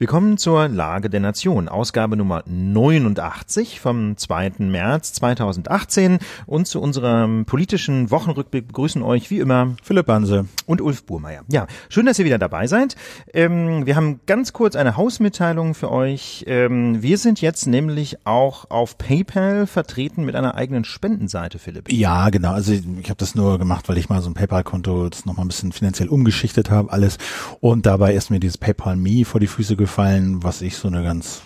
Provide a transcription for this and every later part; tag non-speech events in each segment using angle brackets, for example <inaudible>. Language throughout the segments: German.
Wir kommen zur Lage der Nation, Ausgabe Nummer 89 vom 2. März 2018 und zu unserem politischen Wochenrückblick begrüßen euch wie immer Philipp Banse und Ulf Burmeier. Ja, schön, dass ihr wieder dabei seid. Ähm, wir haben ganz kurz eine Hausmitteilung für euch. Ähm, wir sind jetzt nämlich auch auf PayPal vertreten mit einer eigenen Spendenseite, Philipp. Ja, genau. Also ich, ich habe das nur gemacht, weil ich mal so ein PayPal-Konto das nochmal ein bisschen finanziell umgeschichtet habe, alles. Und dabei ist mir dieses PayPal Me vor die Füße gefallen gefallen, was ich so eine ganz,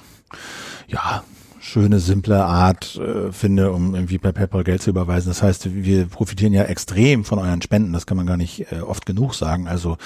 ja, schöne, simple Art äh, finde, um irgendwie per PayPal Geld zu überweisen. Das heißt, wir profitieren ja extrem von euren Spenden, das kann man gar nicht äh, oft genug sagen. Also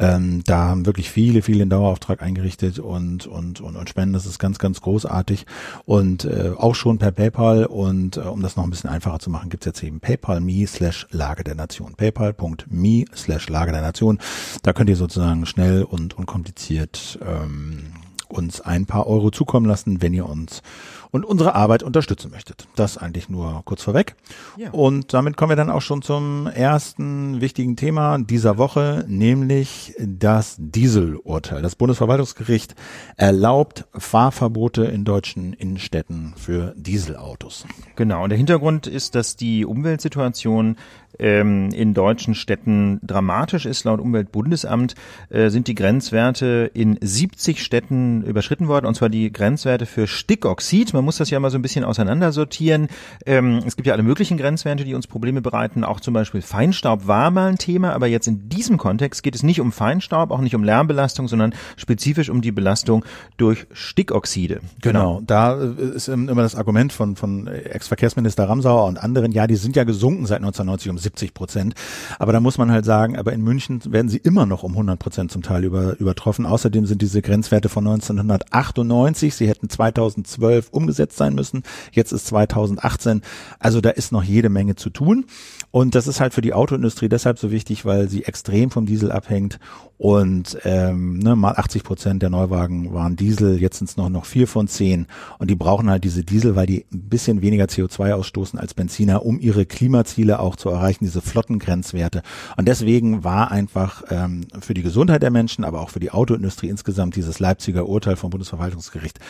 ähm, da haben wirklich viele, viele den Dauerauftrag eingerichtet und, und, und, und spenden. Das ist ganz, ganz großartig. Und äh, auch schon per PayPal. Und äh, um das noch ein bisschen einfacher zu machen, gibt's jetzt eben PayPal.me slash Lage der Nation. PayPal.me slash Lage der Nation. Da könnt ihr sozusagen schnell und unkompliziert ähm, uns ein paar Euro zukommen lassen, wenn ihr uns und unsere Arbeit unterstützen möchtet. Das eigentlich nur kurz vorweg. Ja. Und damit kommen wir dann auch schon zum ersten wichtigen Thema dieser Woche, nämlich das Dieselurteil. Das Bundesverwaltungsgericht erlaubt Fahrverbote in deutschen Innenstädten für Dieselautos. Genau. Und der Hintergrund ist, dass die Umweltsituation ähm, in deutschen Städten dramatisch ist. Laut Umweltbundesamt äh, sind die Grenzwerte in 70 Städten überschritten worden, und zwar die Grenzwerte für Stickoxid. Man muss das ja mal so ein bisschen auseinandersortieren. Ähm, es gibt ja alle möglichen Grenzwerte, die uns Probleme bereiten. Auch zum Beispiel Feinstaub war mal ein Thema, aber jetzt in diesem Kontext geht es nicht um Feinstaub, auch nicht um Lärmbelastung, sondern spezifisch um die Belastung durch Stickoxide. Genau, genau. da äh, ist immer das Argument von, von Ex-Verkehrsminister Ramsauer und anderen, ja, die sind ja gesunken seit 1990 um 70 Prozent. Aber da muss man halt sagen, aber in München werden sie immer noch um 100 Prozent zum Teil über, übertroffen. Außerdem sind diese Grenzwerte von 1998, sie hätten 2012 umgesetzt sein müssen. Jetzt ist 2018. Also da ist noch jede Menge zu tun. Und das ist halt für die Autoindustrie deshalb so wichtig, weil sie extrem vom Diesel abhängt und ähm, ne, mal 80 Prozent der Neuwagen waren Diesel, jetzt sind es noch, noch vier von zehn und die brauchen halt diese Diesel, weil die ein bisschen weniger CO2 ausstoßen als Benziner, um ihre Klimaziele auch zu erreichen, diese Flottengrenzwerte. Und deswegen war einfach ähm, für die Gesundheit der Menschen, aber auch für die Autoindustrie insgesamt dieses Leipziger Urteil vom Bundesverwaltungsgericht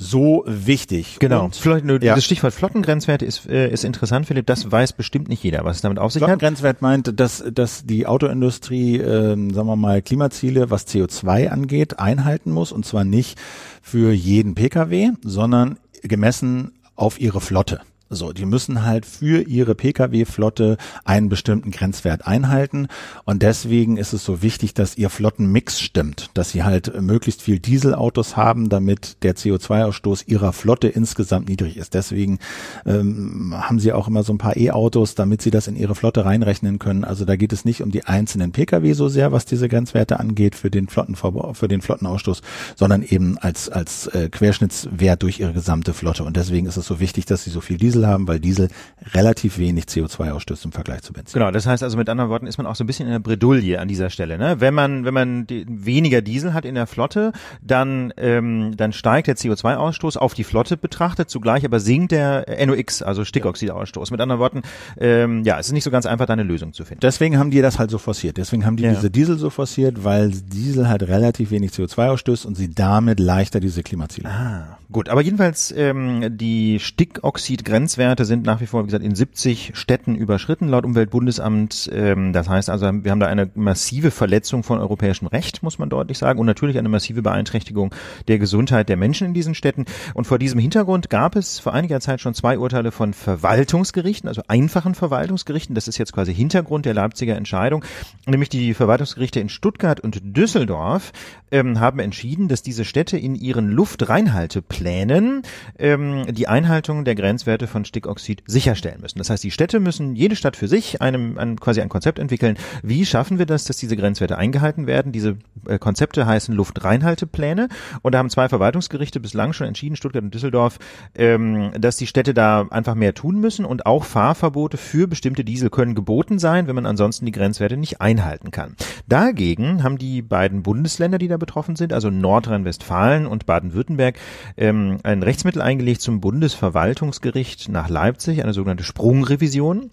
so wichtig. Genau. Und, Vielleicht nur ja. dieses Stichwort Flottengrenzwert ist, äh, ist interessant, Philipp. Das weiß bestimmt nicht jeder, was es damit auf sich hat. Flottengrenzwert meint, dass, dass die Autoindustrie, äh, sagen wir mal, Klimaziele, was CO2 angeht, einhalten muss. Und zwar nicht für jeden Pkw, sondern gemessen auf ihre Flotte. So, die müssen halt für ihre Pkw-Flotte einen bestimmten Grenzwert einhalten. Und deswegen ist es so wichtig, dass ihr Flottenmix stimmt, dass sie halt möglichst viel Dieselautos haben, damit der CO2-Ausstoß ihrer Flotte insgesamt niedrig ist. Deswegen ähm, haben sie auch immer so ein paar E-Autos, damit sie das in ihre Flotte reinrechnen können. Also da geht es nicht um die einzelnen Pkw so sehr, was diese Grenzwerte angeht für den Flottenverbrauch, für den Flottenausstoß, sondern eben als, als äh, Querschnittswert durch ihre gesamte Flotte. Und deswegen ist es so wichtig, dass sie so viel Diesel Diesel haben, weil Diesel relativ wenig CO2 ausstößt im Vergleich zu Benzin. Genau, das heißt also mit anderen Worten ist man auch so ein bisschen in der Bredouille an dieser Stelle. Ne? Wenn man wenn man die, weniger Diesel hat in der Flotte, dann ähm, dann steigt der CO2-Ausstoß auf die Flotte betrachtet, zugleich aber sinkt der NOx, also Stickoxidausstoß. Mit anderen Worten, ähm, ja, es ist nicht so ganz einfach, da eine Lösung zu finden. Deswegen haben die das halt so forciert. Deswegen haben die ja. diese Diesel so forciert, weil Diesel halt relativ wenig CO2 ausstößt und sie damit leichter diese Klimaziele. Ah, gut. Aber jedenfalls ähm, die Stickoxidgrenze Grenzwerte sind nach wie vor, wie gesagt, in 70 Städten überschritten, laut Umweltbundesamt. Ähm, das heißt also, wir haben da eine massive Verletzung von europäischem Recht, muss man deutlich sagen, und natürlich eine massive Beeinträchtigung der Gesundheit der Menschen in diesen Städten. Und vor diesem Hintergrund gab es vor einiger Zeit schon zwei Urteile von Verwaltungsgerichten, also einfachen Verwaltungsgerichten. Das ist jetzt quasi Hintergrund der Leipziger Entscheidung, nämlich die Verwaltungsgerichte in Stuttgart und Düsseldorf ähm, haben entschieden, dass diese Städte in ihren Luftreinhalteplänen ähm, die Einhaltung der Grenzwerte von Stickoxid sicherstellen müssen. Das heißt, die Städte müssen jede Stadt für sich einem, einem quasi ein Konzept entwickeln. Wie schaffen wir das, dass diese Grenzwerte eingehalten werden? Diese äh, Konzepte heißen Luftreinhaltepläne und da haben zwei Verwaltungsgerichte bislang schon entschieden, Stuttgart und Düsseldorf, ähm, dass die Städte da einfach mehr tun müssen und auch Fahrverbote für bestimmte Diesel können geboten sein, wenn man ansonsten die Grenzwerte nicht einhalten kann. Dagegen haben die beiden Bundesländer, die da betroffen sind, also Nordrhein-Westfalen und Baden-Württemberg, ähm, ein Rechtsmittel eingelegt zum Bundesverwaltungsgericht nach Leipzig, eine sogenannte Sprungrevision.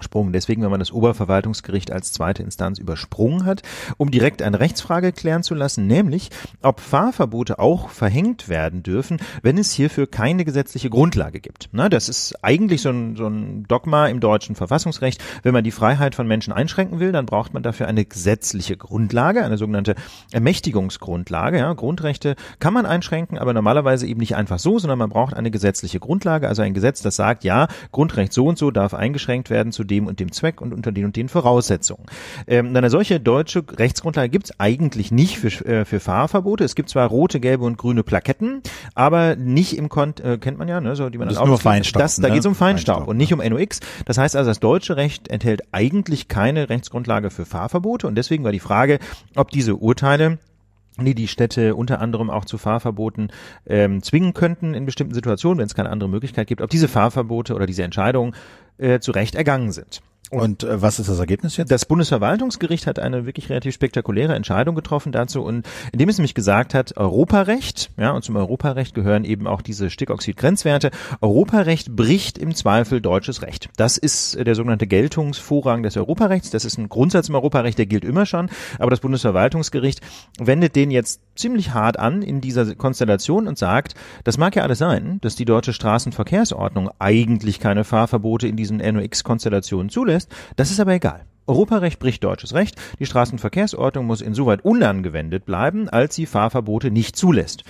Sprung. Deswegen, wenn man das Oberverwaltungsgericht als zweite Instanz übersprungen hat, um direkt eine Rechtsfrage klären zu lassen, nämlich ob Fahrverbote auch verhängt werden dürfen, wenn es hierfür keine gesetzliche Grundlage gibt. Na, das ist eigentlich so ein, so ein Dogma im deutschen Verfassungsrecht. Wenn man die Freiheit von Menschen einschränken will, dann braucht man dafür eine gesetzliche Grundlage, eine sogenannte Ermächtigungsgrundlage. Ja, Grundrechte kann man einschränken, aber normalerweise eben nicht einfach so, sondern man braucht eine gesetzliche Grundlage, also ein Gesetz, das sagt, ja, Grundrecht so und so darf eingeschränkt werden zu dem und dem Zweck und unter den und den Voraussetzungen. Ähm, eine solche deutsche Rechtsgrundlage gibt es eigentlich nicht für, äh, für Fahrverbote. Es gibt zwar rote, gelbe und grüne Plaketten, aber nicht im Kont äh, kennt man ja, ne, so die man das dann ist nur Feinstaub. Das, da ne? geht es um Feinstaub, Feinstaub, und nicht um NOx. Das heißt also, das deutsche Recht enthält eigentlich keine Rechtsgrundlage für Fahrverbote und deswegen war die Frage, ob diese Urteile die die Städte unter anderem auch zu Fahrverboten ähm, zwingen könnten in bestimmten Situationen, wenn es keine andere Möglichkeit gibt, ob diese Fahrverbote oder diese Entscheidungen äh, zu Recht ergangen sind. Und äh, was ist das Ergebnis jetzt? Das Bundesverwaltungsgericht hat eine wirklich relativ spektakuläre Entscheidung getroffen dazu und indem es nämlich gesagt hat, Europarecht, ja, und zum Europarecht gehören eben auch diese Stickoxid-Grenzwerte, Europarecht bricht im Zweifel deutsches Recht. Das ist äh, der sogenannte Geltungsvorrang des Europarechts. Das ist ein Grundsatz im Europarecht, der gilt immer schon, aber das Bundesverwaltungsgericht wendet den jetzt ziemlich hart an in dieser Konstellation und sagt, das mag ja alles sein, dass die deutsche Straßenverkehrsordnung eigentlich keine Fahrverbote in diesen NOx-Konstellationen zulässt. Das ist aber egal. Europarecht bricht deutsches Recht. Die Straßenverkehrsordnung muss insoweit unangewendet bleiben, als sie Fahrverbote nicht zulässt.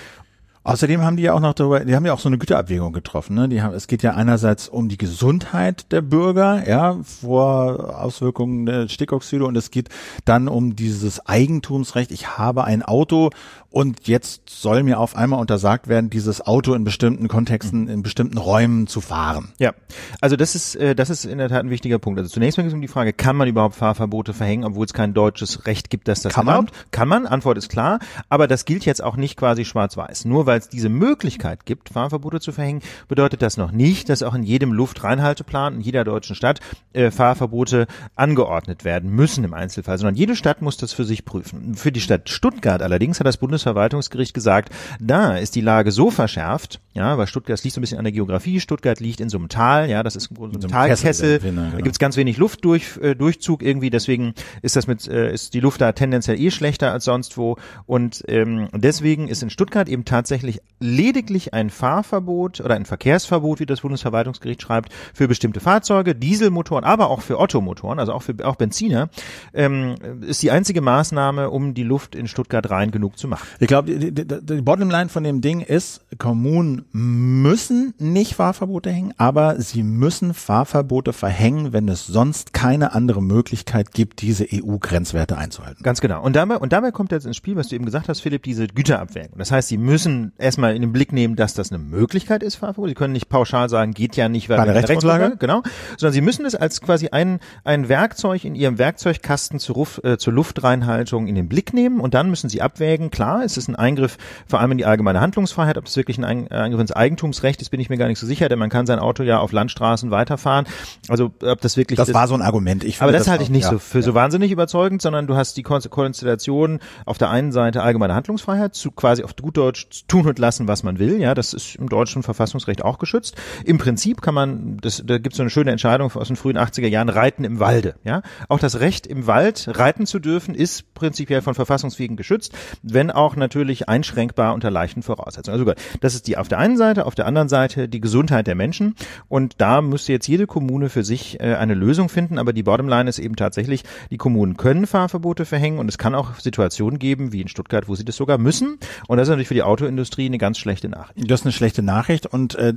Außerdem haben die ja auch noch darüber, die haben ja auch so eine Güterabwägung getroffen. Ne? Die haben, es geht ja einerseits um die Gesundheit der Bürger, ja, vor Auswirkungen der Stickoxide und es geht dann um dieses Eigentumsrecht. Ich habe ein Auto und jetzt soll mir auf einmal untersagt werden, dieses Auto in bestimmten Kontexten, in bestimmten Räumen zu fahren. Ja, also das ist, äh, das ist in der Tat ein wichtiger Punkt. Also zunächst mal geht es um die Frage, kann man überhaupt Fahrverbote verhängen, obwohl es kein deutsches Recht gibt, das das Kann man? erlaubt? Kann man, Antwort ist klar, aber das gilt jetzt auch nicht quasi schwarz-weiß. Nur weil es diese Möglichkeit gibt, Fahrverbote zu verhängen, bedeutet das noch nicht, dass auch in jedem Luftreinhalteplan in jeder deutschen Stadt äh, Fahrverbote angeordnet werden müssen im Einzelfall, sondern jede Stadt muss das für sich prüfen. Für die Stadt Stuttgart allerdings hat das Bundesverwaltungsgericht gesagt, da ist die Lage so verschärft, ja, weil Stuttgart das liegt so ein bisschen an der Geografie, Stuttgart liegt in so einem Tal, ja, das ist so ein so Talkessel, Kessel, genau. da gibt's ganz wenig Luftdurch, äh, Durchzug irgendwie, deswegen ist das mit, äh, ist die Luft da tendenziell eh schlechter als sonst wo und ähm, deswegen ist in Stuttgart eben tatsächlich lediglich ein Fahrverbot oder ein Verkehrsverbot, wie das Bundesverwaltungsgericht schreibt, für bestimmte Fahrzeuge, Dieselmotoren, aber auch für Ottomotoren, also auch für auch Benziner, ähm, ist die einzige Maßnahme, um die Luft in Stuttgart rein genug zu machen. Ich glaube, die, die, die Bottomline von dem Ding ist, Kommunen müssen nicht Fahrverbote hängen, aber sie müssen Fahrverbote verhängen, wenn es sonst keine andere Möglichkeit gibt, diese EU-Grenzwerte einzuhalten. Ganz genau. Und dabei, und dabei kommt jetzt ins Spiel, was du eben gesagt hast, Philipp, diese Güterabwägung. Das heißt, sie müssen erstmal in den Blick nehmen, dass das eine Möglichkeit ist, Fahrverbot. Sie können nicht pauschal sagen, geht ja nicht, weil Keine wir eine Rechtsgrundlage? genau, sondern sie müssen es als quasi ein, ein Werkzeug in ihrem Werkzeugkasten zur, Ruf, äh, zur Luftreinhaltung in den Blick nehmen und dann müssen sie abwägen, klar, es ist ein Eingriff vor allem in die allgemeine Handlungsfreiheit, ob es wirklich ein Ein- Eingriff ins Eigentumsrecht ist, bin ich mir gar nicht so sicher, denn man kann sein Auto ja auf Landstraßen weiterfahren. Also ob das wirklich Das ist, war so ein Argument. Ich aber finde das halte ich nicht ja, so für so wahnsinnig überzeugend, sondern du hast die Kon- Konstellation auf der einen Seite allgemeine Handlungsfreiheit, zu quasi auf gut Deutsch tun und lassen, was man will. Ja, das ist im deutschen Verfassungsrecht auch geschützt. Im Prinzip kann man, das, da gibt es so eine schöne Entscheidung aus den frühen 80er Jahren, Reiten im Walde. Ja, auch das Recht im Wald reiten zu dürfen, ist prinzipiell von Verfassungswegen geschützt, wenn auch natürlich einschränkbar unter leichten Voraussetzungen. Also gut, das ist die auf der einen Seite, auf der anderen Seite die Gesundheit der Menschen und da müsste jetzt jede Kommune für sich äh, eine Lösung finden, aber die Bottomline ist eben tatsächlich, die Kommunen können Fahrverbote verhängen und es kann auch Situationen geben, wie in Stuttgart, wo sie das sogar müssen und das ist natürlich für die Autoindustrie eine ganz schlechte Nachricht. Das ist eine schlechte Nachricht und äh,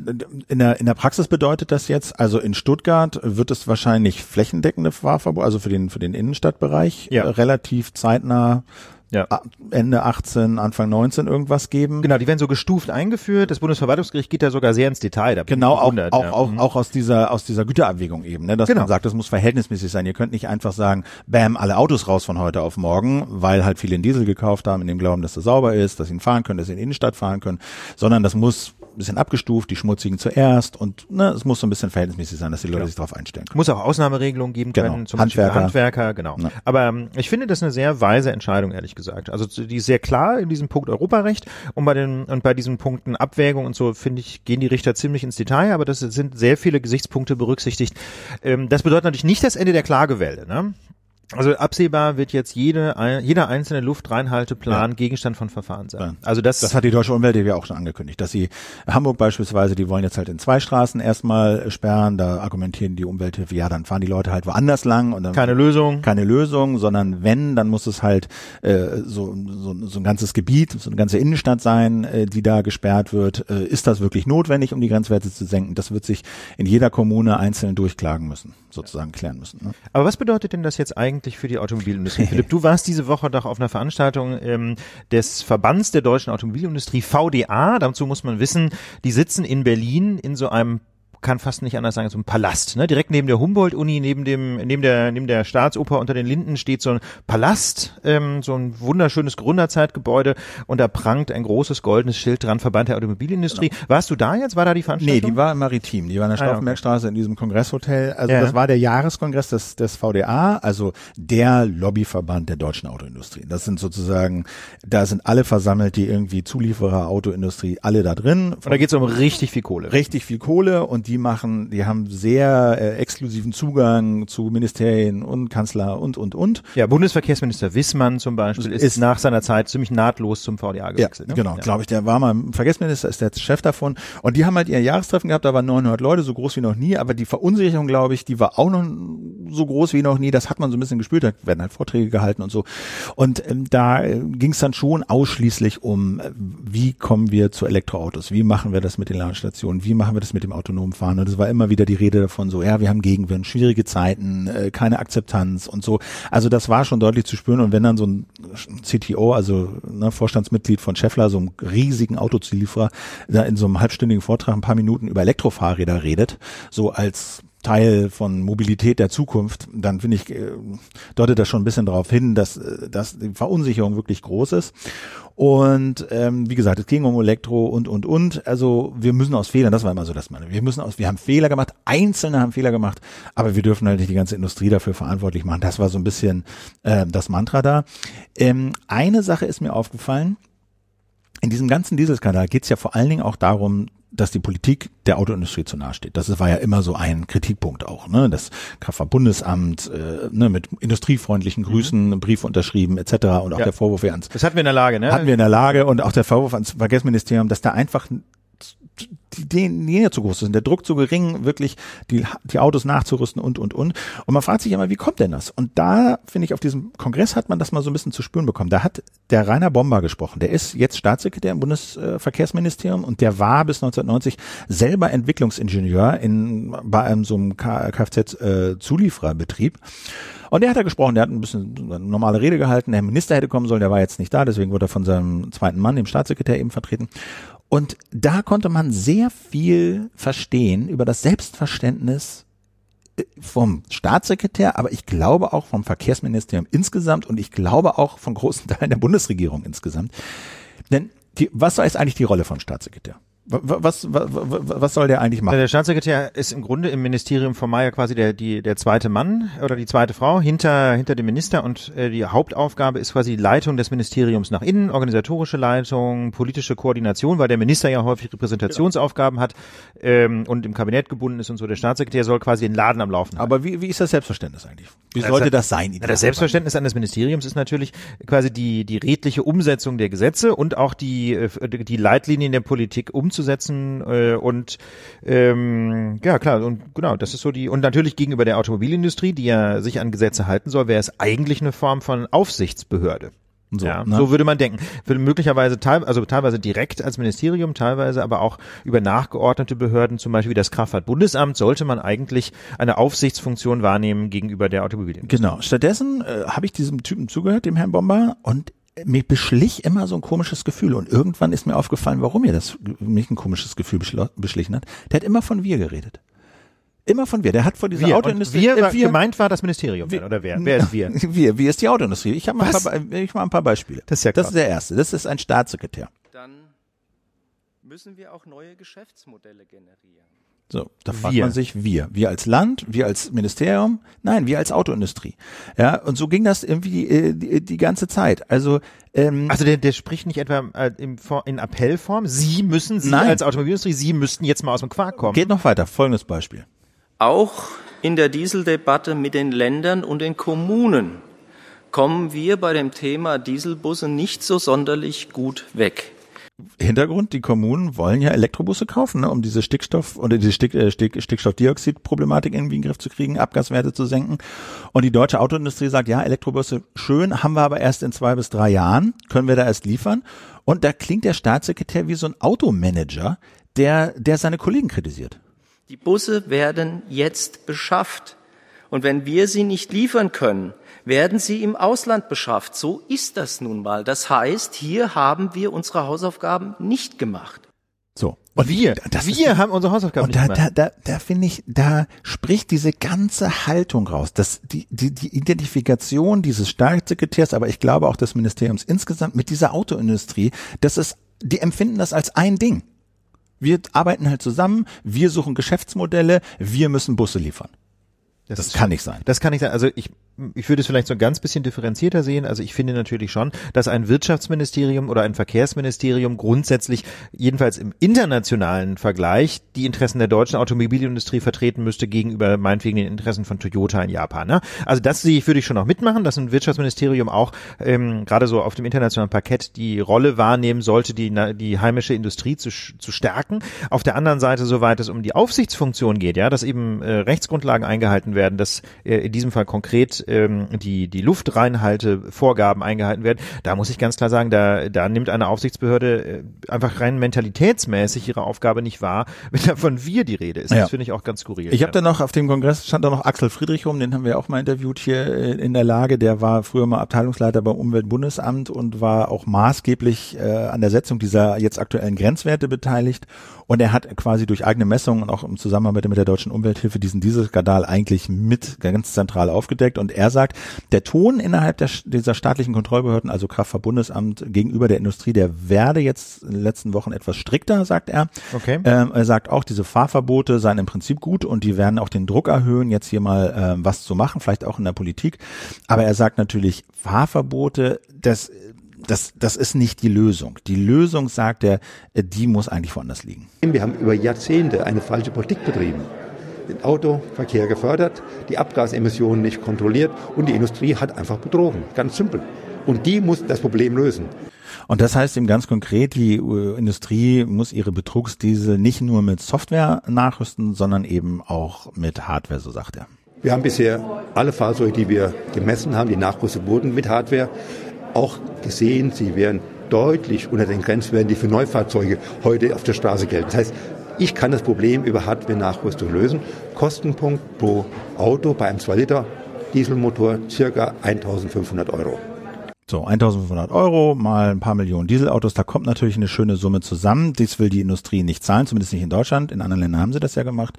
in, der, in der Praxis bedeutet das jetzt, also in Stuttgart wird es wahrscheinlich flächendeckende Fahrverbot, also für den, für den Innenstadtbereich Ja. äh, relativ zeitnah Ja. Ende 18, Anfang 19 irgendwas geben. Genau, die werden so gestuft eingeführt. Das Bundesverwaltungsgericht geht da sogar sehr ins Detail. Da Genau, auch, auch, ja. auch, Mhm. auch aus dieser, aus dieser Güterabwägung eben, ne, dass Genau. man sagt, das muss verhältnismäßig sein. Ihr könnt nicht einfach sagen, bam, alle Autos raus von heute auf morgen, weil halt viele einen Diesel gekauft haben, in dem Glauben, dass das sauber ist, dass sie ihn fahren können, dass sie in die Innenstadt fahren können, sondern das muss ein bisschen abgestuft, die schmutzigen zuerst und ne, es muss so ein bisschen verhältnismäßig sein, dass die Leute genau. sich darauf einstellen können. Muss auch Ausnahmeregelungen geben können, genau. zum Handwerker. Beispiel Handwerker, genau. Ja. Aber ähm, ich finde das eine sehr weise Entscheidung, ehrlich gesagt. Also die ist sehr klar in diesem Punkt Europarecht und bei den und bei diesen Punkten Abwägung und so finde ich gehen die Richter ziemlich ins Detail, aber das sind sehr viele Gesichtspunkte berücksichtigt. Ähm, das bedeutet natürlich nicht das Ende der Klagewelle. Ne? Also absehbar wird jetzt jede, jeder einzelne Luftreinhalteplan ja. Gegenstand von Verfahren sein. Ja. Also das, das hat die Deutsche Umwelthilfe auch schon angekündigt, dass sie Hamburg beispielsweise, die wollen jetzt halt in zwei Straßen erstmal sperren, da argumentieren die Umwelthilfe, ja, dann fahren die Leute halt woanders lang und dann keine Lösung, keine Lösung, sondern wenn, dann muss es halt äh, so, so, so ein ganzes Gebiet, so eine ganze Innenstadt sein, äh, die da gesperrt wird. Äh, ist das wirklich notwendig, um die Grenzwerte zu senken? Das wird sich in jeder Kommune einzeln durchklagen müssen, sozusagen klären müssen. Ne? Aber was bedeutet denn das jetzt eigentlich? für die Automobilindustrie? <laughs> Philipp, du warst diese Woche doch auf einer Veranstaltung ähm, des Verbands der deutschen Automobilindustrie, VDA. Dazu muss man wissen, die sitzen in Berlin in so einem kann fast nicht anders sagen, so ein Palast. Ne? Direkt neben der Humboldt-Uni, neben dem, neben der, neben der Staatsoper unter den Linden steht so ein Palast, ähm, so ein wunderschönes Gründerzeitgebäude und da prangt ein großes goldenes Schild dran, Verband der Automobilindustrie. Genau. Warst du da jetzt? War da die Veranstaltung? Nee, die war im Maritim, die war in der Stauffenbergstraße ah, okay. in diesem Kongresshotel. Also ja. das war der Jahreskongress des, des VDA, also der Lobbyverband der deutschen Autoindustrie. Das sind sozusagen, da sind alle versammelt, die irgendwie Zulieferer, Autoindustrie, alle da drin. Und da geht es um richtig viel Kohle. Richtig viel Kohle und die machen, die haben sehr äh, exklusiven Zugang zu Ministerien und Kanzler und, und, und. Ja, Bundesverkehrsminister Wissmann zum Beispiel ist, ist nach seiner Zeit ziemlich nahtlos zum VDA gewechselt. Ja, ne? Genau, ja. glaube ich, der war mal Verkehrsminister, ist der Chef davon. Und die haben halt ihr Jahrestreffen gehabt, da waren 900 Leute, so groß wie noch nie, aber die Verunsicherung, glaube ich, die war auch noch so groß wie noch nie. Das hat man so ein bisschen gespürt, da werden halt Vorträge gehalten und so. Und ähm, da äh, ging es dann schon ausschließlich um, äh, wie kommen wir zu Elektroautos, wie machen wir das mit den Ladestationen, wie machen wir das mit dem autonomen Fahren fahren. Und es war immer wieder die Rede davon, so, ja, wir haben Gegenwind, schwierige Zeiten, äh, keine Akzeptanz und so. Also das war schon deutlich zu spüren. Und wenn dann so ein CTO, also ne, Vorstandsmitglied von Scheffler, so einem riesigen Autozulieferer, da in so einem halbstündigen Vortrag ein paar Minuten über Elektrofahrräder redet, so als Teil von Mobilität der Zukunft, dann finde ich, äh, deutet das schon ein bisschen darauf hin, dass, äh, dass die Verunsicherung wirklich groß ist. Und ähm, wie gesagt, es ging um Elektro und und und. Also wir müssen aus Fehlern, das war immer so das meine. Wir müssen aus, wir haben Fehler gemacht, Einzelne haben Fehler gemacht, aber wir dürfen halt nicht die ganze Industrie dafür verantwortlich machen. Das war so ein bisschen äh, das Mantra da. Ähm, eine Sache ist mir aufgefallen. In diesem ganzen Dieselskandal geht es ja vor allen Dingen auch darum, dass die Politik der Autoindustrie zu nahe steht. Das war ja immer so ein Kritikpunkt auch. Ne? Das Kraftfahrtbundesamt äh, ne, mit industriefreundlichen mhm. Grüßen, mhm. Brief unterschrieben etc. und auch ja. der Vorwurf ans. Das hatten wir in der Lage, ne? Hatten wir in der Lage und auch der Vorwurf ans Verkehrsministerium, dass da einfach die Linie zu groß sind, der Druck zu gering, wirklich die, die Autos nachzurüsten und, und, und. Und man fragt sich immer, wie kommt denn das? Und da, finde ich, auf diesem Kongress hat man das mal so ein bisschen zu spüren bekommen. Da hat der Rainer Bomber gesprochen. Der ist jetzt Staatssekretär im Bundesverkehrsministerium und der war bis 1990 selber Entwicklungsingenieur in, bei einem so einem Kfz-Zuliefererbetrieb. Und der hat da gesprochen, der hat ein bisschen eine normale Rede gehalten, der Minister hätte kommen sollen, der war jetzt nicht da, deswegen wurde er von seinem zweiten Mann, dem Staatssekretär, eben vertreten. Und da konnte man sehr viel verstehen über das Selbstverständnis äh, vom Staatssekretär, aber ich glaube auch vom Verkehrsministerium insgesamt und ich glaube auch von großen Teilen der Bundesregierung insgesamt. Denn die, was ist eigentlich die Rolle vom Staatssekretär? Was, was, was soll der eigentlich machen? Der Staatssekretär ist im Grunde im Ministerium von Mayer quasi der, die, der zweite Mann oder die zweite Frau hinter, hinter dem Minister und äh, die Hauptaufgabe ist quasi die Leitung des Ministeriums nach innen, organisatorische Leitung, politische Koordination, weil der Minister ja häufig Repräsentationsaufgaben hat ähm, und im Kabinett gebunden ist und so. Der Staatssekretär soll quasi den Laden am Laufen halten. Aber wie, wie ist das Selbstverständnis eigentlich? Wie das sollte das sein? Das Selbstverständnis eines Ministeriums ist natürlich quasi die, die redliche Umsetzung der Gesetze und auch die, äh, die Leitlinien der Politik umzusetzen umzusetzen äh, und ähm, ja klar und genau das ist so die und natürlich gegenüber der Automobilindustrie, die ja sich an Gesetze halten soll, wäre es eigentlich eine Form von Aufsichtsbehörde. So, ja, ne? so würde man denken. Würde möglicherweise teil, also teilweise direkt als Ministerium, teilweise aber auch über nachgeordnete Behörden, zum Beispiel wie das Kraftfahrtbundesamt, sollte man eigentlich eine Aufsichtsfunktion wahrnehmen gegenüber der Automobilindustrie. Genau. Stattdessen äh, habe ich diesem Typen zugehört, dem Herrn Bomber, und mich beschlich immer so ein komisches Gefühl und irgendwann ist mir aufgefallen, warum mir das mich ein komisches Gefühl beschlichen hat. Der hat immer von wir geredet. Immer von wir. Der hat vor dieser wir. Autoindustrie. wir, äh, wir, gemeint war das Ministerium wir, oder wer? Wer ist wir? <laughs> Wir. Wie ist die Autoindustrie? Ich habe mal, ein paar, ich mal ein paar Beispiele. Das ist ja krass. Das ist der erste. Das ist ein Staatssekretär. Dann müssen wir auch neue Geschäftsmodelle generieren. So, da fragt wir. man sich, wir. Wir als Land, wir als Ministerium, nein, wir als Autoindustrie. Ja, und so ging das irgendwie äh, die, die ganze Zeit. Also, ähm, also der, der spricht nicht etwa äh, in, in Appellform, Sie müssen, Sie nein. als Automobilindustrie, Sie müssten jetzt mal aus dem Quark kommen. Geht noch weiter, folgendes Beispiel. Auch in der Dieseldebatte mit den Ländern und den Kommunen kommen wir bei dem Thema Dieselbusse nicht so sonderlich gut weg. Hintergrund, die Kommunen wollen ja Elektrobusse kaufen, ne, um diese Stickstoff- oder diese Stick, äh, Stick, Stickstoffdioxid-Problematik irgendwie in den Griff zu kriegen, Abgaswerte zu senken. Und die deutsche Autoindustrie sagt, ja, Elektrobusse schön, haben wir aber erst in zwei bis drei Jahren, können wir da erst liefern. Und da klingt der Staatssekretär wie so ein Automanager, der, der seine Kollegen kritisiert. Die Busse werden jetzt beschafft. Und wenn wir sie nicht liefern können, werden sie im Ausland beschafft. So ist das nun mal. Das heißt, hier haben wir unsere Hausaufgaben nicht gemacht. So. Und wir, das wir ist, haben unsere Hausaufgaben nicht da, gemacht. Da, da, da finde ich, da spricht diese ganze Haltung raus, dass die, die, die Identifikation dieses Staatssekretärs, aber ich glaube auch des Ministeriums insgesamt mit dieser Autoindustrie, das ist, die empfinden das als ein Ding. Wir arbeiten halt zusammen, wir suchen Geschäftsmodelle, wir müssen Busse liefern. Das, das kann nicht sein. Das kann nicht sein. Also ich ich würde es vielleicht so ein ganz bisschen differenzierter sehen. Also ich finde natürlich schon, dass ein Wirtschaftsministerium oder ein Verkehrsministerium grundsätzlich, jedenfalls im internationalen Vergleich, die Interessen der deutschen Automobilindustrie vertreten müsste gegenüber meinetwegen den Interessen von Toyota in Japan. Ne? Also das sehe ich, würde ich schon noch mitmachen, dass ein Wirtschaftsministerium auch ähm, gerade so auf dem internationalen Parkett die Rolle wahrnehmen sollte, die, die heimische Industrie zu, zu stärken. Auf der anderen Seite, soweit es um die Aufsichtsfunktion geht, ja, dass eben äh, Rechtsgrundlagen eingehalten werden, dass äh, in diesem Fall konkret ähm, die, die Luftreinhaltevorgaben eingehalten werden, da muss ich ganz klar sagen, da, da nimmt eine Aufsichtsbehörde äh, einfach rein mentalitätsmäßig ihre Aufgabe nicht wahr, <laughs> wenn da von wir die Rede ist. Das finde ich auch ganz skurril. Ich habe da noch auf dem Kongress stand da noch Axel Friedrich rum, den haben wir auch mal interviewt hier äh, in der Lage. Der war früher mal Abteilungsleiter beim Umweltbundesamt und war auch maßgeblich äh, an der Setzung dieser jetzt aktuellen Grenzwerte beteiligt. Und er hat quasi durch eigene Messungen und auch im Zusammenarbeit mit der Deutschen Umwelthilfe diesen Dieselskandal eigentlich mit ganz zentral aufgedeckt. Und er sagt, der Ton innerhalb der, dieser staatlichen Kontrollbehörden, also Kraftverbundesamt gegenüber der Industrie, der werde jetzt in den letzten Wochen etwas strikter, sagt er. Okay. Ähm, er sagt auch, diese Fahrverbote seien im Prinzip gut und die werden auch den Druck erhöhen, jetzt hier mal ähm, was zu machen, vielleicht auch in der Politik. Aber er sagt natürlich, Fahrverbote, das das, das ist nicht die Lösung. Die Lösung, sagt er, die muss eigentlich woanders liegen. Wir haben über Jahrzehnte eine falsche Politik betrieben. Den Autoverkehr gefördert, die Abgasemissionen nicht kontrolliert und die Industrie hat einfach betrogen. Ganz simpel. Und die muss das Problem lösen. Und das heißt eben ganz konkret, die äh, Industrie muss ihre Betrugsdiesel nicht nur mit Software nachrüsten, sondern eben auch mit Hardware, so sagt er. Wir haben bisher alle Fahrzeuge, die wir gemessen haben, die nachgerüstet wurden mit Hardware, auch gesehen, sie wären deutlich unter den Grenzwerten, die für Neufahrzeuge heute auf der Straße gelten. Das heißt, ich kann das Problem über Hardware-Nachrüstung lösen. Kostenpunkt pro Auto bei einem 2-Liter Dieselmotor circa 1500 Euro. So, 1500 Euro mal ein paar Millionen Dieselautos, da kommt natürlich eine schöne Summe zusammen. Dies will die Industrie nicht zahlen, zumindest nicht in Deutschland. In anderen Ländern haben sie das ja gemacht.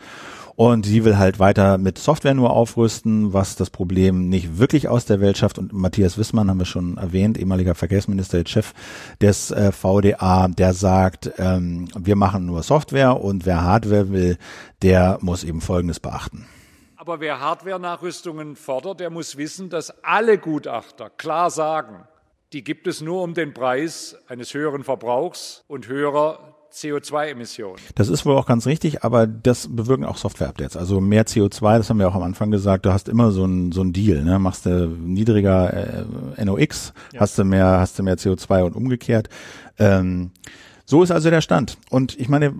Und sie will halt weiter mit Software nur aufrüsten, was das Problem nicht wirklich aus der Welt schafft. Und Matthias Wissmann haben wir schon erwähnt, ehemaliger Verkehrsminister, Chef des äh, VDA, der sagt, ähm, wir machen nur Software und wer Hardware will, der muss eben Folgendes beachten. Aber wer Hardware-Nachrüstungen fordert, der muss wissen, dass alle Gutachter klar sagen, die gibt es nur um den Preis eines höheren Verbrauchs und höherer CO2-Emissionen. Das ist wohl auch ganz richtig, aber das bewirken auch Software-Updates. Also mehr CO2, das haben wir auch am Anfang gesagt, du hast immer so ein, so ein Deal, ne? Machst du niedriger äh, NOx, ja. hast du mehr, hast du mehr CO2 und umgekehrt. Ähm, so ist also der Stand. Und ich meine,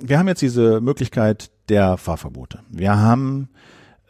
wir haben jetzt diese Möglichkeit der Fahrverbote. Wir haben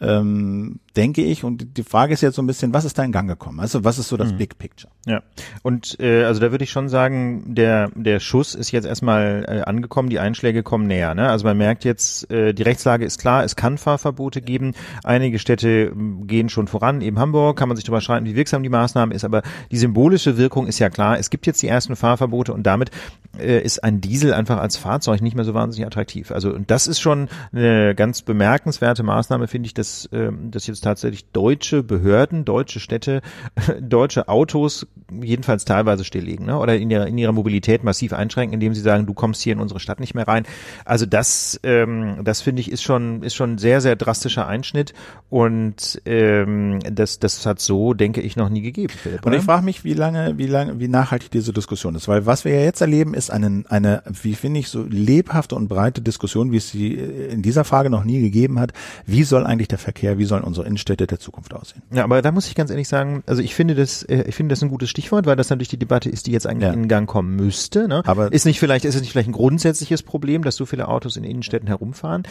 ähm, denke ich. Und die Frage ist jetzt so ein bisschen, was ist da in Gang gekommen? Also was ist so das mhm. Big Picture? Ja, und äh, also da würde ich schon sagen, der der Schuss ist jetzt erstmal äh, angekommen, die Einschläge kommen näher. Ne? Also man merkt jetzt, äh, die Rechtslage ist klar, es kann Fahrverbote geben. Einige Städte ähm, gehen schon voran, eben Hamburg, kann man sich darüber streiten, wie wirksam die Maßnahme ist, aber die symbolische Wirkung ist ja klar. Es gibt jetzt die ersten Fahrverbote und damit äh, ist ein Diesel einfach als Fahrzeug nicht mehr so wahnsinnig attraktiv. Also und das ist schon eine ganz bemerkenswerte Maßnahme, finde ich, dass, äh, dass jetzt tatsächlich deutsche Behörden, deutsche Städte, <laughs> deutsche Autos jedenfalls teilweise stilllegen ne? oder in ihrer, in ihrer Mobilität massiv einschränken, indem sie sagen, du kommst hier in unsere Stadt nicht mehr rein. Also das, ähm, das finde ich, ist schon, ist schon ein sehr, sehr drastischer Einschnitt und ähm, das, das hat so, denke ich, noch nie gegeben. Philipp, und ich frage mich, wie lange, wie lange, wie nachhaltig diese Diskussion ist, weil was wir ja jetzt erleben, ist eine, eine, wie finde ich, so lebhafte und breite Diskussion, wie es sie in dieser Frage noch nie gegeben hat. Wie soll eigentlich der Verkehr, wie sollen unsere Innenstädte der Zukunft aussehen? Ja, aber da muss ich ganz ehrlich sagen, also ich finde das, äh, ich finde das ein gutes Stichwort, weil das natürlich die Debatte ist, die jetzt eigentlich ja. in Gang kommen müsste. Ne? Aber ist nicht vielleicht, ist es nicht vielleicht ein grundsätzliches Problem, dass so viele Autos in Innenstädten herumfahren?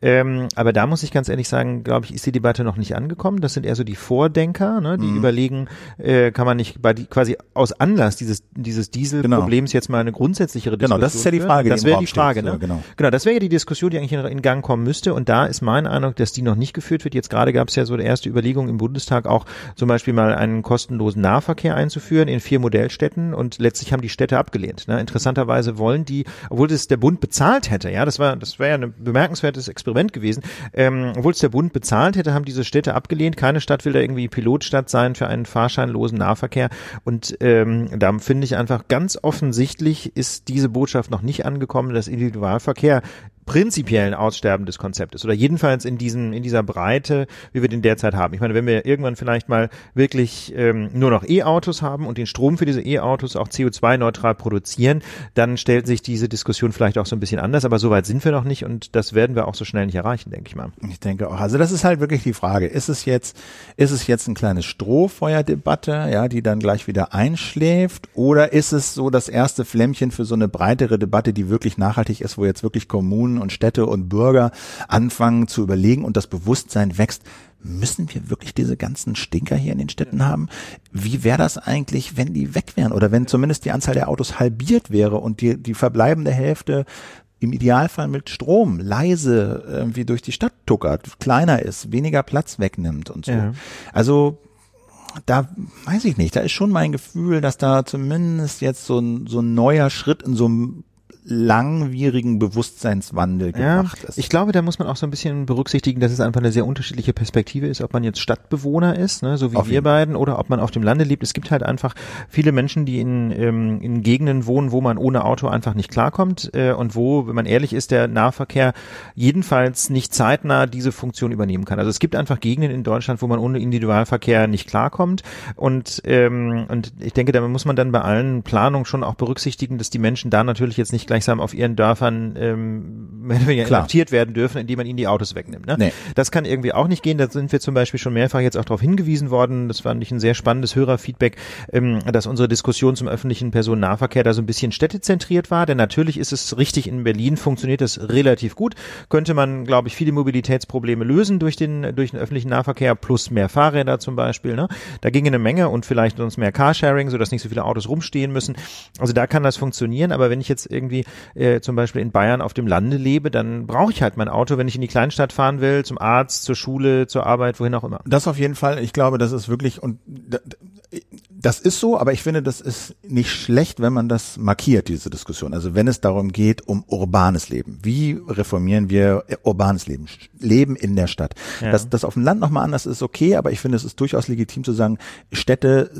Ähm, aber da muss ich ganz ehrlich sagen, glaube ich, ist die Debatte noch nicht angekommen. Das sind eher so die Vordenker, ne, die mhm. überlegen, äh, kann man nicht bei die, quasi aus Anlass dieses dieses Dieselproblems genau. jetzt mal eine grundsätzlichere Diskussion. Genau, das ist ja die Frage. Das wäre die Frage, ne? Ja, genau. genau, das wäre ja die Diskussion, die eigentlich in, in, Gang kommen müsste. Und da ist mein Eindruck, dass die noch nicht geführt wird. Jetzt gerade gab es ja so eine erste Überlegung im Bundestag auch zum Beispiel mal einen kostenlosen Nahverkehr einzuführen in vier Modellstädten und letztlich haben die Städte abgelehnt. Ne? Interessanterweise wollen die, obwohl das der Bund bezahlt hätte, ja, das war das wäre ja ein bemerkenswertes Experiment gewesen, ähm, obwohl es der Bund bezahlt hätte, haben diese Städte abgelehnt. Keine Stadt will da irgendwie Pilotstadt sein für einen fahrscheinlosen Nahverkehr. Und ähm, da finde ich einfach ganz offensichtlich ist diese Botschaft noch nicht angekommen, dass Individualverkehr prinzipiell Aussterben des Konzeptes oder jedenfalls in diesen in dieser Breite, wie wir den derzeit haben. Ich meine, wenn wir irgendwann vielleicht mal wirklich ähm, nur noch E-Autos haben und den Strom für diese E-Autos auch CO2-neutral produzieren, dann stellt sich diese Diskussion vielleicht auch so ein bisschen anders. Aber so weit sind wir noch nicht und das werden wir auch so schnell nicht erreichen, denke ich mal. Ich denke auch. Also das ist halt wirklich die Frage: Ist es jetzt ist es jetzt ein kleines Strohfeuerdebatte, ja, die dann gleich wieder einschläft, oder ist es so das erste Flämmchen für so eine breitere Debatte, die wirklich nachhaltig ist, wo jetzt wirklich Kommunen und Städte und Bürger anfangen zu überlegen und das Bewusstsein wächst, müssen wir wirklich diese ganzen Stinker hier in den Städten haben? Wie wäre das eigentlich, wenn die weg wären oder wenn zumindest die Anzahl der Autos halbiert wäre und die, die verbleibende Hälfte im Idealfall mit Strom leise irgendwie durch die Stadt tuckert, kleiner ist, weniger Platz wegnimmt und so. Ja. Also da weiß ich nicht, da ist schon mein Gefühl, dass da zumindest jetzt so ein, so ein neuer Schritt in so einem langwierigen Bewusstseinswandel gemacht ja, ist. Ich glaube, da muss man auch so ein bisschen berücksichtigen, dass es einfach eine sehr unterschiedliche Perspektive ist, ob man jetzt Stadtbewohner ist, ne, so wie auf wir beiden, oder ob man auf dem Lande lebt. Es gibt halt einfach viele Menschen, die in, ähm, in Gegenden wohnen, wo man ohne Auto einfach nicht klarkommt äh, und wo, wenn man ehrlich ist, der Nahverkehr jedenfalls nicht zeitnah diese Funktion übernehmen kann. Also es gibt einfach Gegenden in Deutschland, wo man ohne Individualverkehr nicht klarkommt und ähm, und ich denke, da muss man dann bei allen Planungen schon auch berücksichtigen, dass die Menschen da natürlich jetzt nicht gleichsam auf ihren Dörfern ähm, inhaftiert werden dürfen, indem man ihnen die Autos wegnimmt. Ne? Nee. Das kann irgendwie auch nicht gehen. Da sind wir zum Beispiel schon mehrfach jetzt auch darauf hingewiesen worden. Das fand ich ein sehr spannendes Hörerfeedback, ähm, dass unsere Diskussion zum öffentlichen Personennahverkehr da so ein bisschen städtezentriert war. Denn natürlich ist es richtig, in Berlin funktioniert das relativ gut. Könnte man, glaube ich, viele Mobilitätsprobleme lösen durch den, durch den öffentlichen Nahverkehr plus mehr Fahrräder zum Beispiel. Ne? Da ginge eine Menge und vielleicht uns mehr Carsharing, sodass nicht so viele Autos rumstehen müssen. Also da kann das funktionieren. Aber wenn ich jetzt irgendwie irgendwie äh, zum Beispiel in Bayern auf dem Lande lebe, dann brauche ich halt mein Auto, wenn ich in die Kleinstadt fahren will, zum Arzt, zur Schule, zur Arbeit, wohin auch immer. Das auf jeden Fall. Ich glaube, das ist wirklich und das ist so, aber ich finde, das ist nicht schlecht, wenn man das markiert, diese Diskussion. Also wenn es darum geht, um urbanes Leben. Wie reformieren wir urbanes Leben? Leben in der Stadt. Ja. Dass das auf dem Land nochmal anders ist, okay, aber ich finde, es ist durchaus legitim zu sagen, Städte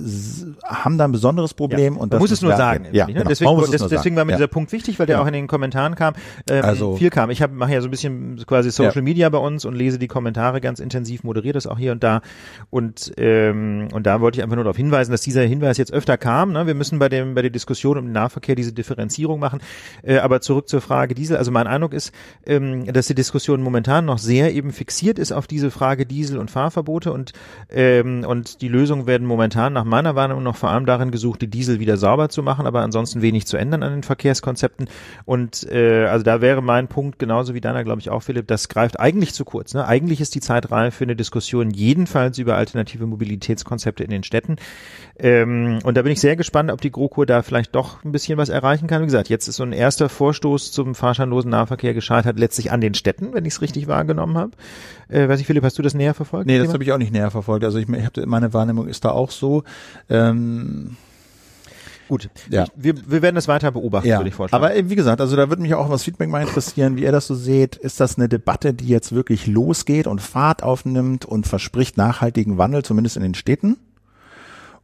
haben da ein besonderes Problem ja. und das muss es nur sagen. Ja, genau. deswegen, das, deswegen war mir ja. dieser Punkt wichtig, weil der auch in den Kommentaren kam, ähm, also, viel kam. Ich mache ja so ein bisschen quasi Social Media bei uns und lese die Kommentare ganz intensiv, moderiere das auch hier und da und ähm, und da wollte ich einfach nur darauf hinweisen, dass dieser Hinweis jetzt öfter kam. Ne? Wir müssen bei dem bei der Diskussion um den Nahverkehr diese Differenzierung machen. Äh, aber zurück zur Frage Diesel. Also mein Eindruck ist, ähm, dass die Diskussion momentan noch sehr eben fixiert ist auf diese Frage Diesel und Fahrverbote und ähm, und die Lösungen werden momentan nach meiner Wahrnehmung noch vor allem darin gesucht, die Diesel wieder sauber zu machen, aber ansonsten wenig zu ändern an den Verkehrskonzepten. Und äh, also da wäre mein Punkt genauso wie deiner, glaube ich auch, Philipp. Das greift eigentlich zu kurz. Ne? Eigentlich ist die Zeit reif für eine Diskussion jedenfalls über alternative Mobilitätskonzepte in den Städten. Ähm, und da bin ich sehr gespannt, ob die GroKo da vielleicht doch ein bisschen was erreichen kann. Wie gesagt, jetzt ist so ein erster Vorstoß zum fahrscheinlosen Nahverkehr gescheitert, letztlich an den Städten, wenn ich es richtig wahrgenommen habe. Äh, weiß ich, Philipp, hast du das näher verfolgt? Nee, das habe ich auch nicht näher verfolgt. Also ich, ich habe meine Wahrnehmung ist da auch so. Ähm Gut, Ja. wir, wir werden das weiter beobachten, Ja, würde ich vorschlagen. aber äh, wie gesagt, also da würde mich auch was Feedback mal interessieren, wie ihr das so seht. Ist das eine Debatte, die jetzt wirklich losgeht und Fahrt aufnimmt und verspricht nachhaltigen Wandel, zumindest in den Städten?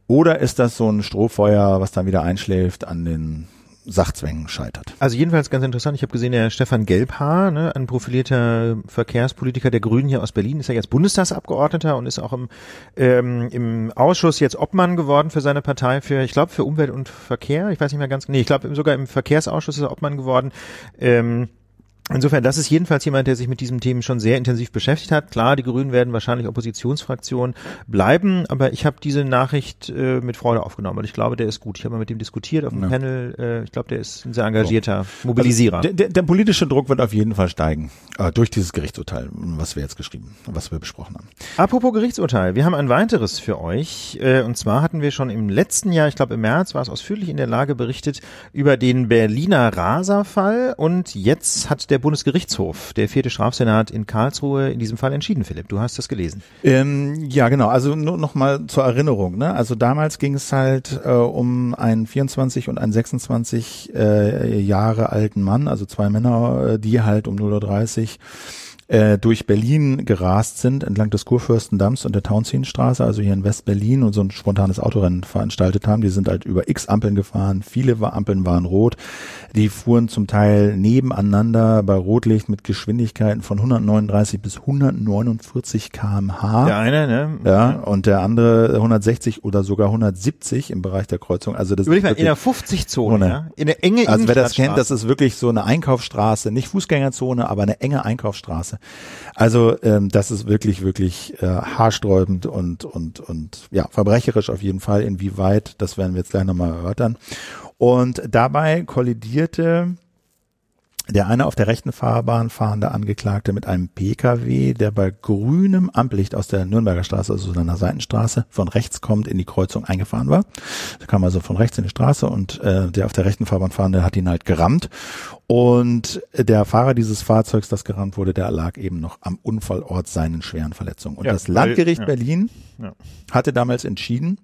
Oder ist das so ein Strohfeuer, was dann wieder einschläft, an den Sachzwängen scheitert? Also jedenfalls ganz interessant, ich habe gesehen, der Stefan Gelbhaar, ne, ein profilierter Verkehrspolitiker der Grünen hier aus Berlin, ist ja jetzt Bundestagsabgeordneter und ist auch im, ähm, im Ausschuss jetzt Obmann geworden für seine Partei für, ich glaube, für Umwelt und Verkehr. Ich weiß nicht mehr ganz, nee, ich glaube sogar im Verkehrsausschuss ist er Obmann geworden. Ähm, Insofern, das ist jedenfalls jemand, der sich mit diesem Themen schon sehr intensiv beschäftigt hat. Klar, die Grünen werden wahrscheinlich Oppositionsfraktion bleiben, aber ich habe diese Nachricht äh, mit Freude aufgenommen und ich glaube, der ist gut. Ich habe mal mit ihm diskutiert auf dem Ja. Panel. Äh, ich glaube, der ist ein sehr engagierter Mobilisierer. Also, der, der, der politische Druck wird auf jeden Fall steigen äh, durch dieses Gerichtsurteil, was wir jetzt geschrieben, was wir besprochen haben. Apropos Gerichtsurteil, wir haben ein weiteres für euch. Äh, und zwar hatten wir schon im letzten Jahr, ich glaube im März, war es ausführlich in der Lage berichtet über den Berliner Raser-Fall. Und jetzt hat der Bundesgerichtshof, der vierte Strafsenat in Karlsruhe, in diesem Fall entschieden, Philipp. Du hast das gelesen. Ähm, ja, genau. Also nur noch mal zur Erinnerung. Ne? Also damals ging es halt äh, um einen 24 und einen 26 äh, Jahre alten Mann, also zwei Männer, äh, die halt um 0.30 Uhr äh, durch Berlin gerast sind, entlang des Kurfürstendamms und der Tauentzienstraße, also hier in West-Berlin und so ein spontanes Autorennen veranstaltet haben. Die sind halt über x Ampeln gefahren, viele Ampeln waren rot. Die fuhren zum Teil nebeneinander bei Rotlicht mit Geschwindigkeiten von 139 bis 149 kmh. Der eine, ne? Ja, und der andere 160 oder sogar 170 im Bereich der Kreuzung. Also das Überleg mal, in der wirklich, 50-Zone, Ohne. ja? In der enge also wer das kennt, das ist wirklich so eine Einkaufsstraße, nicht Fußgängerzone, aber eine enge Einkaufsstraße. Also ähm, das ist wirklich, wirklich äh, haarsträubend und und und ja verbrecherisch auf jeden Fall. Inwieweit, das werden wir jetzt gleich nochmal erörtern. Und dabei kollidierte der eine auf der rechten Fahrbahn fahrende Angeklagte mit einem Pkw, der bei grünem Amplicht aus der Nürnberger Straße, also so einer Seitenstraße, von rechts kommt, in die Kreuzung eingefahren war. Da kam also von rechts in die Straße und äh, der auf der rechten Fahrbahn fahrende hat ihn halt gerammt. Und der Fahrer dieses Fahrzeugs, das gerammt wurde, der erlag eben noch am Unfallort seinen schweren Verletzungen. Und Ja, das weil- Landgericht ja. Berlin Ja. hatte damals entschieden,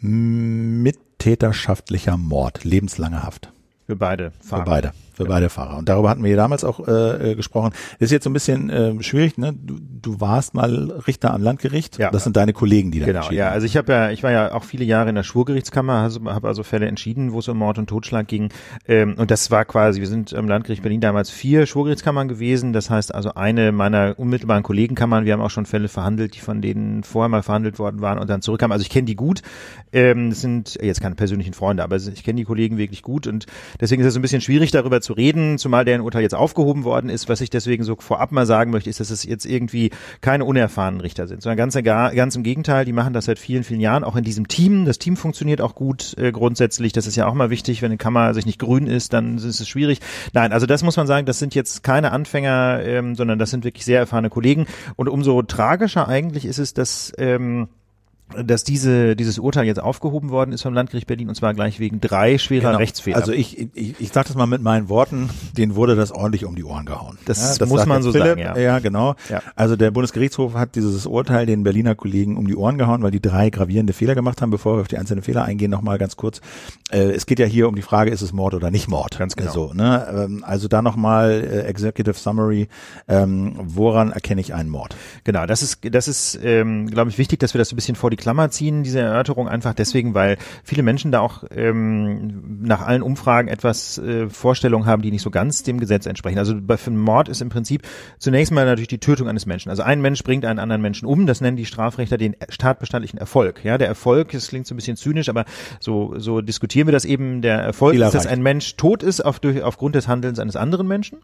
mittäterschaftlicher Mord, lebenslanger Haft. Für beide Für Fahrer. beide, für beide Fahrer. Und darüber hatten wir damals auch äh, äh, gesprochen. Das ist jetzt so ein bisschen äh, schwierig, ne? Du, du warst mal Richter am Landgericht. Ja. Das sind deine Kollegen, die da Genau, entschieden ja. Also ich habe ja, ich war ja auch viele Jahre in der Schwurgerichtskammer, also, habe also Fälle entschieden, wo es um Mord und Totschlag ging. Ähm, und das war quasi, wir sind am Landgericht Berlin damals vier Schwurgerichtskammern gewesen. Das heißt also eine meiner unmittelbaren Kollegenkammern. Wir haben auch schon Fälle verhandelt, die von denen vorher mal verhandelt worden waren und dann zurückkamen. Also ich kenne die gut. Ähm, das sind jetzt keine persönlichen Freunde, aber ich kenne die Kollegen wirklich gut und deswegen ist es ein bisschen schwierig darüber zu reden, zumal deren Urteil jetzt aufgehoben worden ist. Was ich deswegen so vorab mal sagen möchte, ist, dass es jetzt irgendwie keine unerfahrenen Richter sind, sondern ganz, ganz im Gegenteil, die machen das seit vielen, vielen Jahren, auch in diesem Team. Das Team funktioniert auch gut äh, grundsätzlich. Das ist ja auch mal wichtig, wenn eine Kammer sich nicht grün ist, dann ist es schwierig. Nein, also das muss man sagen, das sind jetzt keine Anfänger, ähm, sondern das sind wirklich sehr erfahrene Kollegen. Und umso tragischer eigentlich ist es, dass ähm, dass diese, dieses Urteil jetzt aufgehoben worden ist vom Landgericht Berlin und zwar gleich wegen drei schwerer Genau. Rechtsfehler. Also ich, ich, ich sage das mal mit meinen Worten, denen wurde das ordentlich um die Ohren gehauen. Das Ja, muss sagt man so sagen, ja. Ja, genau. Ja. Also der Bundesgerichtshof hat dieses Urteil den Berliner Kollegen um die Ohren gehauen, weil die drei gravierende Fehler gemacht haben. Bevor wir auf die einzelnen Fehler eingehen, nochmal ganz kurz. Äh, es geht ja hier um die Frage, ist es Mord oder nicht Mord? Ganz genau. So, ne? Ähm, Also da nochmal äh, Executive Summary. Ähm, woran erkenne ich einen Mord? Genau, das ist, das ist, ähm, glaube ich, wichtig, dass wir das ein bisschen vor die Klammer ziehen, diese Erörterung, einfach deswegen, weil viele Menschen da auch ähm, nach allen Umfragen etwas äh, Vorstellungen haben, die nicht so ganz dem Gesetz entsprechen. Also bei für einen Mord ist im Prinzip zunächst mal natürlich die Tötung eines Menschen. Also ein Mensch bringt einen anderen Menschen um, das nennen die Strafrechter den tatbestandlichen Erfolg. Ja, der Erfolg, das klingt so ein bisschen zynisch, aber so, so diskutieren wir das eben. Der Erfolg ist, dass ein Mensch tot ist auf, durch, aufgrund des Handelns eines anderen Menschen.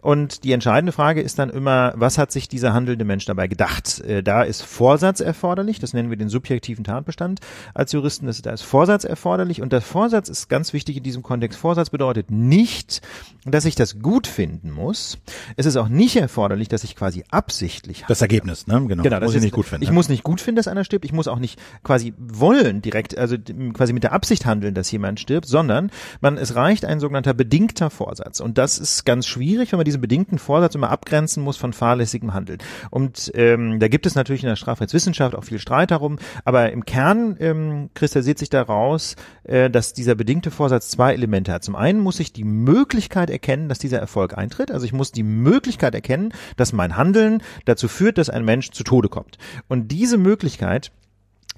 Und die entscheidende Frage ist dann immer, was hat sich dieser handelnde Mensch dabei gedacht? Äh, da ist Vorsatz erforderlich, das nennen wir den subjektiven Tatbestand als Juristen, das, da ist Vorsatz erforderlich und der Vorsatz ist ganz wichtig in diesem Kontext. Vorsatz bedeutet nicht, dass ich das gut finden muss. Es ist auch nicht erforderlich, dass ich quasi absichtlich Das Ergebnis, ne? Genau. Genau, das muss ich ist- nicht gut finden. Ich ne? muss nicht gut finden, dass einer stirbt. Ich muss auch nicht quasi wollen direkt, also quasi mit der Absicht handeln, dass jemand stirbt, sondern man, es reicht ein sogenannter bedingter Vorsatz. Und das ist ganz schwierig, wenn man diesen bedingten Vorsatz immer abgrenzen muss von fahrlässigem Handeln. Und ähm, da gibt es natürlich in der Strafrechtswissenschaft auch viel Streit darum. Aber im Kern ähm, kristallisiert sich daraus, äh, dass dieser bedingte Vorsatz zwei Elemente hat. Zum einen muss ich die Möglichkeit erkennen, dass dieser Erfolg eintritt. Also ich muss die Möglichkeit erkennen, dass mein Handeln dazu führt, dass ein Mensch zu Tode kommt. Und diese Möglichkeit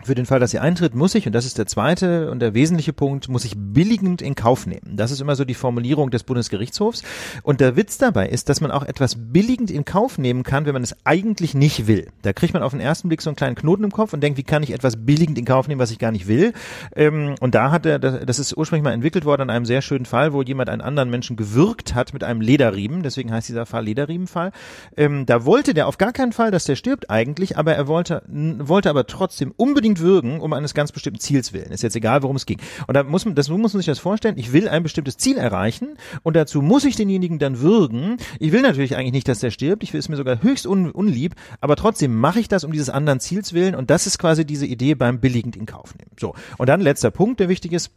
für den Fall, dass sie eintritt, muss ich, und das ist der zweite und der wesentliche Punkt, muss ich billigend in Kauf nehmen. Das ist immer so die Formulierung des Bundesgerichtshofs. Und der Witz dabei ist, dass man auch etwas billigend in Kauf nehmen kann, wenn man es eigentlich nicht will. Da kriegt man auf den ersten Blick so einen kleinen Knoten im Kopf und denkt, wie kann ich etwas billigend in Kauf nehmen, was ich gar nicht will. Ähm, und da hat er, das ist ursprünglich mal entwickelt worden an einem sehr schönen Fall, wo jemand einen anderen Menschen gewürgt hat mit einem Lederriemen. Deswegen heißt dieser Fall Lederriemenfall. Ähm, da wollte der auf gar keinen Fall, dass der stirbt eigentlich, aber er wollte, wollte aber trotzdem unbedingt unbedingt würgen, um eines ganz bestimmten Ziels willen. Ist jetzt egal, worum es ging. Und da muss man, das muss man sich das vorstellen. Ich will ein bestimmtes Ziel erreichen und dazu muss ich denjenigen dann würgen. Ich will natürlich eigentlich nicht, dass der stirbt. Ich will es mir sogar höchst un, unlieb, aber trotzdem mache ich das um dieses anderen Ziels willen und das ist quasi diese Idee beim billigend in Kauf nehmen. So. Und dann letzter Punkt, der wichtig ist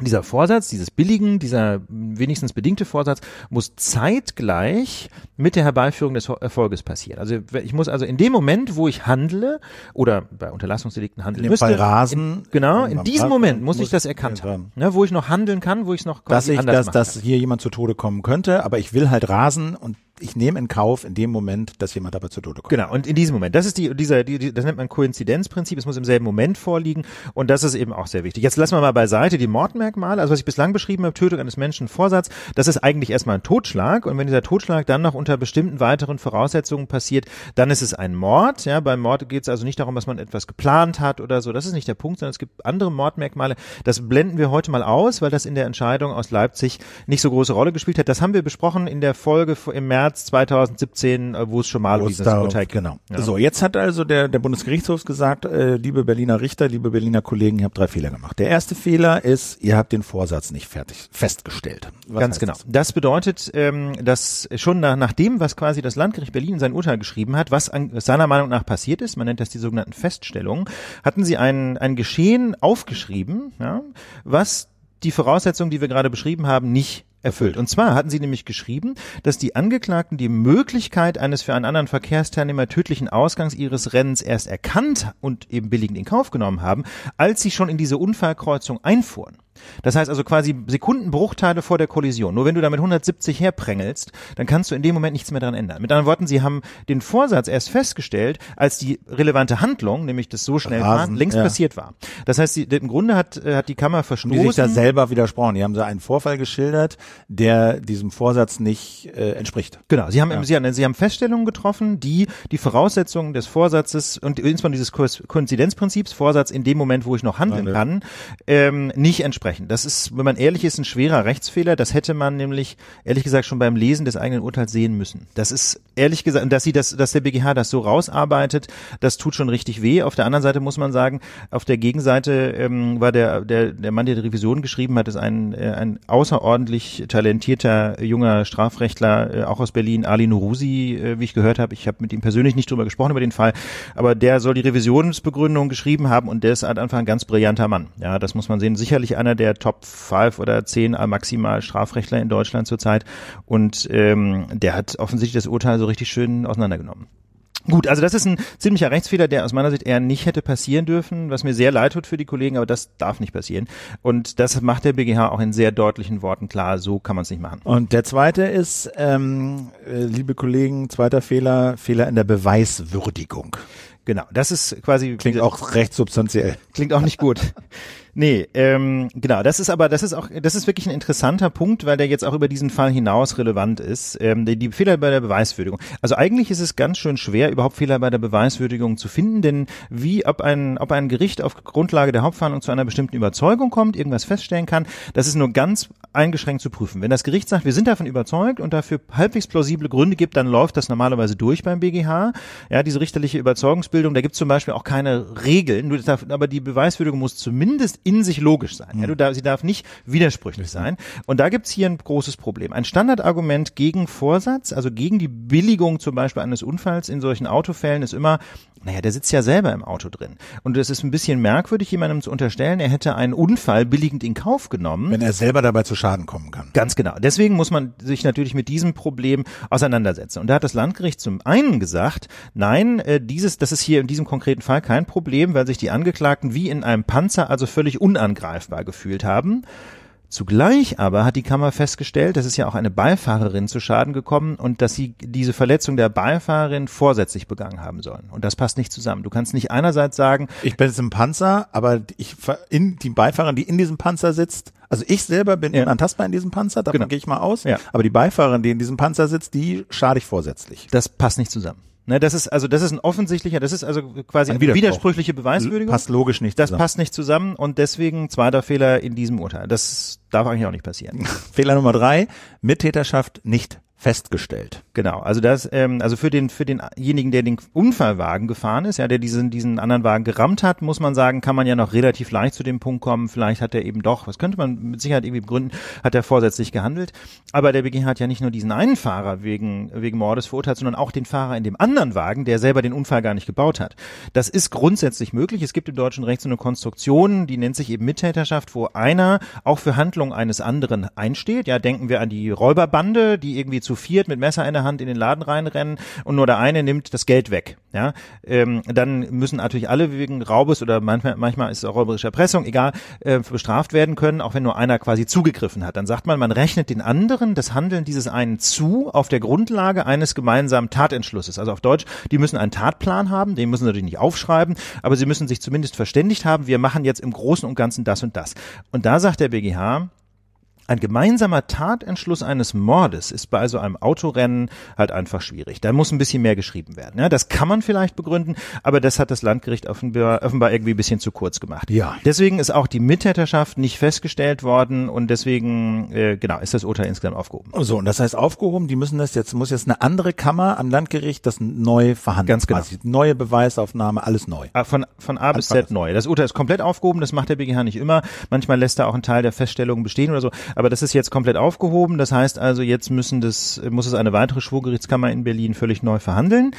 dieser Vorsatz, dieses billigen, dieser wenigstens bedingte Vorsatz muss zeitgleich mit der Herbeiführung des Erfolges passieren. Also ich muss also in dem Moment, wo ich handle oder bei Unterlassungsdelikten handeln müsste, Fall Rasen, in, genau, in diesem Moment muss, muss ich das erkannt haben, ne, wo ich noch handeln kann, wo ich es noch dass ich, dass, dass hier jemand zu Tode kommen könnte, aber ich will halt rasen und ich nehme in Kauf in dem Moment, dass jemand dabei zu Tode kommt. Genau, und in diesem Moment. Das ist die, dieser, die, die, das nennt man Koinzidenzprinzip. Es muss im selben Moment vorliegen. Und das ist eben auch sehr wichtig. Jetzt lassen wir mal beiseite die Mordmerkmale. Also was ich bislang beschrieben habe, Tötung eines Menschen, Vorsatz, das ist eigentlich erstmal ein Totschlag. Und wenn dieser Totschlag dann noch unter bestimmten weiteren Voraussetzungen passiert, dann ist es ein Mord. Ja, beim Mord geht es also nicht darum, dass man etwas geplant hat oder so. Das ist nicht der Punkt, sondern es gibt andere Mordmerkmale. Das blenden wir heute mal aus, weil das in der Entscheidung aus Leipzig nicht so große Rolle gespielt hat. Das haben wir besprochen in der Folge im März März 2017, äh, wo es schon mal um dieses da, Urteil Genau. Ja. So, jetzt hat also der, der Bundesgerichtshof gesagt, äh, liebe Berliner Richter, liebe Berliner Kollegen, ihr habt drei Fehler gemacht. Der erste Fehler ist, ihr habt den Vorsatz nicht fertig festgestellt. Was Ganz genau. Das? das bedeutet, ähm, dass schon nach, nach dem, was quasi das Landgericht Berlin in sein Urteil geschrieben hat, was, an, was seiner Meinung nach passiert ist, man nennt das die sogenannten Feststellungen, hatten sie ein, ein Geschehen aufgeschrieben, ja, was die Voraussetzungen, die wir gerade beschrieben haben, nicht erfüllt. Und zwar hatten sie nämlich geschrieben, dass die Angeklagten die Möglichkeit eines für einen anderen Verkehrsteilnehmer tödlichen Ausgangs ihres Rennens erst erkannt und eben billigend in Kauf genommen haben, als sie schon in diese Unfallkreuzung einfuhren. Das heißt also quasi Sekundenbruchteile vor der Kollision. Nur wenn du da mit 170 herprängelst, dann kannst du in dem Moment nichts mehr daran ändern. Mit anderen Worten, sie haben den Vorsatz erst festgestellt, als die relevante Handlung, nämlich das so schnell Rasen, längst ja. passiert war. Das heißt, die, im Grunde hat, hat die Kammer verstoßen. Die sich da selber widersprochen. Die haben so einen Vorfall geschildert, der diesem Vorsatz nicht äh, entspricht. Genau. Sie haben, ja. sie, haben, sie haben Feststellungen getroffen, die die Voraussetzungen des Vorsatzes und insbesondere dieses Koinzidenzprinzips, Vorsatz in dem Moment, wo ich noch handeln kann, ähm, nicht entsprechen sprechen. Das ist, wenn man ehrlich ist, ein schwerer Rechtsfehler. Das hätte man nämlich, ehrlich gesagt, schon beim Lesen des eigenen Urteils sehen müssen. Das ist, ehrlich gesagt, dass sie das, dass der BGH das so rausarbeitet, das tut schon richtig weh. Auf der anderen Seite muss man sagen, auf der Gegenseite ähm, war der, der, der Mann, der die Revision geschrieben hat, ist ein, äh, ein außerordentlich talentierter junger Strafrechtler, äh, auch aus Berlin, Ali Nurusi, äh, wie ich gehört habe. Ich habe mit ihm persönlich nicht drüber gesprochen, über den Fall, aber der soll die Revisionsbegründung geschrieben haben und der ist halt einfach ein ganz brillanter Mann. Ja, das muss man sehen. Sicherlich einer der Top 5 oder 10 maximal Strafrechtler in Deutschland zurzeit. Und ähm, der hat offensichtlich das Urteil so richtig schön auseinandergenommen. Gut, also das ist ein ziemlicher Rechtsfehler, der aus meiner Sicht eher nicht hätte passieren dürfen, was mir sehr leid tut für die Kollegen, aber das darf nicht passieren. Und das macht der BGH auch in sehr deutlichen Worten klar, so kann man es nicht machen. Und der zweite ist, ähm, äh, liebe Kollegen, zweiter Fehler, Fehler in der Beweiswürdigung. Genau, das ist quasi klingt auch recht substanziell. Klingt auch nicht gut. Nee, ähm, genau, das ist aber, das ist auch, das ist wirklich ein interessanter Punkt, weil der jetzt auch über diesen Fall hinaus relevant ist. Ähm, die, die Fehler bei der Beweiswürdigung. Also eigentlich ist es ganz schön schwer, überhaupt Fehler bei der Beweiswürdigung zu finden, denn wie ob ein, ob ein Gericht auf Grundlage der Hauptverhandlung zu einer bestimmten Überzeugung kommt, irgendwas feststellen kann, das ist nur ganz eingeschränkt zu prüfen. Wenn das Gericht sagt, wir sind davon überzeugt und dafür halbwegs plausible Gründe gibt, dann läuft das normalerweise durch beim BGH. Ja, diese richterliche Überzeugungsbildung, da gibt es zum Beispiel auch keine Regeln, aber die Beweiswürdigung muss zumindest in sich logisch sein. Ja, du darf, sie darf nicht widersprüchlich sein. Und da gibt's hier ein großes Problem. Ein Standardargument gegen Vorsatz, also gegen die Billigung zum Beispiel eines Unfalls in solchen Autofällen ist immer, naja, der sitzt ja selber im Auto drin. Und es ist ein bisschen merkwürdig, jemandem zu unterstellen, er hätte einen Unfall billigend in Kauf genommen. Wenn er selber dabei zu Schaden kommen kann. Ganz genau. Deswegen muss man sich natürlich mit diesem Problem auseinandersetzen. Und da hat das Landgericht zum einen gesagt, nein, äh, dieses, das ist hier in diesem konkreten Fall kein Problem, weil sich die Angeklagten wie in einem Panzer also völlig unangreifbar gefühlt haben. Zugleich aber hat die Kammer festgestellt, dass es ja auch eine Beifahrerin zu Schaden gekommen und dass sie diese Verletzung der Beifahrerin vorsätzlich begangen haben sollen. Und das passt nicht zusammen. Du kannst nicht einerseits sagen, Ich bin jetzt im Panzer, aber ich in die Beifahrerin, die in diesem Panzer sitzt, also ich selber bin Ja. unantastbar in diesem Panzer, davon Genau. gehe ich mal aus. Ja. Aber die Beifahrerin, die in diesem Panzer sitzt, die schade ich vorsätzlich. das passt nicht zusammen. Ne, das ist also das ist ein offensichtlicher, das ist also quasi Ein eine widersprüchliche Beweiswürdigung. Passt logisch nicht das zusammen. passt nicht zusammen und deswegen zweiter Fehler in diesem Urteil. Das darf eigentlich auch nicht passieren. <laughs> Fehler Nummer drei, Mittäterschaft nicht festgestellt. Genau, also das, ähm, also für den für denjenigen, der den Unfallwagen gefahren ist, ja, der diesen diesen anderen Wagen gerammt hat, muss man sagen, kann man ja noch relativ leicht zu dem Punkt kommen. Vielleicht hat er eben doch, was könnte man mit Sicherheit irgendwie begründen, hat er vorsätzlich gehandelt. Aber der BGH hat ja nicht nur diesen einen Fahrer wegen wegen Mordes verurteilt, sondern auch den Fahrer in dem anderen Wagen, der selber den Unfall gar nicht gebaut hat. Das ist grundsätzlich möglich. Es gibt im deutschen Recht so eine Konstruktion, die nennt sich eben Mittäterschaft, wo einer auch für Handlungen eines anderen einsteht. Ja, denken wir an die Räuberbande, die irgendwie zu viert mit Messer in der Hand in den Laden reinrennen und nur der eine nimmt das Geld weg. Ja, ähm, dann müssen natürlich alle wegen Raubes oder manchmal, manchmal ist es auch räuberische Erpressung, egal, äh, bestraft werden können, auch wenn nur einer quasi zugegriffen hat. Dann sagt man, man rechnet den anderen das Handeln dieses einen zu auf der Grundlage eines gemeinsamen Tatentschlusses. Also auf Deutsch, die müssen einen Tatplan haben, den müssen sie natürlich nicht aufschreiben, aber sie müssen sich zumindest verständigt haben, wir machen jetzt im Großen und Ganzen das und das. Und da sagt der BGH, ein gemeinsamer Tatentschluss eines Mordes ist bei so einem Autorennen halt einfach schwierig. Da muss ein bisschen mehr geschrieben werden. Ja, das kann man vielleicht begründen, aber das hat das Landgericht offenbar, offenbar irgendwie ein bisschen zu kurz gemacht. Ja. Deswegen ist auch die Mittäterschaft nicht festgestellt worden und deswegen äh, genau ist das Urteil insgesamt aufgehoben. So, und das heißt aufgehoben, die müssen das jetzt, muss jetzt eine andere Kammer am Landgericht das neu verhandeln. Ganz genau. Quasi. Neue Beweisaufnahme, alles neu. Ah, Von, von A bis Z neu. Das Urteil ist komplett aufgehoben, das macht der BGH nicht immer. Manchmal lässt er auch einen Teil der Feststellungen bestehen oder so. Aber das ist jetzt komplett aufgehoben. Das heißt also, jetzt müssen das, muss es eine weitere Schwurgerichtskammer in Berlin völlig neu verhandeln.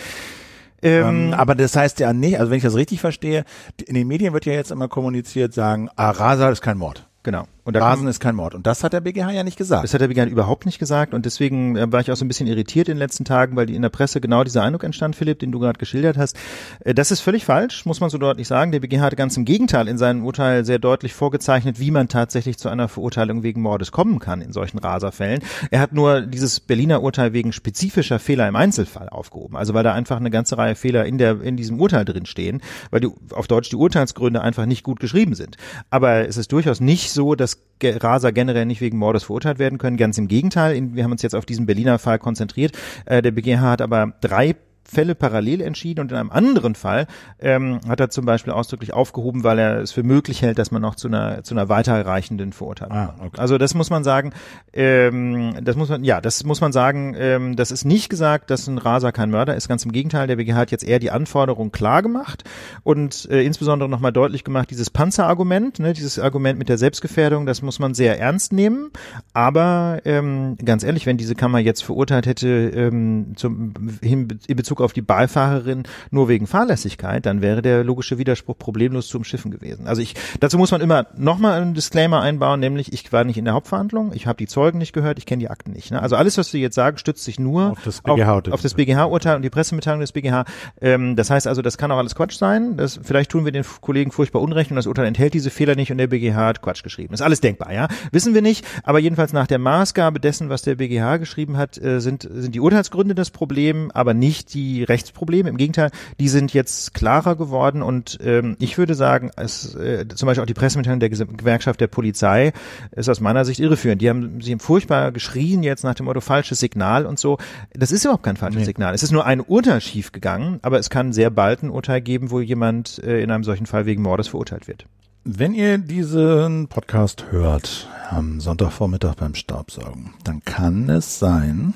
Ähm, Ähm, aber das heißt ja nicht, also wenn ich das richtig verstehe, in den Medien wird ja jetzt immer kommuniziert, sagen, ah, Rasa ist kein Mord. genau. Und Rasen ist kein Mord. Und das hat der BGH ja nicht gesagt. Das hat der BGH überhaupt nicht gesagt und deswegen äh, war ich auch so ein bisschen irritiert in den letzten Tagen, weil die in der Presse genau dieser Eindruck entstand, Philipp, den du gerade geschildert hast. Äh, Das ist völlig falsch, muss man so deutlich sagen. Der BGH hat ganz im Gegenteil in seinem Urteil sehr deutlich vorgezeichnet, wie man tatsächlich zu einer Verurteilung wegen Mordes kommen kann in solchen Raserfällen. Er hat nur dieses Berliner Urteil wegen spezifischer Fehler im Einzelfall aufgehoben. Also weil da einfach eine ganze Reihe Fehler in der in diesem Urteil drin stehen, weil die auf Deutsch die Urteilsgründe einfach nicht gut geschrieben sind. Aber es ist durchaus nicht so, dass Ge- Raser generell nicht wegen Mordes verurteilt werden können. Ganz im Gegenteil. Wir haben uns jetzt auf diesen Berliner Fall konzentriert. Äh, Der BGH hat aber drei Fälle parallel entschieden und in einem anderen Fall ähm, hat er zum Beispiel ausdrücklich aufgehoben, weil er es für möglich hält, dass man noch zu einer zu einer weiterreichenden Verurteilung Ah, okay. Also das muss man sagen, ähm, das muss man, ja, das muss man sagen, ähm, das ist nicht gesagt, dass ein Raser kein Mörder ist. Ganz im Gegenteil, der BGH hat jetzt eher die Anforderung klar gemacht und äh, insbesondere nochmal deutlich gemacht, dieses Panzerargument, ne, dieses Argument mit der Selbstgefährdung, das muss man sehr ernst nehmen. Aber ähm, ganz ehrlich, wenn diese Kammer jetzt verurteilt hätte ähm, zum, in Bezug auf die Beifahrerin nur wegen Fahrlässigkeit, dann wäre der logische Widerspruch problemlos zu umschiffen gewesen. Also ich, dazu muss man immer nochmal einen Disclaimer einbauen, nämlich ich war nicht in der Hauptverhandlung, ich habe die Zeugen nicht gehört, ich kenne die Akten nicht. Ne? Also alles, was wir jetzt sagen, stützt sich nur Auf das BGH-Urteil. BGH-Urteil und die Pressemitteilung des BGH. Ähm, das heißt also, das kann auch alles Quatsch sein. Das, vielleicht tun wir den Kollegen furchtbar Unrecht und das Urteil enthält diese Fehler nicht und der BGH hat Quatsch geschrieben. Ist alles denkbar, ja? Wissen wir nicht, aber jedenfalls nach der Maßgabe dessen, was der BGH geschrieben hat, äh, sind, sind die Urteilsgründe das Problem, aber nicht die Rechtsprobleme. Im Gegenteil, die sind jetzt klarer geworden und ähm, ich würde sagen, es, äh, zum Beispiel auch die Pressemitteilung der Gewerkschaft der Polizei ist aus meiner Sicht irreführend. Die haben, sie haben furchtbar geschrien jetzt nach dem Motto falsches Signal und so. Das ist überhaupt kein falsches Signal. Es ist nur ein Urteil schief gegangen, aber es kann sehr bald ein Urteil geben, wo jemand äh, in einem solchen Fall wegen Mordes verurteilt wird. Wenn ihr diesen Podcast hört am Sonntagvormittag beim Staubsaugen, dann kann es sein,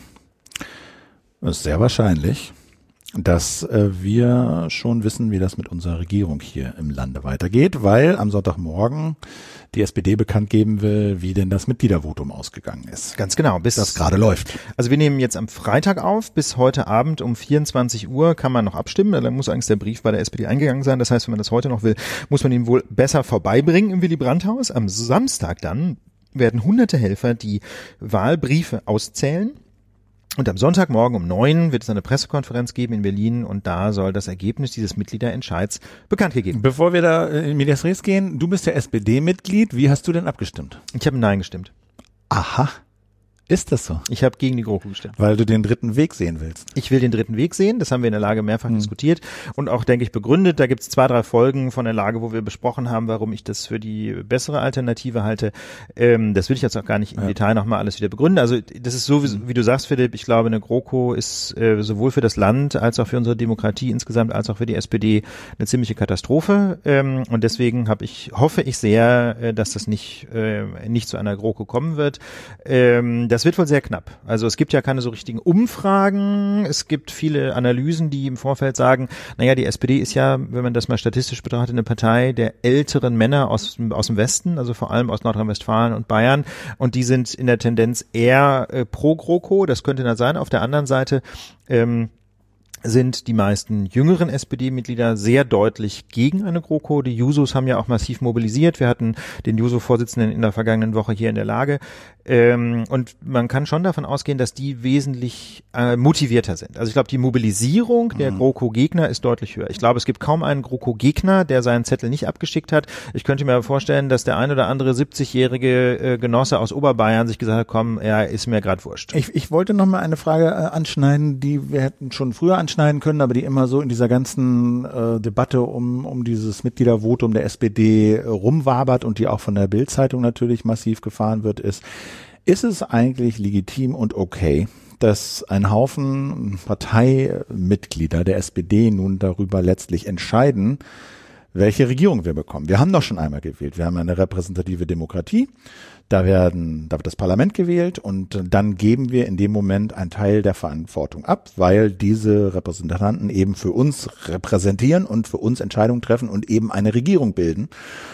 das ist sehr wahrscheinlich, dass äh, wir schon wissen, wie das mit unserer Regierung hier im Lande weitergeht, weil am Sonntagmorgen die SPD bekannt geben will, wie denn das Mitgliedervotum ausgegangen ist. Ganz genau. Bis das gerade läuft. Also wir nehmen jetzt am Freitag auf. Bis heute Abend um 24 Uhr kann man noch abstimmen. Dann muss eigentlich der Brief bei der SPD eingegangen sein. Das heißt, wenn man das heute noch will, muss man ihn wohl besser vorbeibringen im Willy Brandt-Haus. Am Samstag dann werden hunderte Helfer die Wahlbriefe auszählen und am Sonntagmorgen um neun wird es eine Pressekonferenz geben in Berlin und da soll das Ergebnis dieses Mitgliederentscheids bekannt gegeben. Bevor wir da in Medias Res gehen, du bist ja SPD-Mitglied. Wie hast du denn abgestimmt? Ich habe Nein gestimmt. Aha. Ist das so? Ich habe gegen die GroKo gestimmt. Weil du den dritten Weg sehen willst. Ich will den dritten Weg sehen, das haben wir in der Lage mehrfach mhm. diskutiert und auch, denke ich, begründet. Da gibt es zwei, drei Folgen von der Lage, wo wir besprochen haben, warum ich das für die bessere Alternative halte. Ähm, das will ich jetzt auch gar nicht im ja. Detail nochmal alles wieder begründen. Also das ist so, wie, wie, du sagst, Philipp, ich glaube, eine GroKo ist äh, sowohl für das Land als auch für unsere Demokratie insgesamt, als auch für die SPD eine ziemliche Katastrophe. Ähm, und deswegen habe ich, hoffe ich sehr, äh, dass das nicht, äh, nicht zu einer GroKo kommen wird. Ähm, das wird wohl sehr knapp. Also es gibt ja keine so richtigen Umfragen. Es gibt viele Analysen, die im Vorfeld sagen, naja, die SPD ist ja, wenn man das mal statistisch betrachtet, eine Partei der älteren Männer aus, aus dem Westen, also vor allem aus Nordrhein-Westfalen und Bayern. Und die sind in der Tendenz eher äh, pro GroKo. Das könnte dann sein. Auf der anderen Seite ähm, sind die meisten jüngeren SPD-Mitglieder sehr deutlich gegen eine GroKo. Die Jusos haben ja auch massiv mobilisiert. Wir hatten den Juso-Vorsitzenden in der vergangenen Woche hier in der Lage. Ähm, und man kann schon davon ausgehen, dass die wesentlich äh, motivierter sind. Also ich glaube, die Mobilisierung der mhm. GroKo-Gegner ist deutlich höher. Ich glaube, es gibt kaum einen GroKo-Gegner, der seinen Zettel nicht abgeschickt hat. Ich könnte mir vorstellen, dass der ein oder andere 70-jährige äh, Genosse aus Oberbayern sich gesagt hat, komm, er ist mir gerade wurscht. Ich, ich wollte noch mal eine Frage äh, anschneiden, die wir hätten schon früher anschneiden können, aber die immer so in dieser ganzen äh, Debatte um, um dieses Mitgliedervotum der SPD rumwabert und die auch von der Bild-Zeitung natürlich massiv gefahren wird, ist, ist es eigentlich legitim und okay, dass ein Haufen Parteimitglieder der SPD nun darüber letztlich entscheiden, welche Regierung wir bekommen. Wir haben doch schon einmal gewählt. Wir haben eine repräsentative Demokratie. Da werden, da wird das Parlament gewählt und dann geben wir in dem Moment einen Teil der Verantwortung ab, weil diese Repräsentanten eben für uns repräsentieren und für uns Entscheidungen treffen und eben eine Regierung bilden.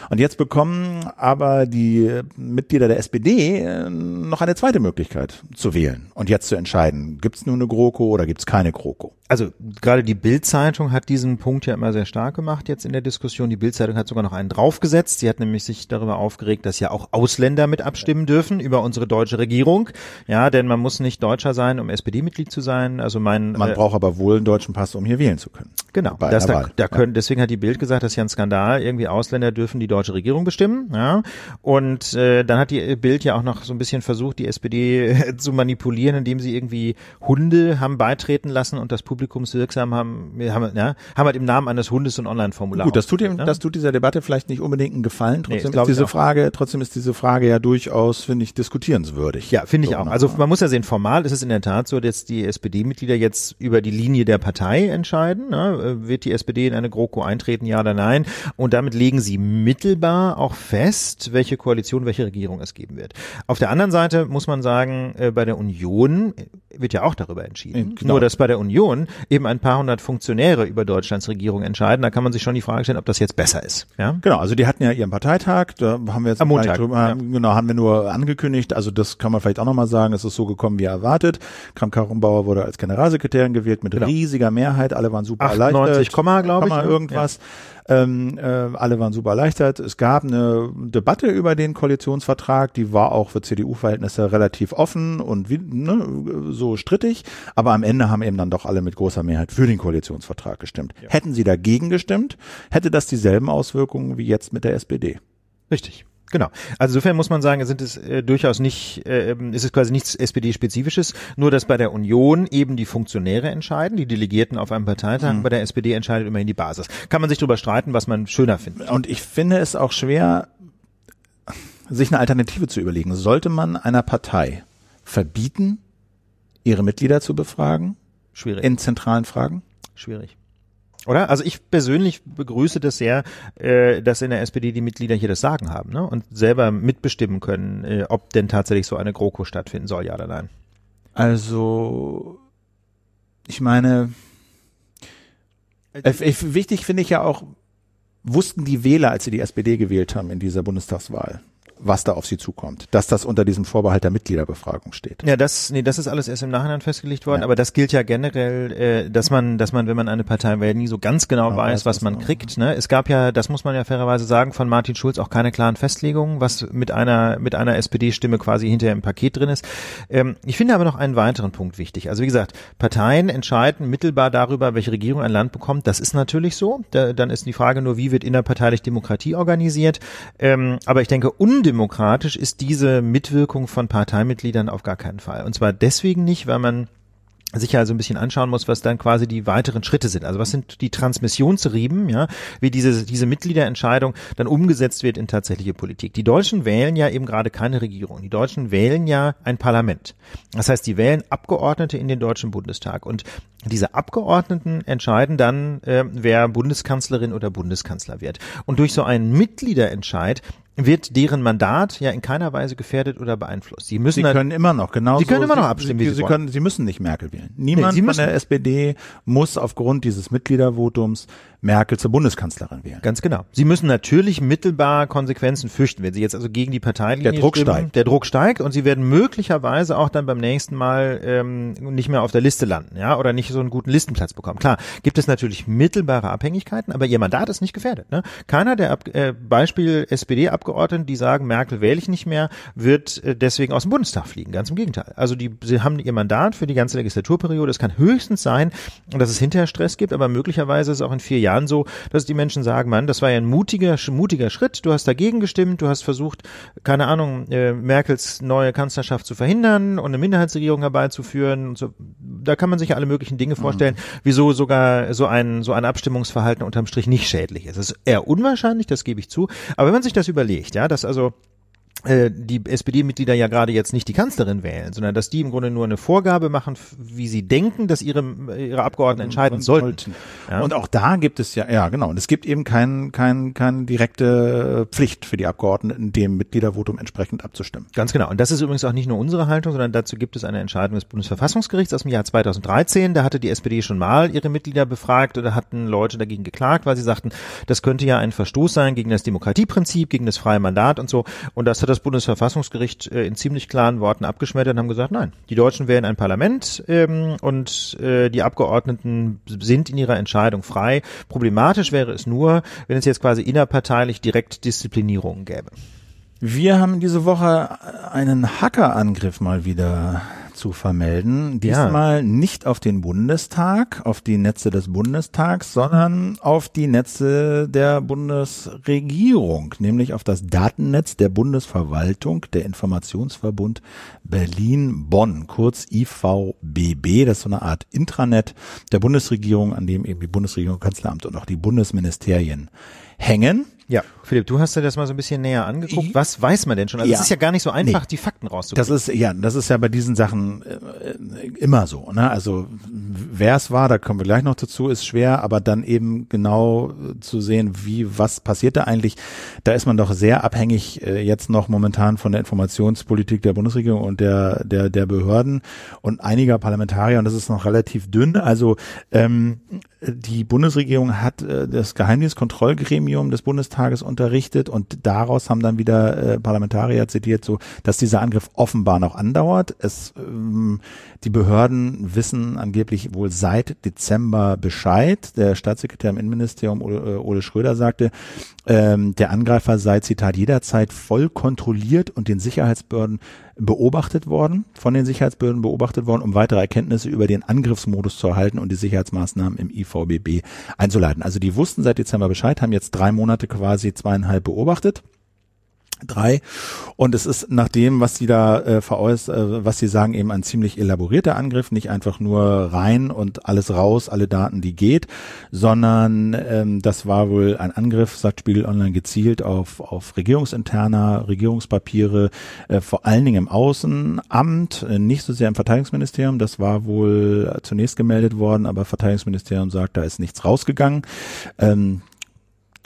Und jetzt bekommen aber die Mitglieder der SPD äh, noch eine zweite Möglichkeit zu wählen und jetzt zu entscheiden, gibt es nur eine GroKo oder gibt es keine GroKo. Also gerade die Bild-Zeitung hat diesen Punkt ja immer sehr stark gemacht jetzt in der Diskussion. Die Bild-Zeitung hat sogar noch einen draufgesetzt. Sie hat nämlich sich darüber aufgeregt, dass ja auch Ausländer mit abstimmen dürfen über unsere deutsche Regierung. Ja, denn man muss nicht Deutscher sein, um SPD-Mitglied zu sein. Also mein man äh, braucht aber wohl einen deutschen Pass, um hier wählen zu können. Genau. Das da, da können, deswegen hat die Bild gesagt, das ist ja ein Skandal. Irgendwie Ausländer dürfen die deutsche Regierung bestimmen. Ja, und äh, dann hat die Bild ja auch noch so ein bisschen versucht, die SPD <laughs> zu manipulieren, indem sie irgendwie Hunde haben beitreten lassen und das publikumswirksam haben, wir haben, ja, haben halt im Namen eines Hundes ein Online-Formular. Gut, das tut, ihm, ne? das tut dieser Debatte vielleicht nicht unbedingt einen Gefallen. Trotzdem nee, ist diese Frage, trotzdem ist diese Frage ja durchaus, finde ich, diskutierenswürdig. Ja, finde ich so auch. Also man muss ja sehen, formal ist es in der Tat so, dass die SPD-Mitglieder jetzt über die Linie der Partei entscheiden. Ne? Wird die SPD in eine GroKo eintreten, ja oder nein? Und damit legen sie mittelbar auch fest, welche Koalition, welche Regierung es geben wird. Auf der anderen Seite muss man sagen, äh, bei der Union wird ja auch darüber entschieden. Genau. Nur, dass bei der Union eben ein paar hundert Funktionäre über Deutschlands Regierung entscheiden. Da kann man sich schon die Frage stellen, ob das jetzt besser ist. Ja? Genau, also die hatten ja ihren Parteitag, da haben wir jetzt am Montag, drüber, ja. genau, haben wir nur angekündigt. Also das kann man vielleicht auch nochmal sagen, es ist so gekommen wie erwartet. Kram-Karrenbauer wurde als Generalsekretärin gewählt mit genau. riesiger Mehrheit. Alle waren super 98, erleichtert. glaube ich. Ne? irgendwas. Ja. Ähm, äh, alle waren super erleichtert. Es gab eine Debatte über den Koalitionsvertrag, die war auch für CDU-Verhältnisse relativ offen und wie, ne, so strittig. Aber am Ende haben eben dann doch alle mit großer Mehrheit für den Koalitionsvertrag gestimmt. Ja. Hätten sie dagegen gestimmt, hätte das dieselben Auswirkungen wie jetzt mit der SPD. Richtig. Genau. Also insofern muss man sagen, sind es äh, durchaus nicht, äh, ist es quasi nichts SPD-spezifisches, nur dass bei der Union eben die Funktionäre entscheiden, die Delegierten auf einem Parteitag, mhm. bei der SPD entscheidet immerhin die Basis. Kann man sich darüber streiten, was man schöner findet. Und ich finde es auch schwer, sich eine Alternative zu überlegen. Sollte man einer Partei verbieten, ihre Mitglieder zu befragen? Schwierig. In zentralen Fragen? Schwierig. Oder? Also ich persönlich begrüße das sehr, äh, dass in der SPD die Mitglieder hier das Sagen haben ne? und selber mitbestimmen können, äh, ob denn tatsächlich so eine GroKo stattfinden soll, ja oder nein. Also, ich meine, Äh, wichtig finde ich ja auch, wussten die Wähler, als sie die SPD gewählt haben in dieser Bundestagswahl, was da auf sie zukommt, dass das unter diesem Vorbehalt der Mitgliederbefragung steht. Ja, das, nee, das ist alles erst im Nachhinein festgelegt worden, ja. aber das gilt ja generell, äh, dass man, dass man, wenn man eine Partei wählt, nie so ganz genau ja, weiß, was man kriegt. Ne? Es gab ja, das muss man ja fairerweise sagen, von Martin Schulz auch keine klaren Festlegungen, was mit einer, mit einer SPD-Stimme quasi hinterher im Paket drin ist. Ähm, ich finde aber noch einen weiteren Punkt wichtig. Also wie gesagt, Parteien entscheiden mittelbar darüber, welche Regierung ein Land bekommt. Das ist natürlich so. Da, dann ist die Frage nur, wie wird innerparteilich Demokratie organisiert. Ähm, aber ich denke, undemokratisch ist diese Mitwirkung von Parteimitgliedern auf gar keinen Fall. Und zwar deswegen nicht, weil man sich also ein bisschen anschauen muss, was dann quasi die weiteren Schritte sind. Also was sind die Transmissionsriemen, ja, wie diese, diese Mitgliederentscheidung dann umgesetzt wird in tatsächliche Politik. Die Deutschen wählen ja eben gerade keine Regierung. Die Deutschen wählen ja ein Parlament. Das heißt, die wählen Abgeordnete in den Deutschen Bundestag. Und diese Abgeordneten entscheiden dann, äh, wer Bundeskanzlerin oder Bundeskanzler wird. Und durch so einen Mitgliederentscheid wird deren Mandat ja in keiner Weise gefährdet oder beeinflusst. Sie müssen sie können immer noch genau. Sie können immer noch abstimmen, sie, wie sie, sie können. Sie müssen nicht Merkel wählen. Niemand nee, von der SPD muss aufgrund dieses Mitgliedervotums Merkel zur Bundeskanzlerin wählen. Ganz genau. Sie müssen natürlich mittelbar Konsequenzen fürchten, wenn Sie jetzt also gegen die Parteilinie Der Druck stimmen, steigt. Der Druck steigt und Sie werden möglicherweise auch dann beim nächsten Mal ähm, nicht mehr auf der Liste landen, ja, oder nicht so einen guten Listenplatz bekommen. Klar, gibt es natürlich mittelbare Abhängigkeiten, aber Ihr Mandat ist nicht gefährdet. Ne? Keiner der Ab äh, Beispiel SPD-Abgeordneten, die sagen, Merkel wähle ich nicht mehr, wird äh, deswegen aus dem Bundestag fliegen. Ganz im Gegenteil. Also die, sie haben ihr Mandat für die ganze Legislaturperiode. Es kann höchstens sein, dass es hinterher Stress gibt, aber möglicherweise ist es auch in vier Jahren Jahren so, dass die Menschen sagen, Mann, das war ja ein mutiger, mutiger Schritt. Du hast dagegen gestimmt, du hast versucht, keine Ahnung, äh, Merkels neue Kanzlerschaft zu verhindern und eine Minderheitsregierung herbeizuführen. Und so. Da kann man sich ja alle möglichen Dinge vorstellen, mhm. wieso sogar so ein, so ein Abstimmungsverhalten unterm Strich nicht schädlich ist. Das ist eher unwahrscheinlich, das gebe ich zu. Aber wenn man sich das überlegt, ja, dass also die SPD-Mitglieder ja gerade jetzt nicht die Kanzlerin wählen, sondern dass die im Grunde nur eine Vorgabe machen, wie sie denken, dass ihre, ihre Abgeordneten entscheiden sollten. Ja. Und auch da gibt es ja, ja genau, und es gibt eben kein, kein, keine direkte Pflicht für die Abgeordneten, dem Mitgliedervotum entsprechend abzustimmen. Ganz genau. Und das ist übrigens auch nicht nur unsere Haltung, sondern dazu gibt es eine Entscheidung des Bundesverfassungsgerichts aus dem Jahr 2013. Da hatte die SPD schon mal ihre Mitglieder befragt oder hatten Leute dagegen geklagt, weil sie sagten, das könnte ja ein Verstoß sein gegen das Demokratieprinzip, gegen das freie Mandat und so. Und das hat das Bundesverfassungsgericht äh, in ziemlich klaren Worten abgeschmettert und haben gesagt, nein, die Deutschen wählen ein Parlament ähm, und äh, die Abgeordneten sind in ihrer Entscheidung frei. Problematisch wäre es nur, wenn es jetzt quasi innerparteilich direkt Disziplinierungen gäbe. Wir haben diese Woche einen Hackerangriff mal wieder zu vermelden. Diesmal ja. nicht auf den Bundestag, auf die Netze des Bundestags, sondern auf die Netze der Bundesregierung, nämlich auf das Datennetz der Bundesverwaltung, der Informationsverbund Berlin-Bonn, kurz IVBB. Das ist so eine Art Intranet der Bundesregierung, an dem eben die Bundesregierung, Kanzleramt und auch die Bundesministerien hängen. Ja, Philipp, du hast dir das mal so ein bisschen näher angeguckt. Was weiß man denn schon? Also ja. es ist ja gar nicht so einfach, nee. die Fakten rauszukriegen. Das ist ja, das ist ja bei diesen Sachen äh, immer so. Ne? Also wer es war, da kommen wir gleich noch dazu, ist schwer, aber dann eben genau zu sehen, wie was passiert da eigentlich. Da ist man doch sehr abhängig äh, jetzt noch momentan von der Informationspolitik der Bundesregierung und der der der Behörden und einiger Parlamentarier. Und das ist noch relativ dünn. Also ähm, die Bundesregierung hat äh, das Geheimdienstkontrollgremium des Bundestages unterrichtet und daraus haben dann wieder äh, Parlamentarier zitiert, so dass dieser Angriff offenbar noch andauert. Es, ähm, die Behörden wissen angeblich wohl seit Dezember Bescheid. Der Staatssekretär im Innenministerium Ole, äh, Ole Schröder sagte, ähm, der Angreifer sei Zitat jederzeit voll kontrolliert und den Sicherheitsbehörden beobachtet worden, von den Sicherheitsbehörden beobachtet worden, um weitere Erkenntnisse über den Angriffsmodus zu erhalten und die Sicherheitsmaßnahmen im IVBB einzuleiten. Also die wussten seit Dezember Bescheid, haben jetzt drei Monate quasi zweieinhalb beobachtet drei. Und es ist nach dem, was sie da äh, veräußert, äh, was sie sagen, eben ein ziemlich elaborierter Angriff, nicht einfach nur rein und alles raus, alle Daten, die geht, sondern ähm, das war wohl ein Angriff, sagt Spiegel Online, gezielt auf, auf regierungsinterner, Regierungspapiere, äh, vor allen Dingen im Außenamt, äh, nicht so sehr im Verteidigungsministerium. Das war wohl zunächst gemeldet worden, aber Verteidigungsministerium sagt, da ist nichts rausgegangen. Ähm,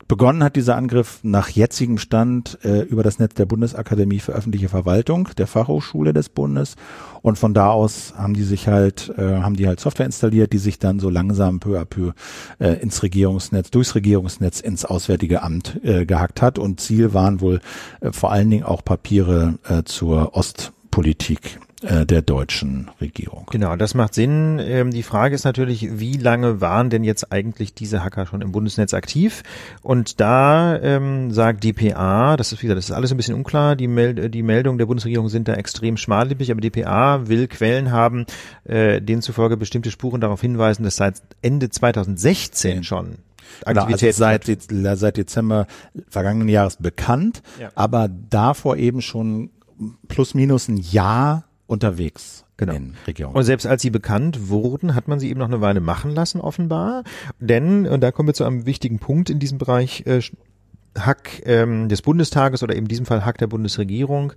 Begonnen hat dieser Angriff nach jetzigem Stand äh, über das Netz der Bundesakademie für öffentliche Verwaltung, der Fachhochschule des Bundes. Und von da aus haben die sich halt, äh, haben die halt Software installiert, die sich dann so langsam peu à peu äh, ins Regierungsnetz, durchs Regierungsnetz ins Auswärtige Amt äh, gehackt hat. Und Ziel waren wohl äh, vor allen Dingen auch Papiere äh, zur Ostpolitik äh, der deutschen Regierung. Genau, das macht Sinn. Ähm, die Frage ist natürlich, wie lange waren denn jetzt eigentlich diese Hacker schon im Bundesnetz aktiv? Und da ähm, sagt DPA, das ist wieder, das ist alles ein bisschen unklar, die, Meld die Meldungen der Bundesregierung sind da extrem schmallippig, aber DPA will Quellen haben, äh, denen zufolge bestimmte Spuren darauf hinweisen, dass seit Ende 2016 schon Aktivität also seit, seit Dezember vergangenen Jahres bekannt, ja. aber davor eben schon plus minus ein Jahr unterwegs genau. in Regionen. Und selbst als sie bekannt wurden, hat man sie eben noch eine Weile machen lassen, offenbar. Denn, und da kommen wir zu einem wichtigen Punkt in diesem Bereich, äh, Hack ähm, des Bundestages oder in diesem Fall Hack der Bundesregierung,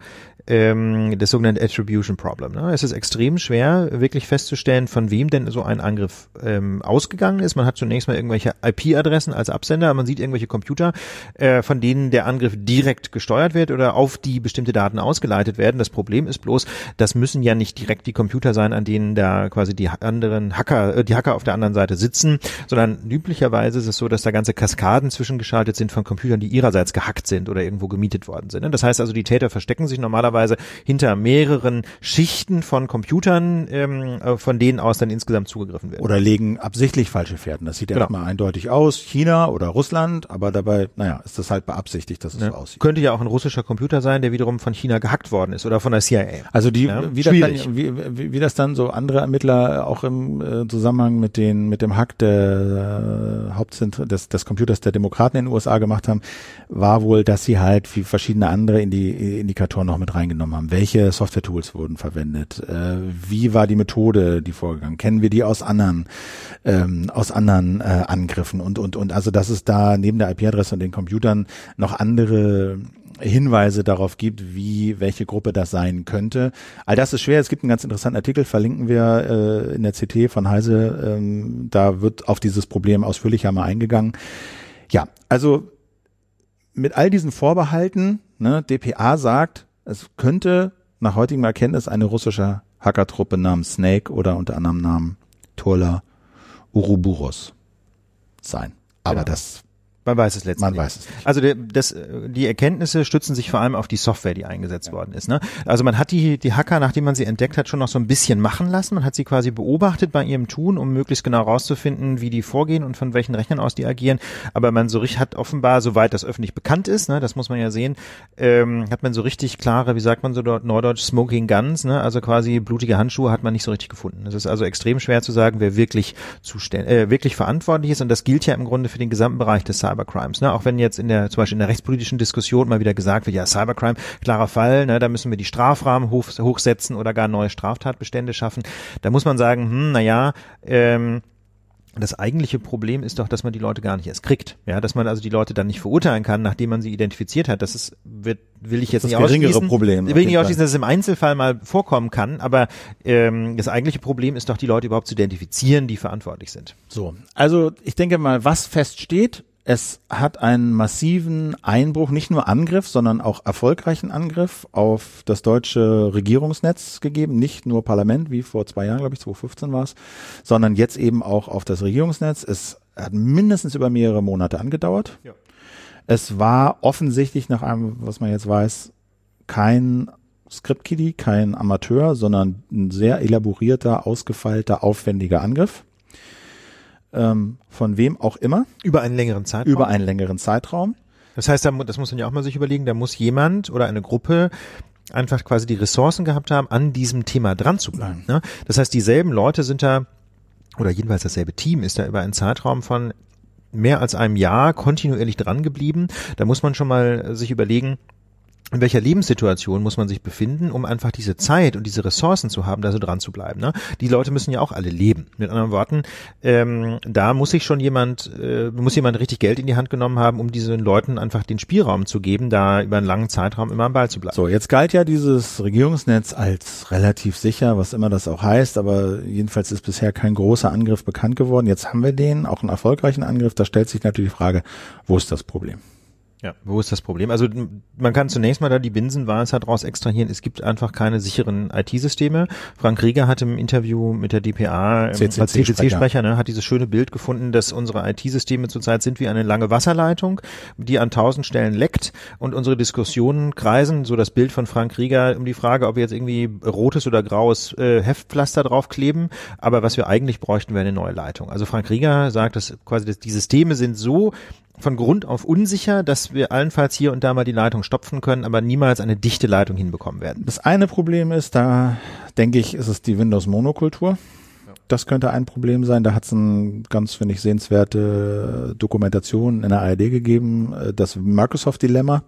ähm, das sogenannte Attribution Problem. Ne? Es ist extrem schwer, wirklich festzustellen, von wem denn so ein Angriff ähm, ausgegangen ist. Man hat zunächst mal irgendwelche IP-Adressen als Absender, man sieht irgendwelche Computer, äh, von denen der Angriff direkt gesteuert wird oder auf die bestimmte Daten ausgeleitet werden. Das Problem ist bloß, das müssen ja nicht direkt die Computer sein, an denen da quasi die anderen Hacker, äh, die Hacker auf der anderen Seite sitzen, sondern üblicherweise ist es so, dass da ganze Kaskaden zwischengeschaltet sind von Computern, die ihrerseits gehackt sind oder irgendwo gemietet worden sind. Das heißt also, die Täter verstecken sich normalerweise hinter mehreren Schichten von Computern, ähm, äh, von denen aus dann insgesamt zugegriffen wird. Oder legen absichtlich falsche Fährten. Das sieht genau. erstmal eindeutig aus, China oder Russland, aber dabei, naja, ist das halt beabsichtigt, dass es ja. so aussieht. Könnte ja auch ein russischer Computer sein, der wiederum von China gehackt worden ist oder von der CIA. Also die, ja? wie, das dann, wie, wie, wie das dann so andere Ermittler auch im äh, Zusammenhang mit den mit dem Hack der äh, Hauptzentrum des, des Computers der Demokraten in den USA gemacht haben, war wohl, dass sie halt wie verschiedene andere Indi Indikatoren noch mit reingenommen haben. Welche Software-Tools wurden verwendet? Äh, wie war die Methode, die vorgegangen? Kennen wir die aus anderen, ähm, aus anderen äh, Angriffen und und und also dass es da neben der IP-Adresse und den Computern noch andere Hinweise darauf gibt, wie welche Gruppe das sein könnte. All das ist schwer. Es gibt einen ganz interessanten Artikel, verlinken wir äh, in der CT von Heise. Ähm, da wird auf dieses Problem ausführlicher mal eingegangen. Ja, also mit all diesen Vorbehalten, ne, DPA sagt, es könnte nach heutigem Erkenntnis eine russische Hackertruppe namens Snake oder unter anderem Namen Turla Uruburos sein. Aber genau. das man weiß es letztendlich. Man weiß es. Nicht. Also die, das, die Erkenntnisse stützen sich vor allem auf die Software, die eingesetzt ja. worden ist. Ne? Also man hat die, die Hacker, nachdem man sie entdeckt hat, schon noch so ein bisschen machen lassen. Man hat sie quasi beobachtet bei ihrem Tun, um möglichst genau herauszufinden, wie die vorgehen und von welchen Rechnern aus die agieren. Aber man so richtig hat offenbar, soweit das öffentlich bekannt ist, ne, das muss man ja sehen, ähm, hat man so richtig klare, wie sagt man so dort neudeutsch, Smoking Guns, ne? also quasi blutige Handschuhe hat man nicht so richtig gefunden. Es ist also extrem schwer zu sagen, wer wirklich zuständig, äh, wirklich verantwortlich ist. Und das gilt ja im Grunde für den gesamten Bereich des Cybercrimes. Ne? Auch wenn jetzt in der, zum Beispiel in der rechtspolitischen Diskussion mal wieder gesagt wird, ja, Cybercrime, klarer Fall, ne? da müssen wir die Strafrahmen hoch, hochsetzen oder gar neue Straftatbestände schaffen. Da muss man sagen, hm, naja, ähm, das eigentliche Problem ist doch, dass man die Leute gar nicht erst kriegt. Ja, dass man also die Leute dann nicht verurteilen kann, nachdem man sie identifiziert hat. Das ist, wird, will ich jetzt das nicht ausschließen. Problem. Will ich nicht ausschließen, dass es im Einzelfall mal vorkommen kann, aber ähm, das eigentliche Problem ist doch, die Leute überhaupt zu identifizieren, die verantwortlich sind. So, also ich denke mal, was feststeht, es hat einen massiven Einbruch, nicht nur Angriff, sondern auch erfolgreichen Angriff auf das deutsche Regierungsnetz gegeben. Nicht nur Parlament, wie vor zwei Jahren, glaube ich, 2015 war es, sondern jetzt eben auch auf das Regierungsnetz. Es hat mindestens über mehrere Monate angedauert. Ja. Es war offensichtlich nach allem, was man jetzt weiß, kein Script-Kiddie, kein Amateur, sondern ein sehr elaborierter, ausgefeilter, aufwendiger Angriff ähm, von wem auch immer. Über einen längeren Zeitraum. Über einen längeren Zeitraum. Das heißt, das muss man ja auch mal sich überlegen, da muss jemand oder eine Gruppe einfach quasi die Ressourcen gehabt haben, an diesem Thema dran zu bleiben. Ne? Das heißt, dieselben Leute sind da, oder jedenfalls dasselbe Team ist da über einen Zeitraum von mehr als einem Jahr kontinuierlich dran geblieben. Da muss man schon mal sich überlegen, in welcher Lebenssituation muss man sich befinden, um einfach diese Zeit und diese Ressourcen zu haben, da so dran zu bleiben. Ne? Die Leute müssen ja auch alle leben. Mit anderen Worten, ähm, da muss sich schon jemand, äh, muss jemand richtig Geld in die Hand genommen haben, um diesen Leuten einfach den Spielraum zu geben, da über einen langen Zeitraum immer am Ball zu bleiben. So, jetzt galt ja dieses Regierungsnetz als relativ sicher, was immer das auch heißt, aber jedenfalls ist bisher kein großer Angriff bekannt geworden. Jetzt haben wir den, auch einen erfolgreichen Angriff. Da stellt sich natürlich die Frage, wo ist das Problem? Ja, wo ist das Problem? Also man kann zunächst mal da die Binsenweisheit raus extrahieren. Es gibt einfach keine sicheren IT-Systeme. Frank Rieger hat im Interview mit der DPA CCC-Sprecher ne, hat dieses schöne Bild gefunden, dass unsere IT-Systeme zurzeit sind wie eine lange Wasserleitung, die an tausend Stellen leckt und unsere Diskussionen kreisen, so das Bild von Frank Rieger, um die Frage, ob wir jetzt irgendwie rotes oder graues äh, Heftpflaster draufkleben. Aber was wir eigentlich bräuchten, wäre eine neue Leitung. Also Frank Rieger sagt, dass quasi dass die Systeme sind so von Grund auf unsicher, dass wir allenfalls hier und da mal die Leitung stopfen können, aber niemals eine dichte Leitung hinbekommen werden. Das eine Problem ist, da denke ich, ist es die Windows-Monokultur. Das könnte ein Problem sein. Da hat es eine ganz, finde ich, sehenswerte Dokumentation in der ARD gegeben, äh, das Microsoft-Dilemma.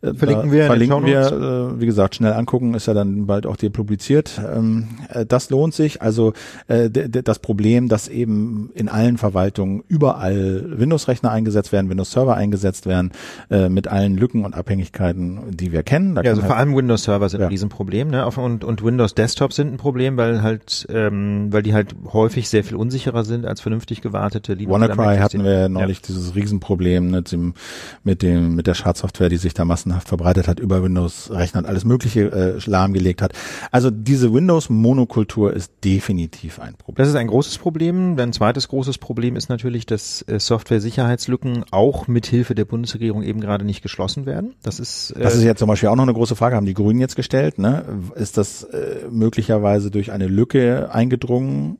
Äh, verlinken wir. Verlinken wir, äh, wie gesagt, schnell angucken, ist ja dann bald auch dir publiziert. Ähm, äh, das lohnt sich. Also äh, das Problem, dass eben in allen Verwaltungen überall Windows-Rechner eingesetzt werden, Windows-Server eingesetzt werden, äh, mit allen Lücken und Abhängigkeiten, die wir kennen. Da ja, also halt vor allem Windows-Server sind ja. ein Riesenproblem, ne? Und, und Windows-Desktops sind ein Problem, weil halt, ähm, weil die halt häufig sehr viel unsicherer sind als vernünftig gewartete Linux. WannaCry hatten wir neulich ja. dieses Riesenproblem mit dem, mit dem, mit der Schadsoftware, die sich da massen massenhaft verbreitet hat, über Windows-Rechner und alles Mögliche äh, lahmgelegt hat. Also diese Windows-Monokultur ist definitiv ein Problem. Das ist ein großes Problem. Ein zweites großes Problem ist natürlich, dass äh, Software-Sicherheitslücken auch mit Hilfe der Bundesregierung eben gerade nicht geschlossen werden. Das ist äh, das ist jetzt zum Beispiel auch noch eine große Frage, haben die Grünen jetzt gestellt. Ne? Ist das äh, möglicherweise durch eine Lücke eingedrungen,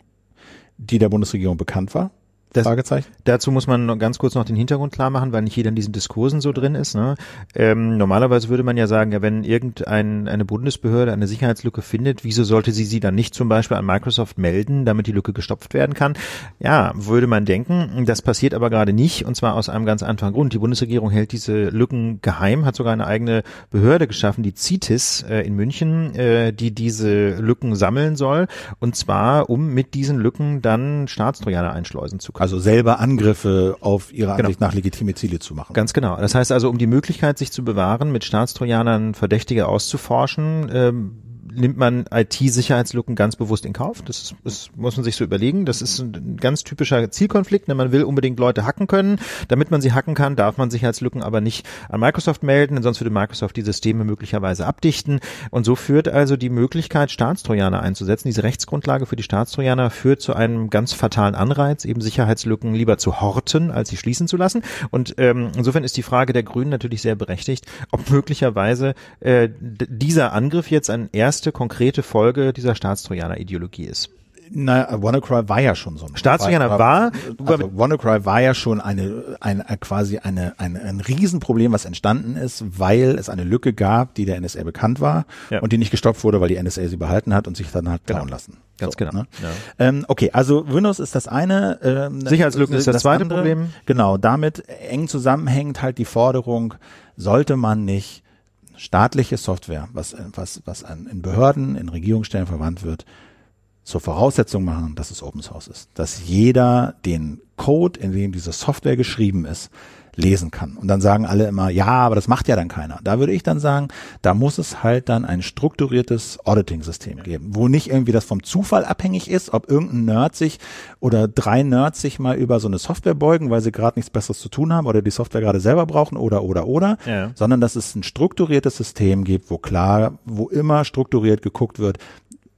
die der Bundesregierung bekannt war? Das, Fragezeichen? Dazu muss man ganz kurz noch den Hintergrund klar machen, weil nicht jeder in diesen Diskursen so drin ist. Ne? Ähm, normalerweise würde man ja sagen, ja, wenn irgendeine eine Bundesbehörde eine Sicherheitslücke findet, wieso sollte sie sie dann nicht zum Beispiel an Microsoft melden, damit die Lücke gestopft werden kann? Ja, würde man denken. Das passiert aber gerade nicht und zwar aus einem ganz einfachen Grund. Die Bundesregierung hält diese Lücken geheim, hat sogar eine eigene Behörde geschaffen, die CITES äh, in München, äh, die diese Lücken sammeln soll und zwar, um mit diesen Lücken dann Staatstrojaner einschleusen zu können. Also selber Angriffe auf ihre genau. Ansicht nach legitime Ziele zu machen. Ganz genau. Das heißt also, um die Möglichkeit, sich zu bewahren, mit Staatstrojanern Verdächtige auszuforschen, ähm, nimmt man IT-Sicherheitslücken ganz bewusst in Kauf. Das, ist, das muss man sich so überlegen. Das ist ein ganz typischer Zielkonflikt. Ne? Man will unbedingt Leute hacken können. Damit man sie hacken kann, darf man Sicherheitslücken aber nicht an Microsoft melden, denn sonst würde Microsoft die Systeme möglicherweise abdichten. Und so führt also die Möglichkeit, Staatstrojaner einzusetzen, diese Rechtsgrundlage für die Staatstrojaner führt zu einem ganz fatalen Anreiz, eben Sicherheitslücken lieber zu horten, als sie schließen zu lassen. Und ähm, insofern ist die Frage der Grünen natürlich sehr berechtigt, ob möglicherweise äh, dieser Angriff jetzt ein erste erste konkrete Folge dieser Staatstrojaner-Ideologie ist. Naja, WannaCry war ja schon so. Ein Staatstrojaner war, war also WannaCry war ja schon eine, eine quasi eine, eine, ein Riesenproblem, was entstanden ist, weil es eine Lücke gab, die der NSA bekannt war ja. und die nicht gestoppt wurde, weil die NSA sie behalten hat und sich dann hat genau. lassen. Ganz so, genau. Ne? Ja. Ähm, okay, also Windows ist das eine. Ähm, Sicherheitslücken ist das, das zweite andere, Problem. Genau, damit eng zusammenhängt halt die Forderung, sollte man nicht staatliche Software, was, was, was an, in Behörden, in Regierungsstellen verwandt wird, zur Voraussetzung machen, dass es Open Source ist. Dass jeder den Code, in dem diese Software geschrieben ist, lesen kann. Und dann sagen alle immer, ja, aber das macht ja dann keiner. Da würde ich dann sagen, da muss es halt dann ein strukturiertes Auditing-System geben, wo nicht irgendwie das vom Zufall abhängig ist, ob irgendein Nerd sich oder drei Nerds sich mal über so eine Software beugen, weil sie gerade nichts Besseres zu tun haben oder die Software gerade selber brauchen oder oder oder, ja. sondern dass es ein strukturiertes System gibt, wo klar, wo immer strukturiert geguckt wird,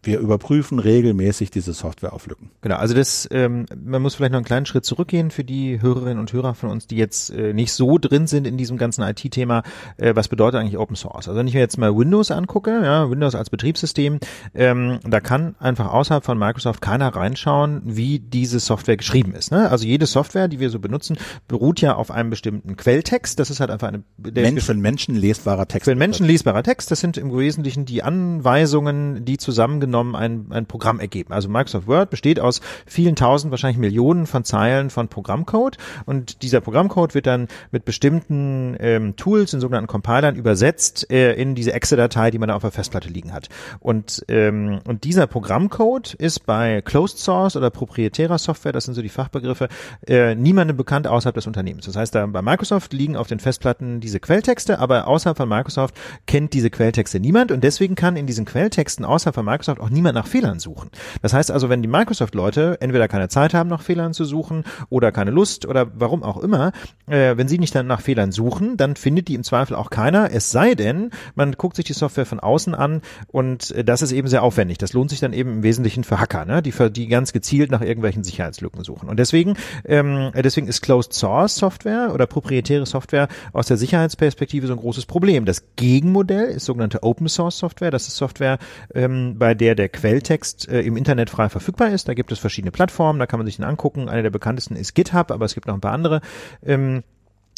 wir überprüfen regelmäßig diese Software auf Lücken. Genau, also das, ähm, man muss vielleicht noch einen kleinen Schritt zurückgehen für die Hörerinnen und Hörer von uns, die jetzt äh, nicht so drin sind in diesem ganzen IT-Thema. Äh, was bedeutet eigentlich Open Source? Also wenn ich mir jetzt mal Windows angucke, ja, Windows als Betriebssystem, ähm, da kann einfach außerhalb von Microsoft keiner reinschauen, wie diese Software geschrieben ist. Ne? Also jede Software, die wir so benutzen, beruht ja auf einem bestimmten Quelltext. Das ist halt einfach eine Mensch, für Menschen lesbarer Text. Für Menschen lesbarer Text. Das sind im Wesentlichen die Anweisungen, die zusammen genommen ein, ein Programm ergeben. Also Microsoft Word besteht aus vielen tausend, wahrscheinlich Millionen von Zeilen von Programmcode und dieser Programmcode wird dann mit bestimmten ähm, Tools, in sogenannten Compilern, übersetzt äh, in diese Exe-Datei, die man da auf der Festplatte liegen hat. Und, ähm, und dieser Programmcode ist bei Closed Source oder proprietärer Software, das sind so die Fachbegriffe, äh, niemandem bekannt außerhalb des Unternehmens. Das heißt, da bei Microsoft liegen auf den Festplatten diese Quelltexte, aber außerhalb von Microsoft kennt diese Quelltexte niemand und deswegen kann in diesen Quelltexten außerhalb von Microsoft auch niemand nach Fehlern suchen. Das heißt also, wenn die Microsoft-Leute entweder keine Zeit haben, nach Fehlern zu suchen oder keine Lust oder warum auch immer, äh, wenn sie nicht dann nach Fehlern suchen, dann findet die im Zweifel auch keiner, es sei denn, man guckt sich die Software von außen an und äh, das ist eben sehr aufwendig. Das lohnt sich dann eben im Wesentlichen für Hacker, ne? die, die ganz gezielt nach irgendwelchen Sicherheitslücken suchen. Und deswegen, ähm, deswegen ist Closed Source Software oder proprietäre Software aus der Sicherheitsperspektive so ein großes Problem. Das Gegenmodell ist sogenannte Open Source Software. Das ist Software, ähm, bei der der Quelltext äh, im Internet frei verfügbar ist. Da gibt es verschiedene Plattformen, da kann man sich den angucken. Eine der bekanntesten ist GitHub, aber es gibt noch ein paar andere. Ähm,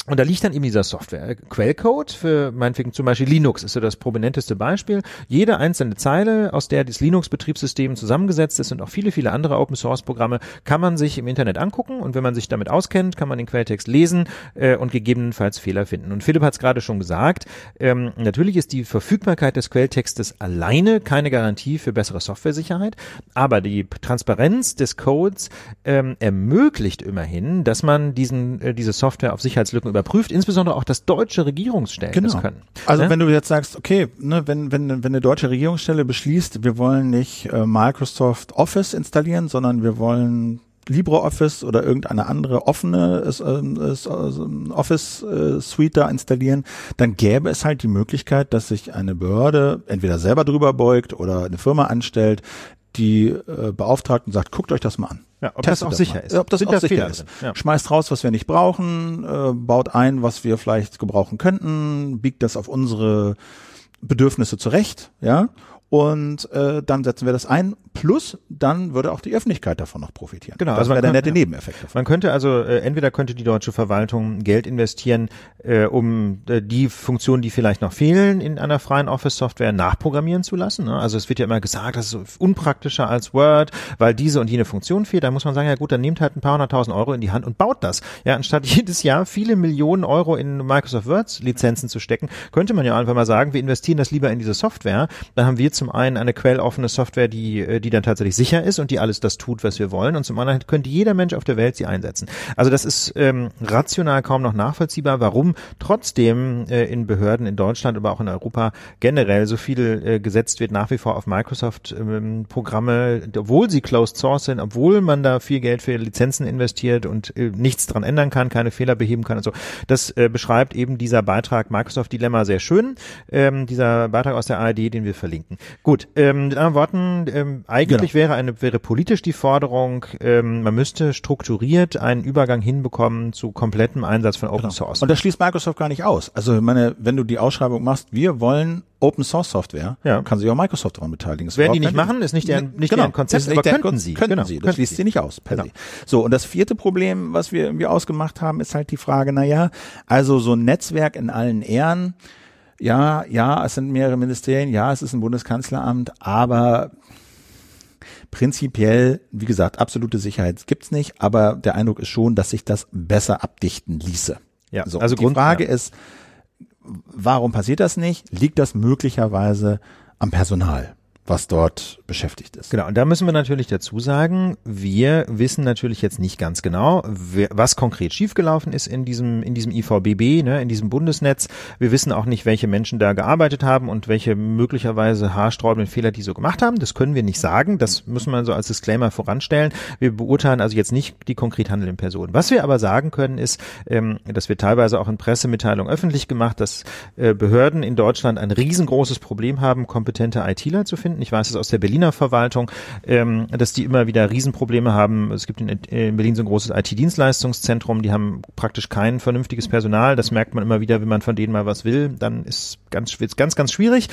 und da liegt dann eben dieser Software. Quellcode für meinetwegen zum Beispiel Linux ist so das prominenteste Beispiel. Jede einzelne Zeile, aus der das Linux-Betriebssystem zusammengesetzt ist und auch viele, viele andere Open-Source-Programme, kann man sich im Internet angucken und wenn man sich damit auskennt, kann man den Quelltext lesen äh, und gegebenenfalls Fehler finden. Und Philipp hat es gerade schon gesagt, ähm, natürlich ist die Verfügbarkeit des Quelltextes alleine keine Garantie für bessere Softwaresicherheit, aber die Transparenz des Codes ähm, ermöglicht immerhin, dass man diesen, äh, diese Software auf Sicherheitslücken überprüft, insbesondere auch das deutsche Regierungsstellen genau. das können. Also Ne? wenn du jetzt sagst, okay, ne, wenn, wenn, wenn eine deutsche Regierungsstelle beschließt, wir wollen nicht äh, Microsoft Office installieren, sondern wir wollen LibreOffice oder irgendeine andere offene äh, äh, Office äh, Suite da installieren, dann gäbe es halt die Möglichkeit, dass sich eine Behörde entweder selber drüber beugt oder eine Firma anstellt, die äh, beauftragt und sagt, guckt euch das mal an. Ja, ob Testet das auch sicher mal. ist. Ob das Sind auch sicher Fehler ist. Ja. Schmeißt raus, was wir nicht brauchen, äh, baut ein, was wir vielleicht gebrauchen könnten, biegt das auf unsere Bedürfnisse zurecht, ja. Und äh, dann setzen wir das ein. Plus, dann würde auch die Öffentlichkeit davon noch profitieren. Genau, das also man wäre der kann- nette. Nebeneffekt davon. Man könnte also, äh, entweder könnte die deutsche Verwaltung Geld investieren, äh, um äh, die Funktionen, die vielleicht noch fehlen in einer freien Office-Software nachprogrammieren zu lassen. Ne? Also es wird ja immer gesagt, das ist unpraktischer als Word, weil diese und jene Funktion fehlt. Da muss man sagen, ja gut, dann nehmt halt ein paar hunderttausend Euro in die Hand und baut das. Ja, anstatt <laughs> jedes Jahr viele Millionen Euro in Microsoft Word-Lizenzen zu stecken, könnte man ja einfach mal sagen, wir investieren das lieber in diese Software. Dann haben wir zum einen eine quelloffene Software, die, äh, die dann tatsächlich sicher ist und die alles das tut, was wir wollen. Und zum anderen könnte jeder Mensch auf der Welt sie einsetzen. Also das ist ähm, rational kaum noch nachvollziehbar, warum trotzdem äh, in Behörden in Deutschland, aber auch in Europa generell so viel äh, gesetzt wird nach wie vor auf Microsoft-Programme, obwohl sie closed source sind, obwohl man da viel Geld für Lizenzen investiert und äh, nichts dran ändern kann, keine Fehler beheben kann und so. Das äh, beschreibt eben dieser Beitrag Microsoft Dilemma sehr schön. Ähm, dieser Beitrag aus der ARD, den wir verlinken. Gut, ähm, mit anderen Worten, ähm, eigentlich wäre eine wäre politisch die Forderung, ähm, man müsste strukturiert einen Übergang hinbekommen zu komplettem Einsatz von Open Source. Genau. Und das schließt Microsoft gar nicht aus. Also ich meine, wenn du die Ausschreibung machst, wir wollen Open Source Software, Ja. kann sich auch Microsoft daran beteiligen. Das Werden die nicht machen, ist nicht deren- nicht genau. deren Konzept, aber deren könnten sie. Könnten Genau, sie. Das könnten schließt sie. nicht aus, per Genau. se. So, und das vierte Problem, was wir irgendwie ausgemacht haben, ist halt die Frage, na ja, also so ein Netzwerk in allen Ehren, ja, ja, es sind mehrere Ministerien, ja, es ist ein Bundeskanzleramt, aber prinzipiell, wie gesagt, absolute Sicherheit gibt's nicht, aber der Eindruck ist schon, dass sich das besser abdichten ließe. Ja, so, also die Grund- Frage ja. ist, warum passiert das nicht? Liegt das möglicherweise am Personal, was dort beschäftigt ist? Genau, und da müssen wir natürlich dazu sagen, wir wissen natürlich jetzt nicht ganz genau, was konkret schiefgelaufen ist in diesem, in diesem IVBB, ne, in diesem Bundesnetz. Wir wissen auch nicht, welche Menschen da gearbeitet haben und welche möglicherweise haarsträubenden Fehler die so gemacht haben. Das können wir nicht sagen. Das müssen wir so als Disclaimer voranstellen. Wir beurteilen also jetzt nicht die konkret handelnden Personen. Was wir aber sagen können, ist, ähm, das wird teilweise auch in Pressemitteilungen öffentlich gemacht, dass äh, Behörden in Deutschland ein riesengroßes Problem haben, kompetente ITler zu finden. Ich weiß es aus der Berliner Verwaltung, ähm, dass die immer wieder Riesenprobleme haben. Es gibt in, in Berlin so ein großes IT-Dienstleistungszentrum, die haben praktisch kein vernünftiges Personal. Das merkt man immer wieder, wenn man von denen mal was will, dann ist ganz, wird's ganz, ganz schwierig.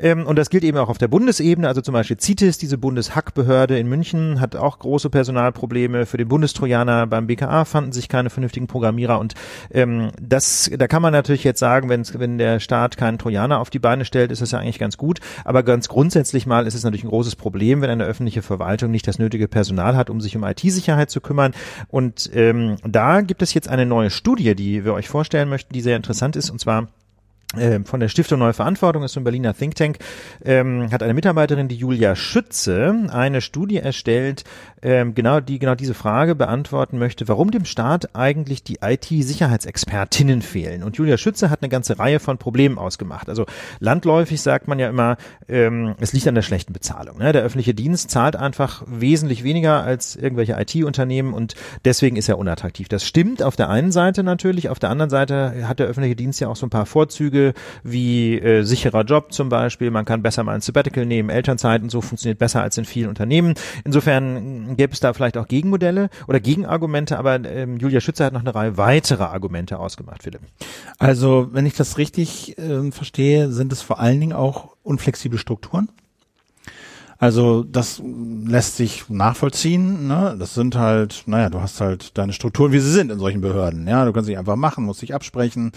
Ähm, und das gilt eben auch auf der Bundesebene. Also zum Beispiel CITES, diese Bundeshackbehörde in München, hat auch große Personalprobleme. Für den Bundestrojaner beim BKA fanden sich keine vernünftigen Programmierer. Und ähm, das, da kann man natürlich jetzt sagen, wenn, wenn der Staat keinen Trojaner auf die Beine stellt, ist das ja eigentlich ganz gut. Aber ganz grundsätzlich grundsätzlich mal ist es natürlich ein großes Problem, wenn eine öffentliche Verwaltung nicht das nötige Personal hat, um sich um IT-Sicherheit zu kümmern. Und ähm, da gibt es jetzt eine neue Studie, die wir euch vorstellen möchten, die sehr interessant ist, und zwar ähm, von der Stiftung Neue Verantwortung ist so ein Berliner Think Tank, ähm, hat eine Mitarbeiterin, die Julia Schütze, eine Studie erstellt, ähm, genau, die genau diese Frage beantworten möchte, warum dem Staat eigentlich die IT-Sicherheitsexpertinnen fehlen. Und Julia Schütze hat eine ganze Reihe von Problemen ausgemacht. Also landläufig sagt man ja immer, ähm, es liegt an der schlechten Bezahlung. Ne? Der öffentliche Dienst zahlt einfach wesentlich weniger als irgendwelche IT-Unternehmen und deswegen ist er unattraktiv. Das stimmt auf der einen Seite natürlich, auf der anderen Seite hat der öffentliche Dienst ja auch so ein paar Vorzüge wie äh, sicherer Job zum Beispiel, man kann besser mal ein Sabbatical nehmen, Elternzeit und so funktioniert besser als in vielen Unternehmen. Insofern gäbe es da vielleicht auch Gegenmodelle oder Gegenargumente, aber ähm, Julia Schütze hat noch eine Reihe weiterer Argumente ausgemacht, Philipp. Also, wenn ich das richtig äh, verstehe, sind es vor allen Dingen auch unflexible Strukturen? Also das lässt sich nachvollziehen. Ne? Das sind halt, naja, du hast halt deine Strukturen, wie sie sind in solchen Behörden. Ja, du kannst dich einfach machen, musst dich absprechen.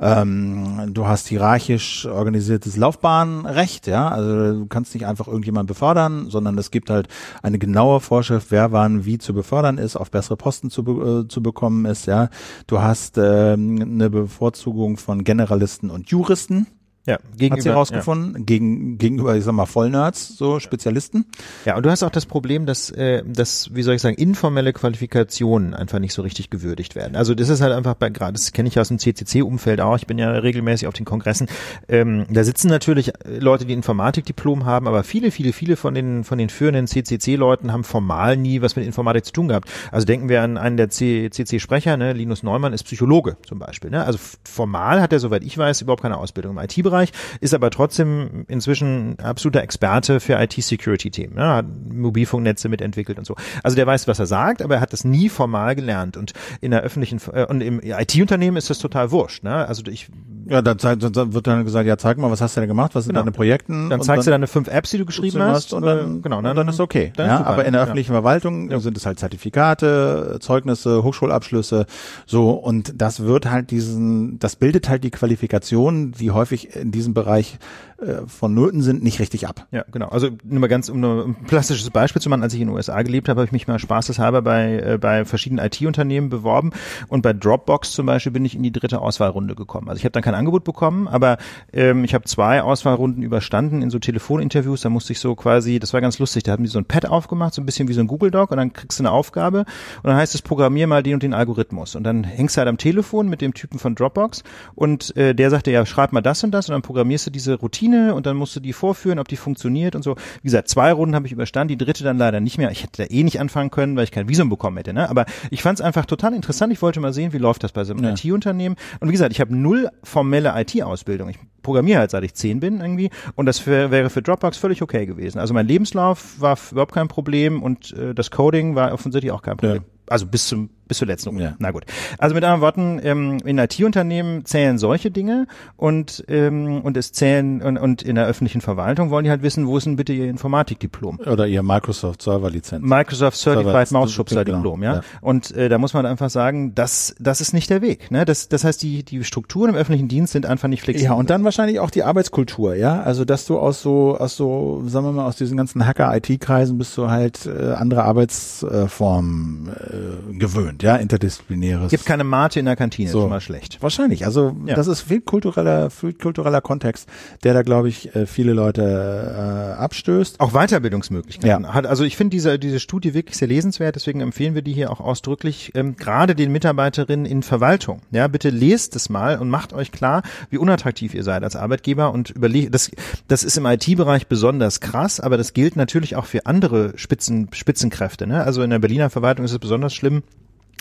Ähm, du hast hierarchisch organisiertes Laufbahnrecht. Ja, also du kannst nicht einfach irgendjemand befördern, sondern es gibt halt eine genaue Vorschrift, wer wann wie zu befördern ist, auf bessere Posten zu, äh, zu bekommen ist. Ja, du hast ähm, eine Bevorzugung von Generalisten und Juristen. Ja, gegenüber, hat sie rausgefunden, ja. gegen, gegenüber, ich sag mal, Vollnerds, so Spezialisten. Ja, und du hast auch das Problem, dass, äh, dass, wie soll ich sagen, informelle Qualifikationen einfach nicht so richtig gewürdigt werden. Also das ist halt einfach bei, gerade, das kenne ich aus dem CCC-Umfeld auch, ich bin ja regelmäßig auf den Kongressen, ähm, da sitzen natürlich Leute, die Informatikdiplom haben, aber viele, viele, viele von den, von den führenden CCC-Leuten haben formal nie was mit Informatik zu tun gehabt. Also denken wir an einen der CCC-Sprecher, ne, Linus Neumann ist Psychologe zum Beispiel. Ne? Also formal hat er, soweit ich weiß, überhaupt keine Ausbildung im IT-Bereich Bereich, ist aber trotzdem inzwischen absoluter Experte für IT-Security-Themen. Ja, hat Mobilfunknetze mitentwickelt und so. Also der weiß, was er sagt, aber er hat das nie formal gelernt. Und in der öffentlichen äh, und im IT-Unternehmen ist das total wurscht. Ne? Also ich ja, dann, dann wird dann gesagt, ja, zeig mal, was hast du denn gemacht? Was sind genau. deine Projekten? Dann zeigst dann, du deine fünf Apps, die du geschrieben hast, und dann, genau, dann, dann ist okay. Dann ja, ist aber in der öffentlichen ja. Verwaltung ja. sind es halt Zertifikate, Zeugnisse, Hochschulabschlüsse, so und das wird halt diesen, das bildet halt die Qualifikation, die häufig in diesem Bereich äh, vonnöten sind, nicht richtig ab. Ja, genau. Also nur mal ganz, um ein plastisches Beispiel zu machen, als ich in den USA gelebt habe, habe ich mich mal spaßeshalber bei, äh, bei verschiedenen IT-Unternehmen beworben. Und bei Dropbox zum Beispiel bin ich in die dritte Auswahlrunde gekommen. Also ich habe dann kein Angebot bekommen, aber ähm, ich habe zwei Auswahlrunden überstanden in so Telefoninterviews, da musste ich so quasi, das war ganz lustig, da haben die so ein Pad aufgemacht, so ein bisschen wie so ein Google Doc. Und dann kriegst du eine Aufgabe. Und dann heißt es, programmier mal den und den Algorithmus. Und dann hängst du halt am Telefon mit dem Typen von Dropbox. Und äh, der sagte, ja, schreib mal das und das. Und dann programmierst du diese Routine und dann musst du die vorführen, ob die funktioniert und so. Wie gesagt, zwei Runden habe ich überstanden, die dritte dann leider nicht mehr. Ich hätte da eh nicht anfangen können, weil ich kein Visum bekommen hätte. Ne? Aber ich fand es einfach total interessant. Ich wollte mal sehen, wie läuft das bei so einem ja. IT-Unternehmen. Und wie gesagt, ich habe null formelle IT-Ausbildung. Ich programmiere halt, seit ich zehn bin irgendwie. Und das für, wäre für Dropbox völlig okay gewesen. Also mein Lebenslauf war überhaupt kein Problem und äh, das Coding war offensichtlich auch kein Problem. Ja. Also bis zum bis zur letzten Runde. Ja. Na gut. Also mit anderen Worten, ähm, in IT-Unternehmen zählen solche Dinge und ähm, und es zählen und, und in der öffentlichen Verwaltung wollen die halt wissen, wo ist denn bitte ihr Informatikdiplom? Oder ihr Microsoft Server Lizenz. Microsoft Certified Mausschubser Diplom, genau. ja? ja. Und äh, da muss man einfach sagen, das das ist nicht der Weg. Ne? Das das heißt, die die Strukturen im öffentlichen Dienst sind einfach nicht flexibel. Ja und dann wahrscheinlich auch die Arbeitskultur, ja. Also dass du aus so aus so sagen wir mal aus diesen ganzen Hacker-IT-Kreisen bist du halt äh, andere Arbeitsformen äh, gewöhnt sind, ja, interdisziplinäres. Gibt keine Mate in der Kantine, so. schon mal schlecht. Wahrscheinlich, also ja. das ist viel kultureller, viel kultureller Kontext, der da, glaube ich, äh, viele Leute äh, abstößt. Auch Weiterbildungsmöglichkeiten. Ja. Hat, also ich finde diese, diese Studie wirklich sehr lesenswert, deswegen empfehlen wir die hier auch ausdrücklich, ähm, gerade den Mitarbeiterinnen in Verwaltung. Ja, bitte lest es mal und macht euch klar, wie unattraktiv ihr seid als Arbeitgeber und überlegt, das, das ist im IT-Bereich besonders krass, aber das gilt natürlich auch für andere Spitzen, Spitzenkräfte. Ne? Also in der Berliner Verwaltung ist es besonders schlimm,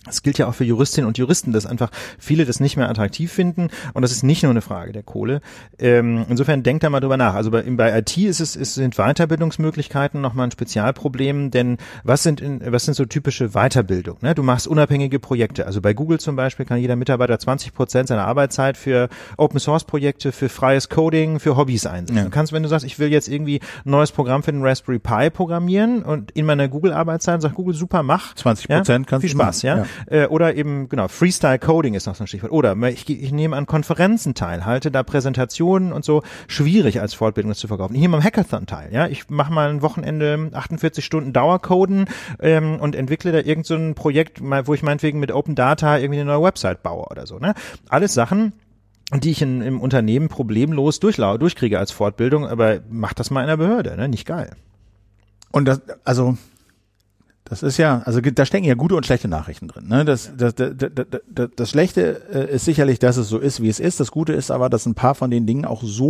das gilt ja auch für Juristinnen und Juristen, dass einfach viele das nicht mehr attraktiv finden und das ist nicht nur eine Frage der Kohle. Ähm, insofern denkt da mal drüber nach. Also bei, bei IT ist es, es sind Weiterbildungsmöglichkeiten nochmal ein Spezialproblem, denn was sind in, was sind so typische Weiterbildung? Ne? Du machst unabhängige Projekte. Also bei Google zum Beispiel kann jeder Mitarbeiter 20 Prozent seiner Arbeitszeit für Open Source Projekte, für freies Coding, für Hobbys einsetzen. Ja. Du kannst, wenn du sagst, ich will jetzt irgendwie ein neues Programm für den Raspberry Pi programmieren und in meiner Google Arbeitszeit sagt Google super, mach. 20 Prozent ja? kannst Viel Spaß, ja? ja. Äh, oder eben, genau, Freestyle Coding ist noch so ein Stichwort. Oder ich, ich nehme an Konferenzen teil, halte da Präsentationen und so, schwierig als Fortbildung zu verkaufen. Ich nehme am Hackathon teil, ja. Ich mache mal ein Wochenende 48 Stunden Dauercoden ähm, und entwickle da irgendein so Projekt, wo ich meinetwegen mit Open Data irgendwie eine neue Website baue oder so. Ne? Alles Sachen, die ich in, im Unternehmen problemlos durchkriege als Fortbildung, aber mach das mal in der Behörde, ne? Nicht geil. Und das, also das ist ja, also da stecken ja gute und schlechte Nachrichten drin. Ne? Das, das, das, das, das Schlechte äh, ist sicherlich, dass es so ist, wie es ist. Das Gute ist aber, dass ein paar von den Dingen auch so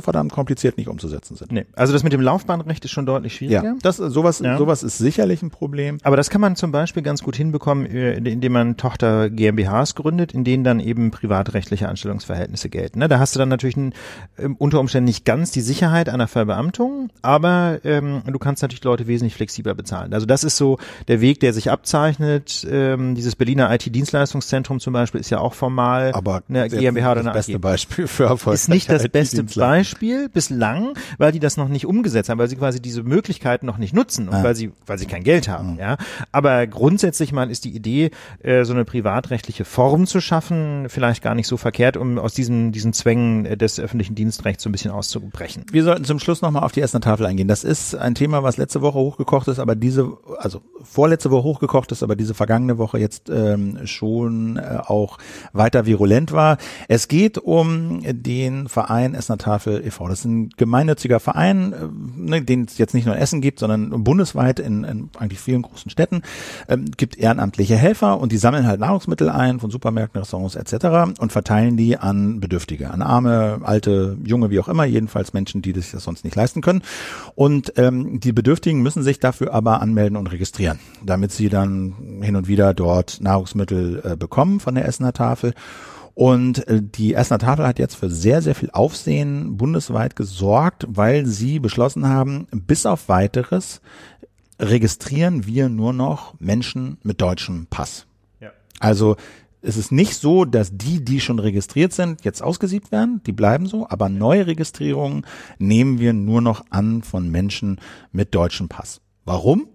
verdammt kompliziert nicht umzusetzen sind. Nee, also das mit dem Laufbahnrecht ist schon deutlich schwieriger. Ja, das, sowas, ja. sowas ist sicherlich ein Problem. Aber das kann man zum Beispiel ganz gut hinbekommen, äh, indem man Tochter GmbHs gründet, in denen dann eben privatrechtliche Anstellungsverhältnisse gelten. Ne? Da hast du dann natürlich ein, ähm, unter Umständen nicht ganz die Sicherheit einer Verbeamtung, aber ähm, du kannst natürlich Leute wesentlich flexibler bezahlen. Also das ist so der Weg, der sich abzeichnet. Ähm, dieses Berliner IT-Dienstleistungszentrum zum Beispiel ist ja auch formal Aber eine GmbH oder eine das beste Beispiel für Erfolg. Ist nicht das beste Beispiel bislang, weil die das noch nicht umgesetzt haben, weil sie quasi diese Möglichkeiten noch nicht nutzen und ah. weil sie, weil sie kein Geld haben. Mhm. Ja, aber grundsätzlich mal ist die Idee, äh, so eine privatrechtliche Form zu schaffen, vielleicht gar nicht so verkehrt, um aus diesen diesen Zwängen äh, des öffentlichen Dienstrechts so ein bisschen auszubrechen. Wir sollten zum Schluss nochmal auf die Essener Tafel eingehen. Das ist ein Thema, was letzte Woche hochgekocht ist, aber diese also vorletzte Woche hochgekocht ist, aber diese vergangene Woche jetzt ähm, schon äh, auch weiter virulent war. Es geht um den Verein Essener Tafel e.V. Das ist ein gemeinnütziger Verein, äh, ne, den es jetzt nicht nur in Essen gibt, sondern bundesweit in, in eigentlich vielen großen Städten. Ähm, gibt ehrenamtliche Helfer und die sammeln halt Nahrungsmittel ein von Supermärkten, Restaurants etc. und verteilen die an Bedürftige, an Arme, Alte, Junge, wie auch immer, jedenfalls Menschen, die sich das sonst nicht leisten können. Und ähm, die Bedürftigen müssen sich dafür aber anmelden und registrieren, damit sie dann hin und wieder dort Nahrungsmittel äh, bekommen von der Essener Tafel. Und äh, die Essener Tafel hat jetzt für sehr, sehr viel Aufsehen bundesweit gesorgt, weil sie beschlossen haben, bis auf weiteres registrieren wir nur noch Menschen mit deutschem Pass. Ja. Also es ist nicht so, dass die, die schon registriert sind, jetzt ausgesiebt werden, die bleiben so, aber neue Registrierungen nehmen wir nur noch an von Menschen mit deutschem Pass. Warum?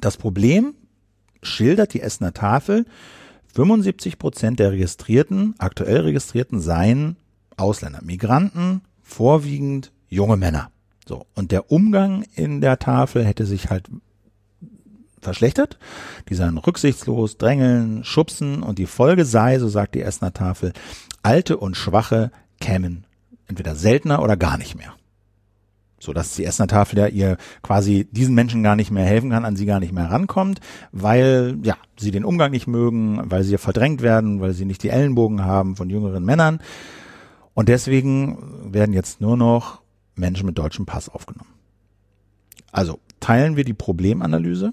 Das Problem schildert die Essener Tafel, 75 Prozent der Registrierten, aktuell Registrierten seien Ausländer, Migranten, vorwiegend junge Männer. So. Und der Umgang in der Tafel hätte sich halt verschlechtert. Die seien rücksichtslos, drängeln, schubsen und die Folge sei, so sagt die Essener Tafel, alte und schwache kämen entweder seltener oder gar nicht mehr so dass die Essener Tafel ja ihr quasi diesen Menschen gar nicht mehr helfen kann, an sie gar nicht mehr rankommt, weil ja sie den Umgang nicht mögen, weil sie verdrängt werden, weil sie nicht die Ellenbogen haben von jüngeren Männern und deswegen werden jetzt nur noch Menschen mit deutschem Pass aufgenommen. Also teilen wir die Problemanalyse?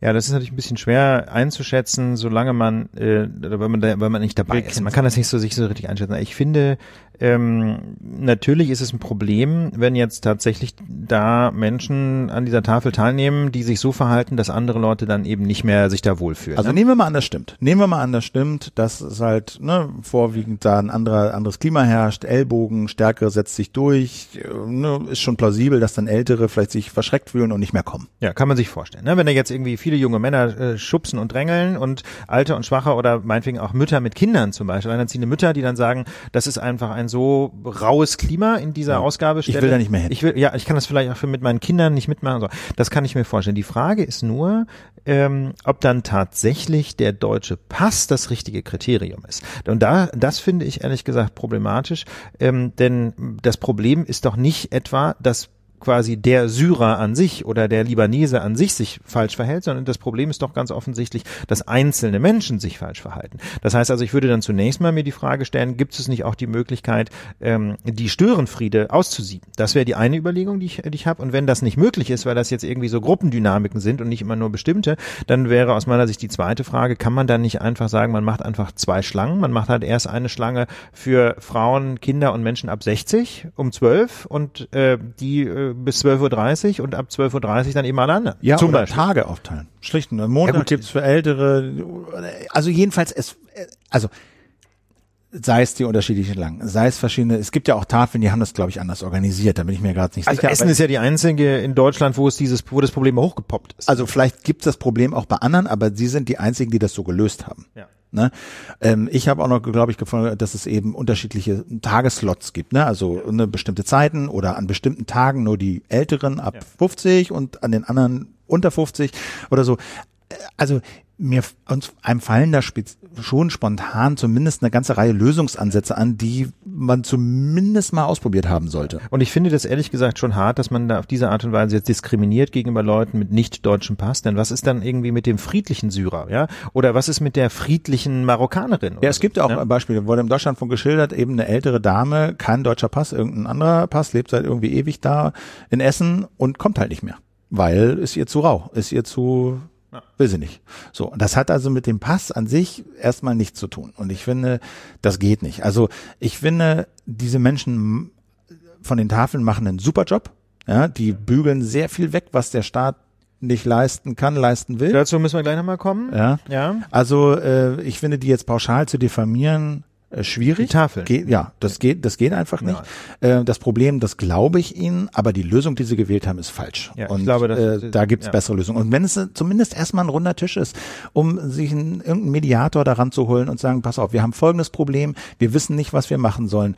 Ja, das ist natürlich ein bisschen schwer einzuschätzen, solange man, äh, weil man, da, weil man nicht dabei ist. Man kann das nicht so sich so richtig einschätzen. Ich finde, ähm, natürlich ist es ein Problem, wenn jetzt tatsächlich da Menschen an dieser Tafel teilnehmen, die sich so verhalten, dass andere Leute dann eben nicht mehr sich da wohlfühlen. Also ne? nehmen wir mal an, das stimmt. Nehmen wir mal an, das stimmt, dass es halt ne, vorwiegend da ein anderer, anderes Klima herrscht, Ellbogen, Stärke setzt sich durch, ne, ist schon plausibel, dass dann Ältere vielleicht sich verschreckt fühlen und nicht mehr kommen. Ja, kann man sich vorstellen. Ne? Wenn da jetzt irgendwie viele junge Männer äh, schubsen und drängeln und alte und schwache oder meinetwegen auch Mütter mit Kindern zum Beispiel, alleinerziehende Mütter, die dann sagen, das ist einfach ein so raues Klima in dieser ja. Ausgabe Ich will da nicht mehr hin. Ich will, ja, ich kann das vielleicht auch für mit meinen Kindern nicht mitmachen. So. Das kann ich mir vorstellen. Die Frage ist nur, ähm, ob dann tatsächlich der deutsche Pass das richtige Kriterium ist. Und da, das finde ich ehrlich gesagt problematisch, ähm, denn das Problem ist doch nicht etwa, dass quasi der Syrer an sich oder der Libanese an sich sich falsch verhält, sondern das Problem ist doch ganz offensichtlich, dass einzelne Menschen sich falsch verhalten. Das heißt also, ich würde dann zunächst mal mir die Frage stellen, gibt es nicht auch die Möglichkeit, ähm, die Störenfriede auszusieben? Das wäre die eine Überlegung, die ich, die ich habe. Und wenn das nicht möglich ist, weil das jetzt irgendwie so Gruppendynamiken sind und nicht immer nur bestimmte, dann wäre aus meiner Sicht die zweite Frage, kann man dann nicht einfach sagen, man macht einfach zwei Schlangen, man macht halt erst eine Schlange für Frauen, Kinder und Menschen ab 60 um 12 und äh, die äh, bis 12.30 Uhr und ab 12.30 Uhr dann eben alle anderen. Ja, Zum Beispiel. Tage aufteilen. Schlicht. Montag ja, gibt's für Ältere. Also jedenfalls, es, also sei es die unterschiedlichen Langen, sei es verschiedene, es gibt ja auch Tafeln, die haben das, glaube ich, anders organisiert, da bin ich mir gerade nicht Also sicher. Essen ist ja die einzige in Deutschland, wo es dieses, wo das Problem hochgepoppt ist. also vielleicht gibt es das Problem auch bei anderen, aber sie sind die einzigen, die das so gelöst haben. Ja. Ne? Ähm, ich habe auch noch, glaube ich, gefunden, dass es eben unterschiedliche Tageslots gibt, ne? Also eine bestimmte Zeiten oder an bestimmten Tagen nur die Älteren ab 50 und an den anderen unter 50 oder so. Äh, Also mir uns einem fallen da schon spontan zumindest eine ganze Reihe Lösungsansätze an, die man zumindest mal ausprobiert haben sollte. Und ich finde das ehrlich gesagt schon hart, dass man da auf diese Art und Weise jetzt diskriminiert gegenüber Leuten mit nicht deutschem Pass. Denn was ist dann irgendwie mit dem friedlichen Syrer, ja? Oder was ist mit der friedlichen Marokkanerin? Ja, es gibt ja auch ne? Beispiele, wurde im Deutschlandfunk geschildert, eben eine ältere Dame, kein deutscher Pass, irgendein anderer Pass, lebt seit irgendwie ewig da in Essen und kommt halt nicht mehr. Weil ist ihr zu rau, ist ihr zu, will sie nicht. So, das hat also mit dem Pass an sich erstmal nichts zu tun. Und ich finde, das geht nicht. Also ich finde, diese Menschen von den Tafeln machen einen super Job. Ja, die bügeln sehr viel weg, was der Staat nicht leisten kann, leisten will. Dazu müssen wir gleich nochmal kommen. Ja. Ja. Also äh, ich finde die jetzt pauschal zu diffamieren schwierig. Die Tafeln. Geht, ja, das geht, das geht einfach nicht. Äh, das Problem, das glaube ich Ihnen, aber die Lösung, die Sie gewählt haben, ist falsch. Ja, ich Und glaube, das- äh, da gibt's ja. bessere Lösungen. Und wenn es äh, zumindest erstmal ein runder Tisch ist, um sich einen, irgendeinen Mediator daran zu holen und sagen, pass auf, wir haben folgendes Problem, wir wissen nicht, was wir machen sollen.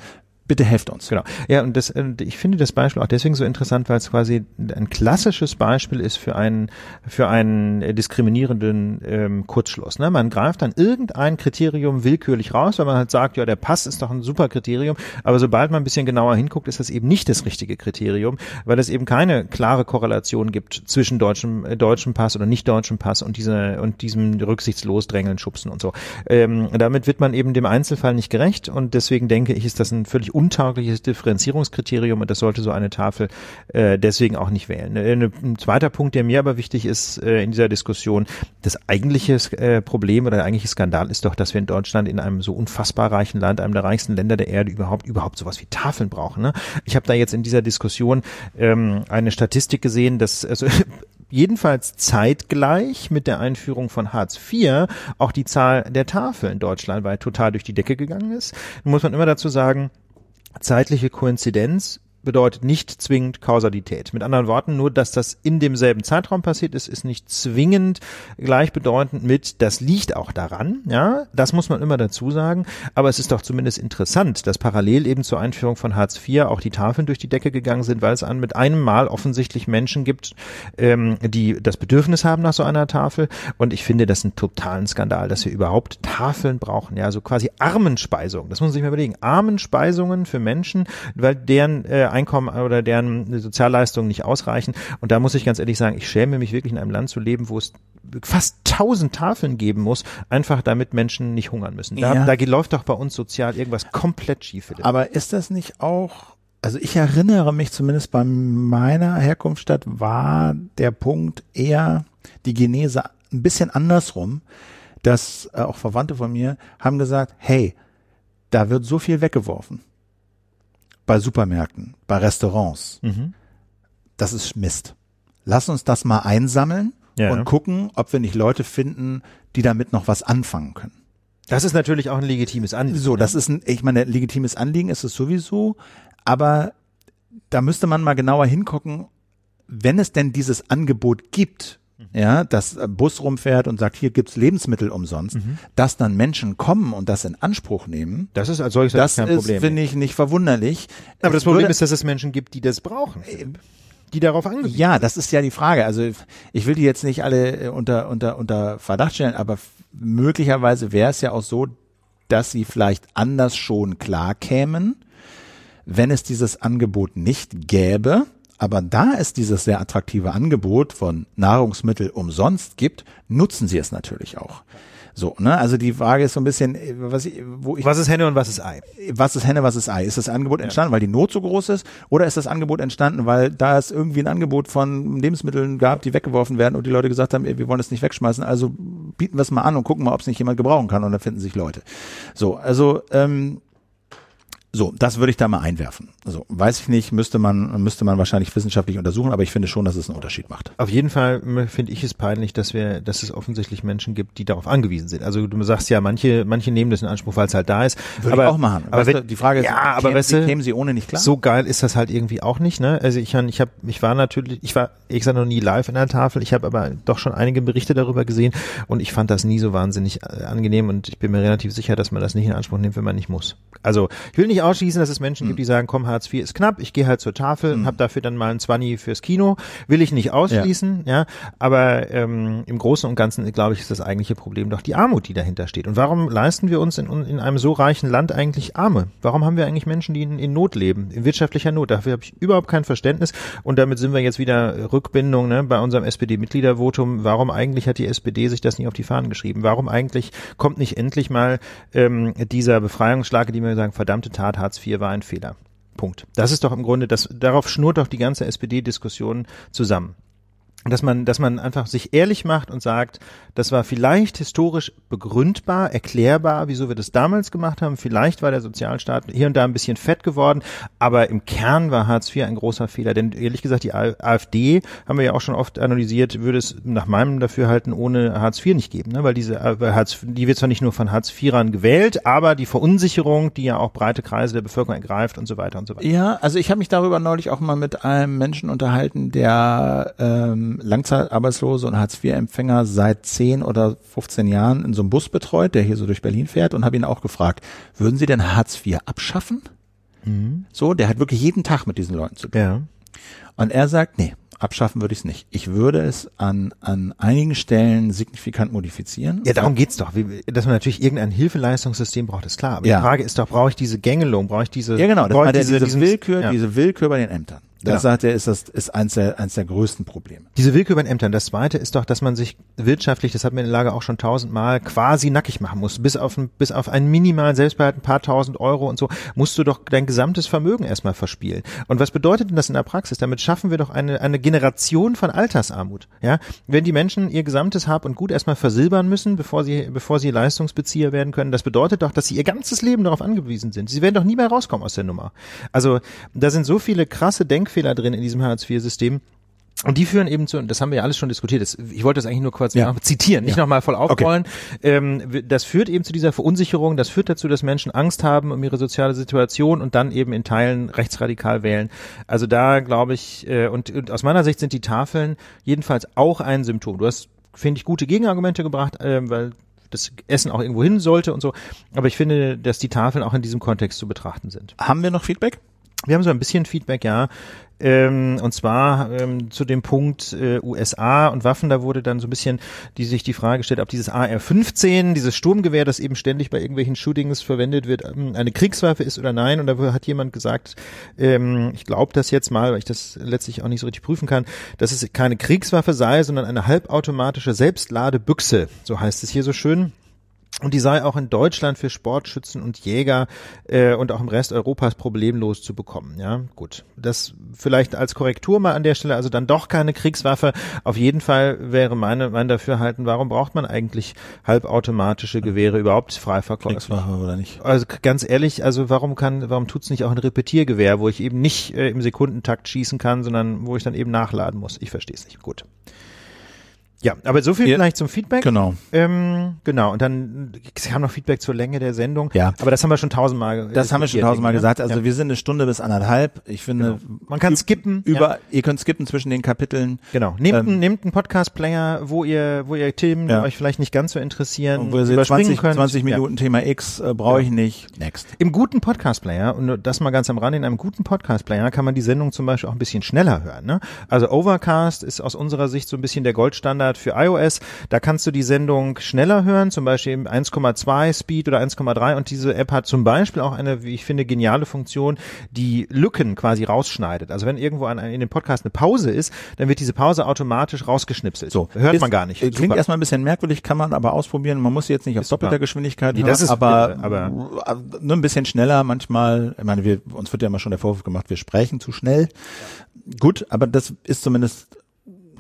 Bitte helft uns. Genau. Ja, und das, äh, ich finde das Beispiel auch deswegen so interessant, weil es quasi ein klassisches Beispiel ist für einen, für einen äh, diskriminierenden ähm, Kurzschluss. Ne? Man greift dann irgendein Kriterium willkürlich raus, weil man halt sagt, ja, der Pass ist doch ein super Kriterium, aber sobald man ein bisschen genauer hinguckt, ist das eben nicht das richtige Kriterium, weil es eben keine klare Korrelation gibt zwischen deutschem, äh, deutschem Pass oder nicht deutschem Pass und diese und diesem rücksichtslos drängeln, schubsen und so. Ähm, damit wird man eben dem Einzelfall nicht gerecht und deswegen denke ich, ist das ein völlig untaugliches Differenzierungskriterium und das sollte so eine Tafel äh, deswegen auch nicht wählen. Äh, ne- ein zweiter Punkt, der mir aber wichtig ist äh, in dieser Diskussion, das eigentliche äh, Problem oder der eigentliche Skandal ist doch, dass wir in Deutschland in einem so unfassbar reichen Land, einem der reichsten Länder der Erde überhaupt überhaupt sowas wie Tafeln brauchen. Ne? Ich habe da jetzt in dieser Diskussion ähm, eine Statistik gesehen, dass also <laughs> jedenfalls zeitgleich mit der Einführung von Hartz IV auch die Zahl der Tafeln deutschlandweit total durch die Decke gegangen ist. Nun muss man immer dazu sagen, zeitliche Koinzidenz bedeutet nicht zwingend Kausalität. Mit anderen Worten, nur dass das in demselben Zeitraum passiert ist, ist nicht zwingend gleichbedeutend mit, das liegt auch daran, ja, das muss man immer dazu sagen, aber es ist doch zumindest interessant, dass parallel eben zur Einführung von Hartz IV auch die Tafeln durch die Decke gegangen sind, weil es an mit einem Mal offensichtlich Menschen gibt, ähm, die das Bedürfnis haben nach so einer Tafel. Und ich finde das einen totalen Skandal, dass wir überhaupt Tafeln brauchen, ja, so quasi Armenspeisung, das muss man sich mal überlegen, Armenspeisungen für Menschen, weil deren äh, Einkommen oder deren Sozialleistungen nicht ausreichen. Und da muss ich ganz ehrlich sagen, ich schäme mich wirklich in einem Land zu leben, wo es fast tausend Tafeln geben muss, einfach damit Menschen nicht hungern müssen. Da, Ja. da läuft doch bei uns sozial irgendwas komplett schief. Philipp. Aber ist das nicht auch, also ich erinnere mich zumindest bei meiner Herkunftsstadt war der Punkt eher die Genese ein bisschen andersrum, dass äh, auch Verwandte von mir haben gesagt, hey, da wird so viel weggeworfen. Bei Supermärkten, bei Restaurants. Mhm. Das ist Mist. Lass uns das mal einsammeln Ja. und gucken, ob wir nicht Leute finden, die damit noch was anfangen können. Das ist natürlich auch ein legitimes Anliegen. So, das ist ein, ich meine, legitimes Anliegen ist es sowieso, aber da müsste man mal genauer hingucken, wenn es denn dieses Angebot gibt, ja, dass ein Bus rumfährt und sagt, hier gibt's Lebensmittel umsonst, dass dann Menschen kommen und das in Anspruch nehmen, Das ist als solches das kein ist, Problem. finde ich, nicht verwunderlich. Aber Es das Problem würde- ist, dass es Menschen gibt, die das brauchen, Philipp. die darauf angewiesen ja, das ist ja die Frage. Also ich will die jetzt nicht alle äh, unter, unter, unter Verdacht stellen, aber möglicherweise wäre es ja auch so, dass sie vielleicht anders schon klar kämen, wenn es dieses Angebot nicht gäbe. Aber da es dieses sehr attraktive Angebot von Nahrungsmittel umsonst gibt, nutzen sie es natürlich auch. So, ne? Also die Frage ist so ein bisschen, äh, was ich, wo ich Was ist Henne und was ist Ei? was ist Henne, was ist Ei? Ist das Angebot entstanden, weil die Not so groß ist? Oder ist das Angebot entstanden, weil da es irgendwie ein Angebot von Lebensmitteln gab, die weggeworfen werden und die Leute gesagt haben, wir wollen es nicht wegschmeißen, also bieten wir es mal an und gucken mal, ob es nicht jemand gebrauchen kann und dann finden sich Leute. So, also ähm, So, das würde ich da mal einwerfen. Also weiß ich nicht, müsste man müsste man wahrscheinlich wissenschaftlich untersuchen, aber ich finde schon, dass es einen Unterschied macht. Auf jeden Fall finde ich es peinlich, dass wir, dass es offensichtlich Menschen gibt, die darauf angewiesen sind. Also du sagst ja, manche manche nehmen das in Anspruch, weil es halt da ist. Würde aber ich auch machen. Aber Weißt du, die Frage ist, ja, aber kämen, weißt sie, du, kämen sie ohne nicht klar? so geil ist das halt irgendwie auch nicht. Ne? Also ich, ich habe, ich war natürlich, ich war, ich gesagt noch nie live in der Tafel. Ich habe aber doch schon einige Berichte darüber gesehen und ich fand das nie so wahnsinnig äh, angenehm und ich bin mir relativ sicher, dass man das nicht in Anspruch nimmt, wenn man nicht muss. Also ich will nicht ausschließen, dass es Menschen gibt, die sagen, komm, Hartz IV ist knapp, ich gehe halt zur Tafel und habe dafür dann mal ein Zwanni fürs Kino. Will ich nicht ausschließen, ja. Aber ähm, im Großen und Ganzen, glaube ich, ist das eigentliche Problem doch die Armut, die dahinter steht. Und warum leisten wir uns in, in einem so reichen Land eigentlich Arme? Warum haben wir eigentlich Menschen, die in, in Not leben, in wirtschaftlicher Not? Dafür habe ich überhaupt kein Verständnis. Und damit sind wir jetzt wieder Rückbindung ne, bei unserem SPD-Mitgliedervotum. Warum eigentlich hat die SPD sich das nicht auf die Fahnen geschrieben? Warum eigentlich kommt nicht endlich mal ähm, dieser Befreiungsschlag, die mir sagen, verdammte Tat, Hartz IV war ein Fehler. Punkt. Das ist doch im Grunde, das, darauf schnurrt doch die ganze SPD-Diskussion zusammen. Dass man, dass man einfach sich ehrlich macht und sagt, das war vielleicht historisch begründbar, erklärbar, wieso wir das damals gemacht haben. Vielleicht war der Sozialstaat hier und da ein bisschen fett geworden, aber im Kern war Hartz IV ein großer Fehler. Denn ehrlich gesagt, die AfD, haben wir ja auch schon oft analysiert, würde es nach meinem Dafürhalten ohne Hartz IV nicht geben. Ne? Weil diese, äh, weil Hartz, die wird zwar nicht nur von Hartz IVern gewählt, aber die Verunsicherung, die ja auch breite Kreise der Bevölkerung ergreift und so weiter und so weiter. Ja, also ich habe mich darüber neulich auch mal mit einem Menschen unterhalten, der ähm, Langzeitarbeitslose und Hartz-IV-Empfänger seit 10 oder 15 Jahren in so einem Bus betreut, der hier so durch Berlin fährt und habe ihn auch gefragt, würden Sie denn Hartz IV abschaffen? So, der hat wirklich jeden Tag mit diesen Leuten zu tun. Ja. Und er sagt, nee, abschaffen würde ich es nicht. Ich würde es an, an einigen Stellen signifikant modifizieren. Ja, darum geht's doch. Wie- Dass man natürlich irgendein Hilfeleistungssystem braucht, ist klar. Aber Ja. die Frage ist doch, brauche ich diese Gängelung, brauche ich diese, Ja, genau, brauche ich diese, diesen- Willkür, ja. diese Willkür bei den Ämtern. Das Ja. sagt er, ist das, ist eins der, eins der größten Probleme. Diese Willkür bei den Ämtern. Das zweite ist doch, dass man sich wirtschaftlich, das hat mir in der Lage auch schon tausendmal, quasi nackig machen muss. Bis auf, ein, bis auf einen minimalen Selbstbehalt, ein paar tausend Euro und so, musst du doch dein gesamtes Vermögen erstmal verspielen. Und was bedeutet denn das in der Praxis? Damit schaffen wir doch eine, eine Generation von Altersarmut. Ja? Wenn die Menschen ihr gesamtes Hab und Gut erstmal versilbern müssen, bevor sie, bevor sie Leistungsbezieher werden können, das bedeutet doch, dass sie ihr ganzes Leben darauf angewiesen sind. Sie werden doch nie mehr rauskommen aus der Nummer. Also, da sind so viele krasse Denkfehler drin in diesem Hartz-IV-System. Und die führen eben zu, und das haben wir ja alles schon diskutiert, das, ich wollte das eigentlich nur kurz Ja. zitieren, nicht Ja. nochmal voll aufrollen. Ähm, w- das führt eben zu dieser Verunsicherung, das führt dazu, dass Menschen Angst haben um ihre soziale Situation und dann eben in Teilen rechtsradikal wählen. Also da glaube ich, äh, und, und aus meiner Sicht sind die Tafeln jedenfalls auch ein Symptom. Du hast, finde ich, gute Gegenargumente gebracht, ähm, weil das Essen auch irgendwo hin sollte und so. Aber ich finde, dass die Tafeln auch in diesem Kontext zu betrachten sind. Haben wir noch Feedback? Wir haben so ein bisschen Feedback, ja. Ähm, und zwar ähm, zu dem Punkt äh, USA und Waffen, da wurde dann so ein bisschen die sich die Frage gestellt, ob dieses AR-15, dieses Sturmgewehr, das eben ständig bei irgendwelchen Shootings verwendet wird, ähm, eine Kriegswaffe ist oder nein. Und da hat jemand gesagt, ähm, ich glaube das jetzt mal, weil ich das letztlich auch nicht so richtig prüfen kann, dass es keine Kriegswaffe sei, sondern eine halbautomatische Selbstladebüchse, so heißt es hier so schön. Und die sei auch in Deutschland für Sportschützen und Jäger äh, und auch im Rest Europas problemlos zu bekommen. Ja, gut. Das vielleicht als Korrektur mal an der Stelle, also dann doch keine Kriegswaffe. Auf jeden Fall wäre meine, mein Dafürhalten, warum braucht man eigentlich halbautomatische Gewehre überhaupt frei verkäuflich? Kriegswaffe oder nicht? Also ganz ehrlich, also warum kann, warum tut's nicht auch ein Repetiergewehr, wo ich eben nicht äh, im Sekundentakt schießen kann, sondern wo ich dann eben nachladen muss? Ich verstehe es nicht. Gut. Ja, aber so viel Ja. vielleicht zum Feedback. Genau. Ähm, genau, und dann es kam noch Feedback zur Länge der Sendung. Ja. Aber das haben wir schon tausendmal Das haben wir schon tausendmal ich, gesagt. ne? Also ja. wir sind eine Stunde bis anderthalb. Ich finde, Man kann skippen. über, ja. ihr könnt skippen zwischen den Kapiteln. Genau. Nehmt, Ähm, einen, nehmt einen Podcast-Player, wo ihr, wo ihr Themen, die euch vielleicht nicht ganz so interessieren, Wo ihr überspringen 20, könnt. 20 Ja. Minuten Thema X äh, brauche ich nicht. Next. Im guten Podcast-Player, und das mal ganz am Rande, in einem guten Podcast-Player kann man die Sendung zum Beispiel auch ein bisschen schneller hören. Ne? Also Overcast ist aus unserer Sicht so ein bisschen der Goldstandard für iOS. Da kannst du die Sendung schneller hören, zum Beispiel im 1,2 Speed oder 1,3 und diese App hat zum Beispiel auch eine, wie ich finde, geniale Funktion, die Lücken quasi rausschneidet. Also wenn irgendwo an, in dem Podcast eine Pause ist, dann wird diese Pause automatisch rausgeschnipselt. So. Hört Ist- man gar nicht. äh, Klingt Super. erstmal ein bisschen merkwürdig, kann man aber ausprobieren. Man muss jetzt nicht auf Ist super. doppelter Geschwindigkeit Nee, hören, ist aber, aber- nur ein bisschen schneller manchmal. Ich meine, wir, uns wird ja immer schon der Vorwurf gemacht, wir sprechen zu schnell. Gut, aber das ist zumindest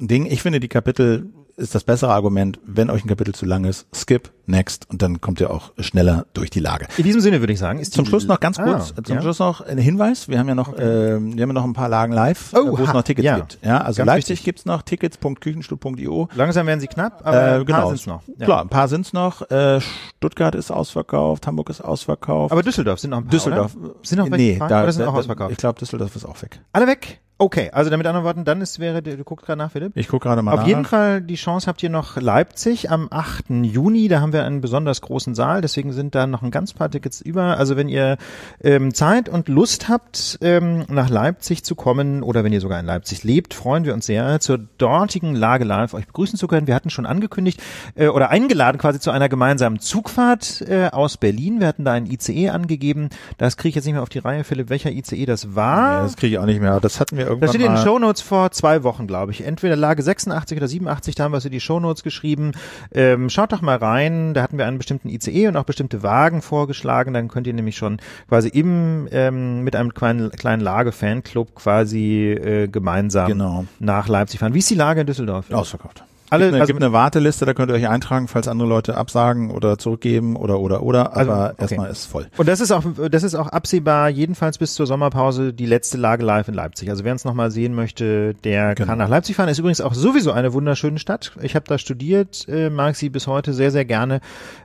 ein Ding. Ich finde, die Kapitel ist das bessere Argument, wenn euch ein Kapitel zu lang ist, skip, next und dann kommt ihr auch schneller durch die Lage. In diesem Sinne würde ich sagen, ist Zum Schluss noch ganz kurz, Ah, zum ja. Schluss noch ein Hinweis. Wir haben ja noch, ähm, wir haben ja noch ein paar Lagen live, Oh, äh, wo es noch Tickets ja. gibt. Ja, also Ganz Leipzig wichtig. gibt's noch Tickets.küchenstuhl.io. Langsam werden sie knapp, aber Äh, ein genau. paar sind's noch. Ja. Klar, ein paar sind's noch. Äh, Stuttgart ist ausverkauft, Hamburg ist ausverkauft. Aber Düsseldorf sind noch ein paar, Düsseldorf oder? Sind noch welche nee, da, oder sind da, auch ausverkauft? Ich glaube, Düsseldorf ist auch weg. Alle weg? Okay, also damit anderen Worten, dann ist, wäre, der- du guckst gerade nach, Philipp? Ich gucke gerade mal Auf nach. jeden Fall die Chance habt ihr noch Leipzig am 8. Juni. Da haben wir einen besonders großen Saal, deswegen sind da noch ein ganz paar Tickets über. Also wenn ihr ähm, Zeit und Lust habt, ähm, nach Leipzig zu kommen oder wenn ihr sogar in Leipzig lebt, freuen wir uns sehr, zur dortigen Lage live euch begrüßen zu können. Wir hatten schon angekündigt äh, oder eingeladen quasi zu einer gemeinsamen Zugfahrt äh, aus Berlin. Wir hatten da einen ICE angegeben. Das kriege ich jetzt nicht mehr auf die Reihe, Philipp, welcher ICE das war. Ja, das kriege ich auch nicht mehr. Das hatten wir Das irgendwann steht in den. Shownotes vor zwei Wochen, glaube ich. Entweder Lage 86 oder 87, da haben wir in die Shownotes geschrieben. Ähm, schaut doch mal rein, da hatten wir einen bestimmten ICE und auch bestimmte Wagen vorgeschlagen. Dann könnt ihr nämlich schon quasi im ähm, mit einem kleinen, kleinen Lage-Fanclub quasi äh, gemeinsam Genau. nach Leipzig fahren. Wie ist die Lage in Düsseldorf? Ausverkauft. Alle- gibt, eine, also- gibt eine Warteliste, da könnt ihr euch eintragen, falls andere Leute absagen oder zurückgeben oder oder oder. Also, Aber okay. erstmal ist voll. Und das ist auch, das ist auch absehbar, jedenfalls bis zur Sommerpause, die letzte Lage live in Leipzig. Also wer uns nochmal sehen möchte, der Genau. kann nach Leipzig fahren. Ist übrigens auch sowieso eine wunderschöne Stadt. Ich habe da studiert, äh, mag sie bis heute sehr, sehr gerne.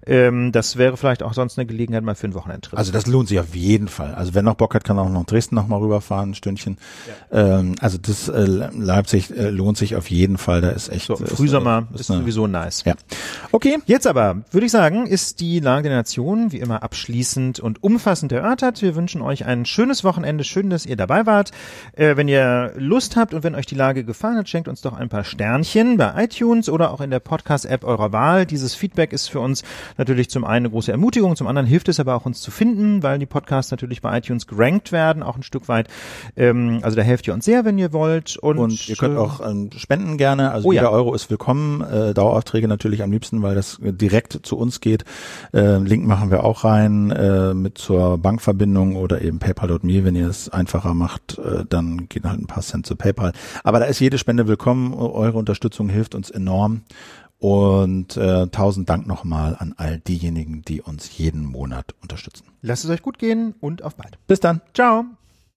Ähm, das wäre vielleicht auch sonst eine Gelegenheit mal für einen Wochenendtrip. Also das lohnt sich auf jeden Fall. Also wer noch Bock hat, kann auch noch Dresden noch mal rüberfahren, ein Stündchen. Ähm, also das äh, Leipzig äh, lohnt sich auf jeden Fall. Da ist echt so, ist, Frühsommer äh, ist, eine- sowieso nice. Ja. Okay. Jetzt aber, würde ich sagen, ist die Lage der Nation wie immer abschließend und umfassend erörtert. Wir wünschen euch ein schönes Wochenende. Schön, dass ihr dabei wart. Äh, wenn ihr Lust habt und wenn euch die Lage gefallen hat, schenkt uns doch ein paar Sternchen bei iTunes oder auch in der Podcast-App eurer Wahl. Dieses Feedback ist für uns natürlich zum einen eine große Ermutigung, zum anderen hilft es aber auch uns zu finden, weil die Podcasts natürlich bei iTunes gerankt werden, auch ein Stück weit. Ähm, also da helft ihr uns sehr, wenn ihr wollt. Und, Und ihr könnt auch ähm, spenden gerne. Also Oh ja. jeder Euro ist willkommen. Äh, Daueraufträge natürlich am liebsten, weil das direkt zu uns geht. Äh, Link machen wir auch rein äh, mit zur Bankverbindung oder eben PayPal.me. Wenn ihr es einfacher macht, äh, dann gehen halt ein paar Cent zu PayPal. Aber da ist jede Spende willkommen. Eure Unterstützung hilft uns enorm. Und äh, tausend Dank nochmal an all diejenigen, die uns jeden Monat unterstützen. lasst es euch gut gehen und auf bald. Bis dann. Ciao.